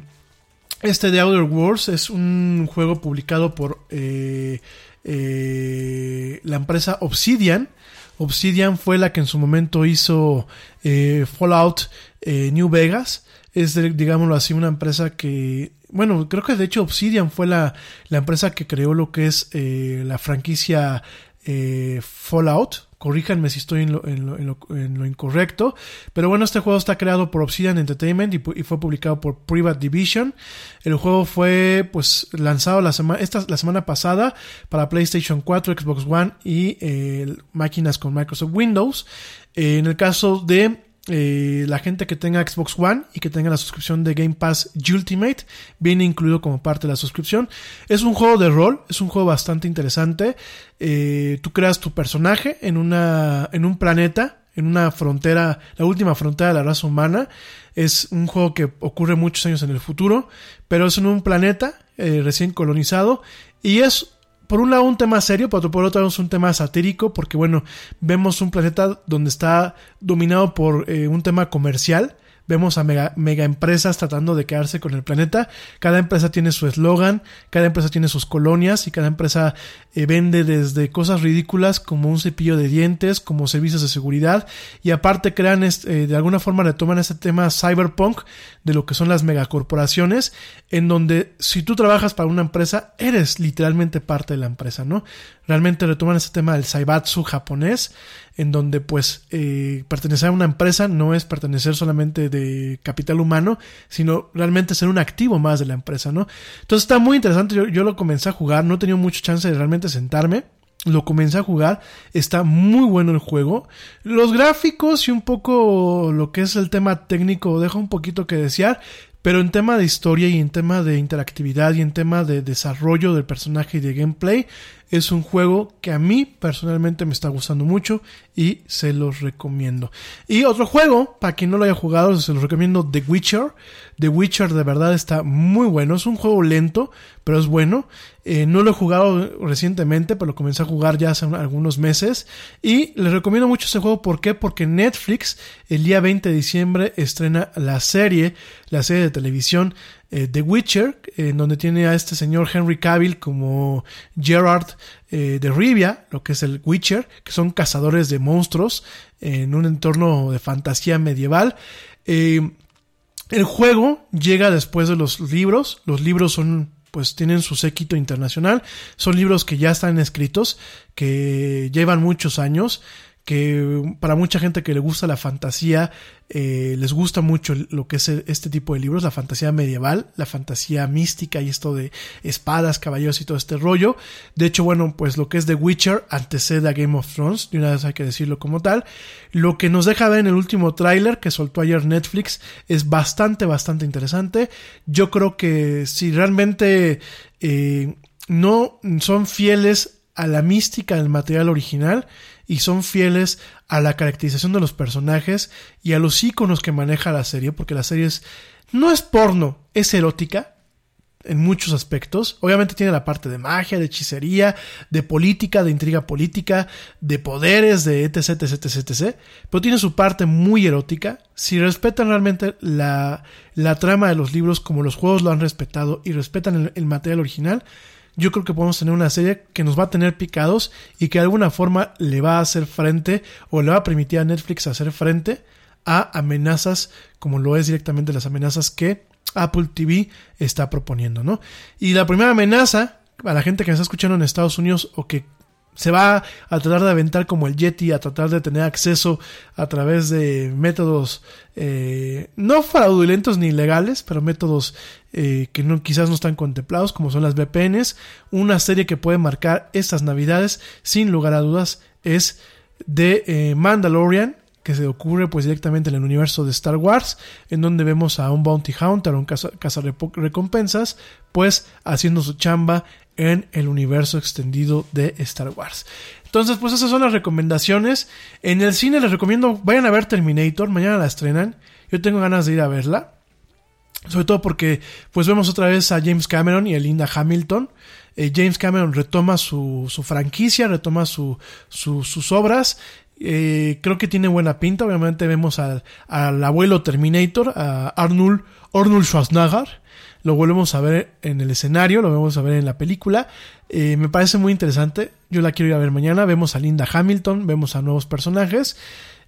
este The Outer Worlds es un juego publicado por eh, eh, la empresa Obsidian. Obsidian fue la que en su momento hizo eh, Fallout New Vegas. Es, digámoslo así, una empresa que... Bueno, creo que de hecho Obsidian fue la, la empresa que creó lo que es la franquicia Fallout corríjanme si estoy en lo, incorrecto. Pero bueno, este juego está creado por Obsidian Entertainment y, fue publicado por Private Division. El juego fue pues lanzado la, semana esta, la semana pasada para PlayStation 4, Xbox One y eh, máquinas con Microsoft Windows. Eh, en el caso de eh, la gente que tenga Xbox One y que tenga la suscripción de Game Pass Ultimate viene incluido como parte de la suscripción. Es un juego de rol, es un juego bastante interesante. Eh, tú creas tu personaje en, una, en un planeta, en una frontera, la última frontera de la raza humana. Es un juego que ocurre muchos años en el futuro, pero es en un planeta eh, recién colonizado y es por un lado un tema serio, pero por otro lado es un tema satírico, porque bueno, vemos un planeta donde está dominado por eh, un tema comercial, vemos a mega, mega, empresas tratando de quedarse con el planeta. Cada empresa tiene su eslogan, cada empresa tiene sus colonias y cada empresa eh, vende desde cosas ridículas como un cepillo de dientes, como servicios de seguridad y aparte crean eh, de alguna forma retoman este tema cyberpunk de lo que son las megacorporaciones en donde si tú trabajas para una empresa eres literalmente parte de la empresa, ¿no? Realmente retoman este tema del saibatsu japonés en donde pues eh, pertenecer a una empresa no es pertenecer solamente de capital humano, sino realmente ser un activo más de la empresa, ¿no? Entonces está muy interesante, yo, yo lo comencé a jugar, no he tenido mucha chance de realmente sentarme, lo comencé a jugar, está muy bueno el juego. Los gráficos y un poco lo que es el tema técnico deja un poquito que desear, pero en tema de historia y en tema de interactividad y en tema de desarrollo del personaje y de gameplay, es un juego que a mí personalmente me está gustando mucho y se los recomiendo. Y otro juego, para quien no lo haya jugado, se los recomiendo The Witcher. The Witcher de verdad está muy bueno. Es un juego lento, pero es bueno. Eh, no lo he jugado recientemente, pero lo comencé a jugar ya hace algunos meses. Y les recomiendo mucho este juego. ¿Por qué? Porque Netflix el día 20 de diciembre estrena la serie, la serie de televisión eh, The Witcher, en donde tiene a este señor Henry Cavill como Gerard eh, de Rivia, lo que es el Witcher, que son cazadores de monstruos en un entorno de fantasía medieval. Eh, el juego llega después de los libros. Los libros son, pues tienen su séquito internacional. Son libros que ya están escritos, que llevan muchos años que para mucha gente que le gusta la fantasía, eh, les gusta mucho lo que es este tipo de libros, la fantasía medieval, la fantasía mística y esto de espadas, caballeros y todo este rollo. De hecho, bueno, pues lo que es The Witcher antecede a Game of Thrones, de una vez hay que decirlo como tal. Lo que nos deja ver en el último tráiler que soltó ayer Netflix es bastante, bastante interesante. Yo creo que si realmente eh, no son fieles a la mística del material original, y son fieles a la caracterización de los personajes y a los iconos que maneja la serie, porque la serie es, no es porno, es erótica en muchos aspectos. Obviamente tiene la parte de magia, de hechicería, de política, de intriga política, de poderes, de etc, etc, etc, etc. Pero tiene su parte muy erótica. Si respetan realmente la, la trama de los libros como los juegos lo han respetado y respetan el, el material original, yo creo que podemos tener una serie que nos va a tener picados y que de alguna forma le va a hacer frente o le va a permitir a Netflix hacer frente a amenazas como lo es directamente las amenazas que Apple TV está proponiendo, ¿no? Y la primera amenaza a la gente que me está escuchando en Estados Unidos o que se va a tratar de aventar como el Yeti, a tratar de tener acceso a través de métodos eh, no fraudulentos ni ilegales, pero métodos eh, que no, quizás no están contemplados, como son las VPNs. Una serie que puede marcar estas navidades, sin lugar a dudas, es de eh, Mandalorian, que se ocurre pues directamente en el universo de Star Wars, en donde vemos a un bounty hunter, un caza, recompensas, pues haciendo su chamba en el universo extendido de Star Wars. Entonces, pues esas son las recomendaciones. En el cine les recomiendo, vayan a ver Terminator, mañana la estrenan. Yo tengo ganas de ir a verla. Sobre todo porque pues vemos otra vez a James Cameron y a Linda Hamilton. Eh, James Cameron retoma su, su franquicia, retoma su, sus obras. Eh, creo que tiene buena pinta. Obviamente vemos al, al abuelo Terminator, a Arnold, Arnold Schwarzenegger lo volvemos a ver en el escenario, lo vamos a ver en la película. Eh, me parece muy interesante. Yo la quiero ir a ver mañana. Vemos a Linda Hamilton, vemos a nuevos personajes.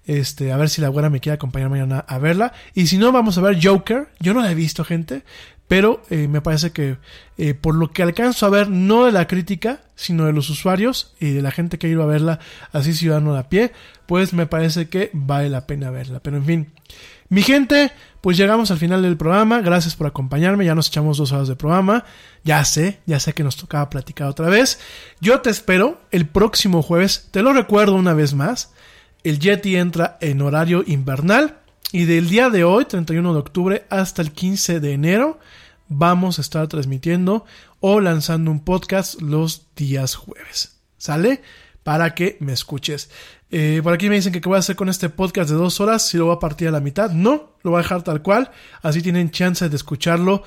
Este, a ver si la abuela me quiere acompañar mañana a verla. Y si no, vamos a ver Joker. Yo no la he visto, gente. Pero eh, me parece que eh, por lo que alcanzo a ver, no de la crítica, sino de los usuarios y de la gente que ha ido a verla así ciudadano a pie, pues me parece que vale la pena verla. Pero en fin, mi gente, pues llegamos al final del programa. Gracias por acompañarme. Ya nos echamos dos horas de programa. Ya sé, ya sé que nos tocaba platicar otra vez. Yo te espero el próximo jueves. Te lo recuerdo una vez más. El Yeti entra en horario invernal. Y del día de hoy, 31 de octubre, hasta el 15 de enero, vamos a estar transmitiendo o lanzando un podcast los días jueves. ¿Sale? Para que me escuches. Eh, por aquí me dicen que qué voy a hacer con este podcast de dos horas, si lo voy a partir a la mitad. No, lo voy a dejar tal cual. Así tienen chance de escucharlo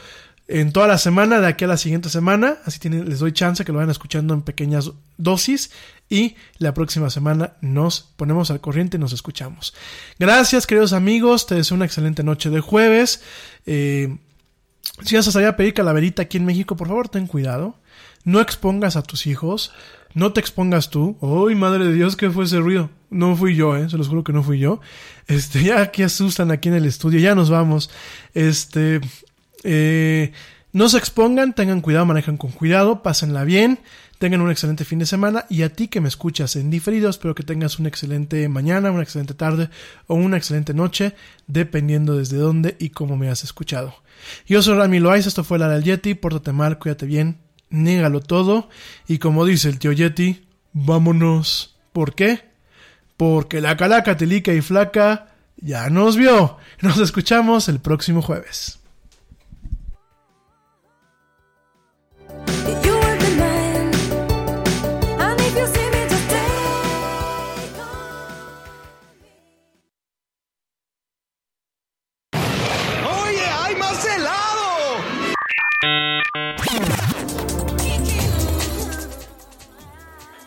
en toda la semana, de aquí a la siguiente semana. Así tienen, les doy chance que lo vayan escuchando en pequeñas dosis. Y la próxima semana nos ponemos al corriente y nos escuchamos. Gracias, queridos amigos. Te deseo una excelente noche de jueves. Eh, si vas a salir a pedir calaverita aquí en México, por favor, ten cuidado. No expongas a tus hijos. No te expongas tú. ¡Ay, madre de Dios! ¿Qué fue ese ruido? No fui yo, ¿eh? Se los juro que no fui yo. Este, [laughs] ya que asustan aquí en el estudio. Ya nos vamos. Este, eh, no se expongan, tengan cuidado, manejan con cuidado, pásenla bien, tengan un excelente fin de semana y a ti que me escuchas en diferido, espero que tengas una excelente mañana, una excelente tarde o una excelente noche, dependiendo desde dónde y cómo me has escuchado. Yo soy Rami Loaiza, esto fue la del Yeti, pórtate mal, cuídate bien, négalo todo y como dice el tío Yeti, vámonos. ¿Por qué? Porque la calaca telica y flaca ya nos vio. Nos escuchamos el próximo jueves.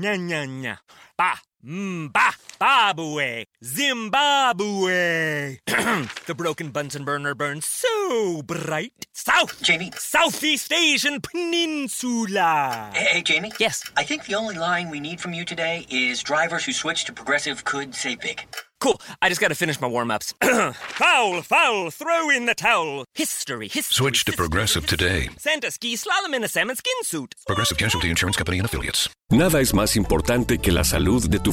你你你打 Mm, ba. Zimbabwe. [clears throat] the broken Bunsen burner burns so bright. South. Jamie. Southeast Asian Peninsula. Hey, hey, Jamie? Yes. I think the only line we need from you today is drivers who switch to progressive could save big. Cool. I just gotta finish my warm ups. [clears throat] foul, foul, throw in the towel. History, history. Switch to Progressive today. Santa ski slalom in a salmon skin suit. Progressive Casualty Insurance Company and Affiliates. Nada es más importante que la salud de tu